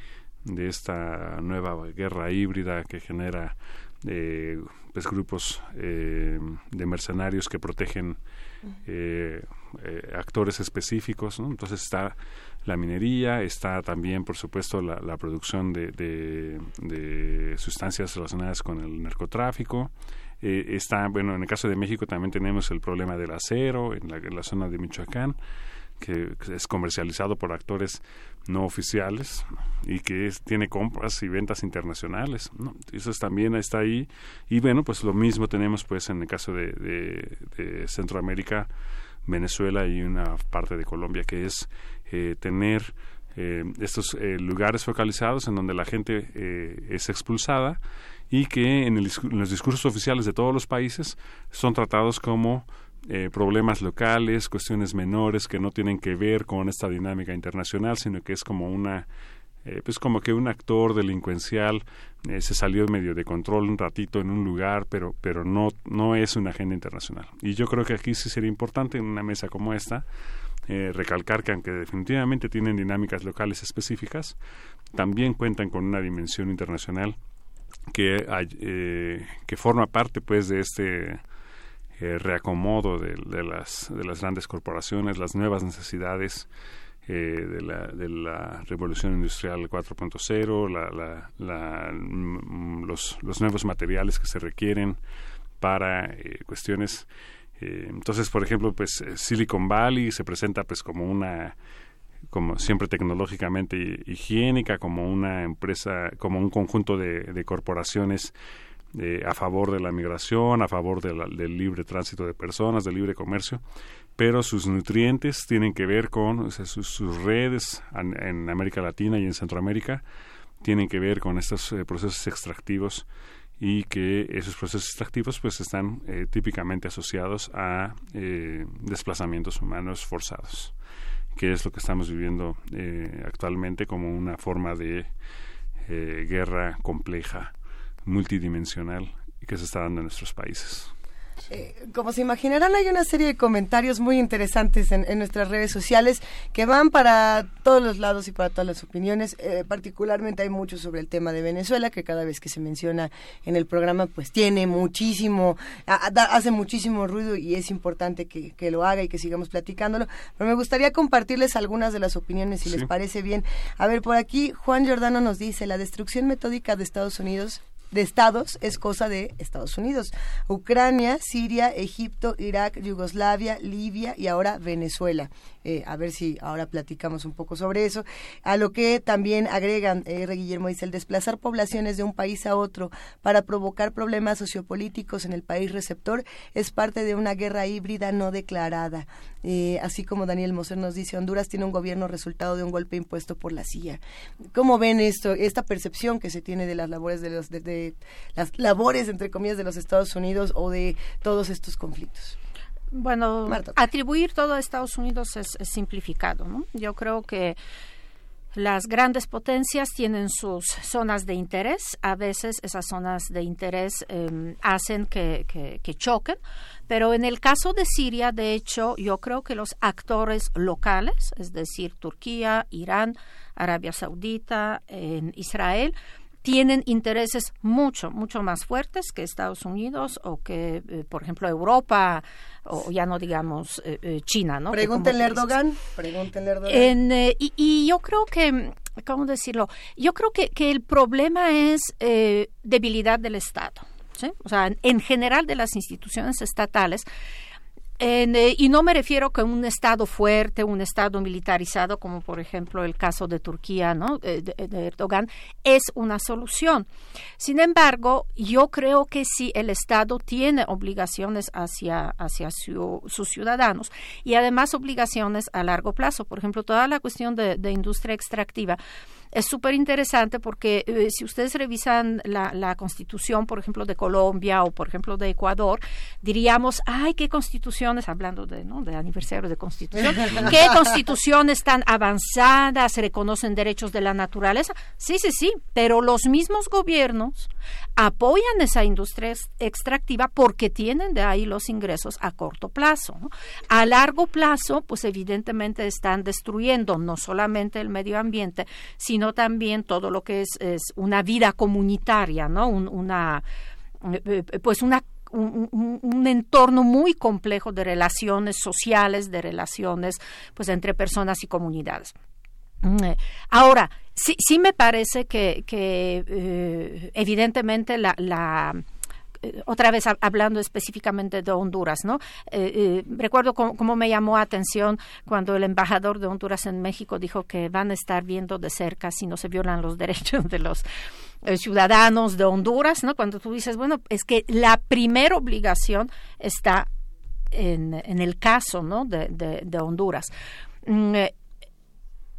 de esta nueva guerra híbrida que genera eh, pues grupos eh, de mercenarios que protegen eh, actores específicos. Entonces está la minería, está también, por supuesto, la, la producción de, de, sustancias relacionadas con el narcotráfico. Está, bueno, en el caso de México también tenemos el problema del acero en la, zona de Michoacán que es comercializado por actores no oficiales y que tiene compras y ventas internacionales. ¿no? Eso también está ahí. Y bueno, pues lo mismo tenemos pues en el caso de, Centroamérica, Venezuela y una parte de Colombia, que es eh, tener eh, estos eh, lugares focalizados en donde la gente es expulsada y que en, el, los discursos oficiales de todos los países son tratados como eh, problemas locales, cuestiones menores que no tienen que ver con esta dinámica internacional, sino que es como una eh, pues como que un actor delincuencial eh, se salió medio de control un ratito en un lugar, pero pero no no es una agenda internacional. Y yo creo que aquí sí sería importante en una mesa como esta recalcar que aunque definitivamente tienen dinámicas locales específicas, también cuentan con una dimensión internacional que que forma parte pues de este eh, reacomodo de, las, de las grandes corporaciones, las nuevas necesidades eh, de, la, de la revolución industrial 4.0, la, la, mm, los, los nuevos materiales que se requieren para eh, cuestiones. entonces, por ejemplo, pues Silicon Valley se presenta pues como una como siempre tecnológicamente higiénica, como una empresa, como un conjunto de, corporaciones a favor de la migración, a favor del libre tránsito de personas, del libre comercio, pero sus nutrientes tienen que ver con o sea, sus, redes en, en, América Latina y en Centroamérica tienen que ver con estos eh, procesos extractivos y que esos procesos extractivos pues están eh, típicamente asociados a eh, desplazamientos humanos forzados que es lo que estamos viviendo eh, actualmente como una forma de eh, guerra compleja, multidimensional que se está dando en nuestros países. Eh, como se imaginarán, hay una serie de comentarios muy interesantes en, en, nuestras redes sociales que van para todos los lados y para todas las opiniones. Eh, particularmente hay mucho sobre el tema de Venezuela, que cada vez que se menciona en el programa, pues tiene muchísimo, a, a, hace muchísimo ruido y es importante que, que, lo haga y que sigamos platicándolo. Pero me gustaría compartirles algunas de las opiniones, si sí. les parece bien. A ver, por aquí Juan Giordano nos dice, la destrucción metódica de Estados Unidos de estados es cosa de Estados Unidos. Ucrania, Siria, Egipto, Irak, Yugoslavia, Libia y ahora Venezuela. Eh, a ver si ahora platicamos un poco sobre eso. A lo que también agregan, eh, Guillermo dice, el desplazar poblaciones de un país a otro para provocar problemas sociopolíticos en el país receptor es parte de una guerra híbrida no declarada. Eh, así como Daniel Moser nos dice, Honduras tiene un gobierno resultado de un golpe impuesto por la CIA. ¿Cómo ven esto, esta percepción que se tiene de las labores de los, de las labores entre comillas de los Estados Unidos o de todos estos conflictos? Bueno, Marta. atribuir todo a Estados Unidos es, es, simplificado, ¿no? Yo creo que las grandes potencias tienen sus zonas de interés. A veces esas zonas de interés eh, hacen que, que, que, choquen. Pero en el caso de Siria, de hecho, yo creo que los actores locales, es decir, Turquía, Irán, Arabia Saudita, en Israel, tienen intereses mucho, mucho más fuertes que Estados Unidos o que, eh, por ejemplo, Europa o ya no digamos eh, eh, China, ¿no? Pregúntenle a Erdogan, pregúntenle Erdogan. En, eh, y, y, yo creo que, ¿cómo decirlo? Yo creo que, que el problema es debilidad del Estado, ¿sí? O sea, en, en general de las instituciones estatales, en, eh, y no me refiero a un Estado fuerte, un Estado militarizado, como por ejemplo el caso de Turquía, ¿no? de, de, Erdogan, es una solución. Sin embargo, yo creo que si el Estado tiene obligaciones hacia, hacia su, sus ciudadanos y además obligaciones a largo plazo, por ejemplo, toda la cuestión de industria extractiva, es súper interesante porque eh, si ustedes revisan la, la, constitución, por ejemplo, de Colombia o, por ejemplo, de Ecuador, diríamos, ay, qué constituciones, hablando de, ¿no? de aniversario de constitución, [LAUGHS] qué constituciones tan avanzadas, reconocen derechos de la naturaleza. Sí, sí, sí, pero los mismos gobiernos apoyan esa industria extractiva porque tienen de ahí los ingresos a corto plazo. ¿no? A largo plazo, pues evidentemente están destruyendo no solamente el medio ambiente, sino sino también todo lo que es, es una vida comunitaria, ¿no? Un, una, pues una un, un, entorno muy complejo de relaciones sociales, de relaciones pues entre personas y comunidades. Ahora, sí, sí me parece que, que eh, evidentemente la otra vez hablando específicamente de Honduras, ¿no? Eh, eh, recuerdo cómo, me llamó atención cuando el embajador de Honduras en México dijo que van a estar viendo de cerca si no se violan los [LAUGHS] derechos de los eh, ciudadanos de Honduras, ¿no? Cuando tú dices, bueno, es que la primera obligación está en, en el caso, ¿no? De, de, Honduras. Mm,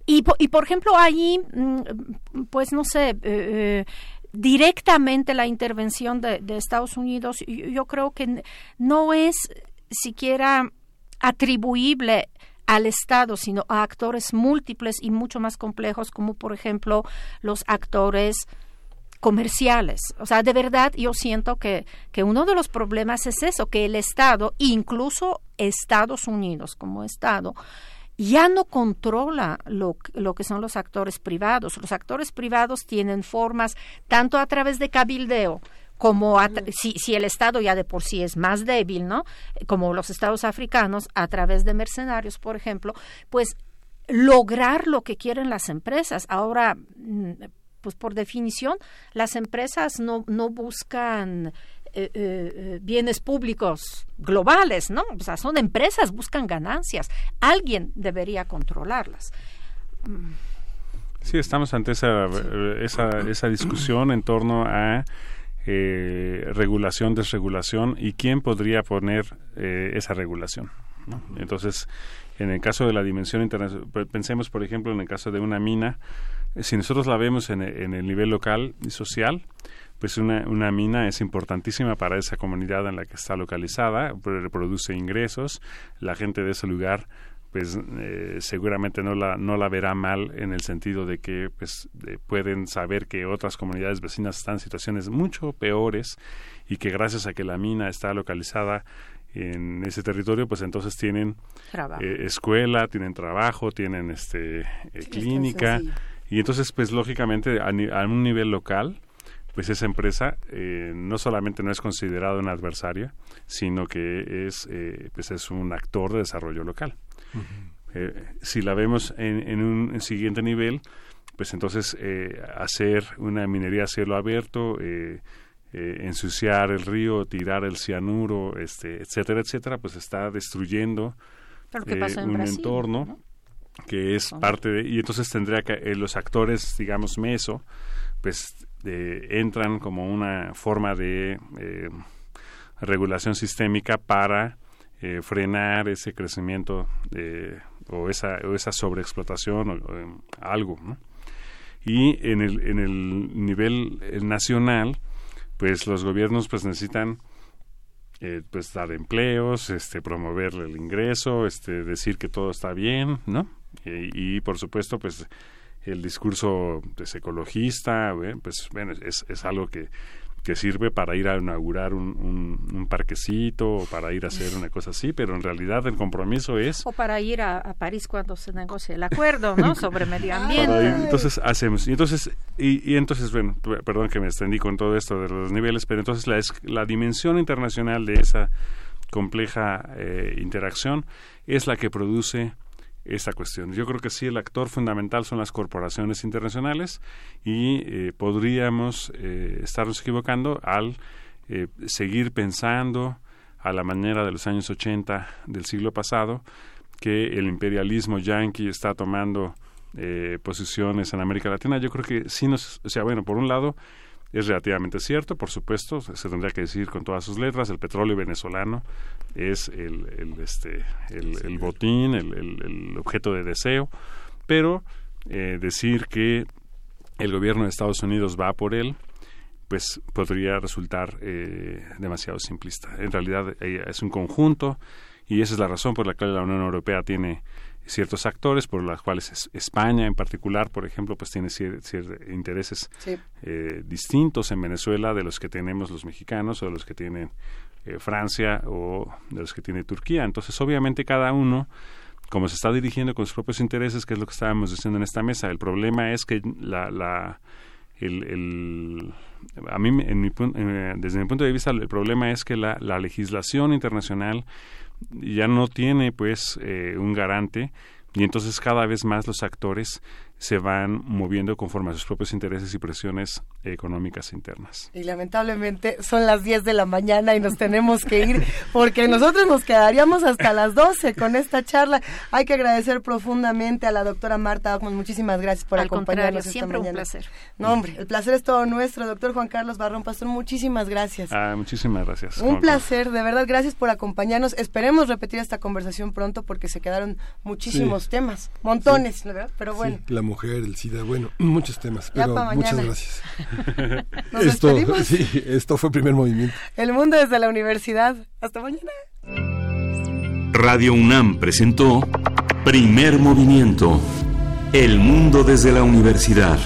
y, y, por ejemplo, ahí, mm, pues no sé, eh, directamente la intervención de, Estados Unidos, yo, yo, creo que no es siquiera atribuible al Estado, sino a actores múltiples y mucho más complejos, como por ejemplo los actores comerciales. O sea, de verdad yo siento que, que uno de los problemas es eso, que el Estado, incluso Estados Unidos como Estado, ya no controla lo, lo, que son los actores privados. Los actores privados tienen formas tanto a través de cabildeo como a, si, si, el Estado ya de por sí es más débil, ¿no? Como los estados africanos, a través de mercenarios, por ejemplo, pues lograr lo que quieren las empresas. Ahora, mm, pues por definición, las empresas no, no buscan eh, eh, bienes públicos globales, ¿no? O sea, son empresas, buscan ganancias. Alguien debería controlarlas. Sí, estamos ante esa, esa, esa discusión en torno a eh, regulación, desregulación y quién podría poner eh, esa regulación. ¿no? Entonces, en el caso de la dimensión internacional, pensemos, por ejemplo, en el caso de una mina, eh, si nosotros la vemos en, en el nivel local y social, pues una, una mina es importantísima para esa comunidad en la que está localizada, produce ingresos, la gente de ese lugar pues eh, seguramente no la no la verá mal en el sentido de que pues pueden saber que otras comunidades vecinas están en situaciones mucho peores y que gracias a que la mina está localizada en ese territorio pues entonces tienen eh, escuela tienen trabajo tienen este eh, clínica. y entonces pues lógicamente a, a, un nivel local pues esa empresa no solamente no es considerada una adversaria sino que es pues es un actor de desarrollo local. Eh, si la vemos en, un siguiente nivel, pues entonces eh, hacer una minería a cielo abierto, eh, ensuciar el río, tirar el cianuro, este, etcétera, etcétera, pues está destruyendo un entorno que es parte de... Y entonces tendría que los actores, digamos, meso, pues entran como una forma de regulación sistémica para eh, frenar ese crecimiento o, esa, o esa sobreexplotación o, algo. Y en el, nivel nacional, pues los gobiernos pues necesitan eh, pues dar empleos, este, promover el ingreso, este, decir que todo está bien, ¿no? y por supuesto, pues el discurso pues, ecologista, pues bueno, es, es algo que que sirve para ir a inaugurar un, un, parquecito o para ir a hacer una cosa así, pero en realidad el compromiso es... O para ir a, París cuando se negocie el acuerdo, ¿no? Sobre [LAUGHS] medio ambiente. entonces hacemos, y entonces, y, entonces, bueno, perdón que me extendí con todo esto de los niveles, pero entonces la, la dimensión internacional de esa compleja eh, interacción es la que produce esta cuestión. Yo creo que sí, el actor fundamental son las corporaciones internacionales y eh, podríamos eh, estarnos equivocando al eh, seguir pensando a la manera de los años 80 del siglo pasado que el imperialismo yanqui está tomando posiciones en América Latina. Yo creo que sí nos, o sea, bueno, por un lado, es relativamente cierto, por supuesto, se tendría que decir con todas sus letras, el petróleo venezolano es el, el este, el, botín, el, objeto de deseo, pero eh, decir que el gobierno de Estados Unidos va por él, pues podría resultar eh, demasiado simplista. En realidad eh, es un conjunto y esa es la razón por la cual la Unión Europea tiene ciertos actores por los cuales España en particular, por ejemplo, pues tiene ciertos intereses eh, distintos en Venezuela de los que tenemos los mexicanos o de los que tienen eh, Francia o de los que tiene Turquía. Entonces, obviamente, cada uno, como se está dirigiendo con sus propios intereses, que es lo que estábamos diciendo en esta mesa, el problema es que la, la el, el, a mí, en mi, desde mi punto de vista, el problema es que la, la legislación internacional ya no tiene pues eh, un garante y entonces cada vez más los actores se van moviendo conforme a sus propios intereses y presiones económicas internas. Y lamentablemente son las 10 de la mañana y nos tenemos que ir [LAUGHS] porque nosotros nos quedaríamos hasta las 12 con esta charla. Hay que agradecer profundamente a la doctora Marta Ockman. Muchísimas gracias por acompañarnos esta siempre mañana. un placer. No, hombre, el placer es todo nuestro. Doctor Juan Carlos Barrón Pastor, muchísimas gracias. Ah, muchísimas gracias. Un placer, de verdad, gracias por acompañarnos. Esperemos repetir esta conversación pronto porque se quedaron muchísimos temas, montones, ¿verdad? Pero bueno mujer, el SIDA, bueno, muchos temas, pero muchas gracias. [LAUGHS] ¿Nos [LAUGHS] esto, sí, esto fue primer movimiento. El mundo desde la universidad. Hasta mañana. Radio UNAM presentó Primer Movimiento. El mundo desde la universidad.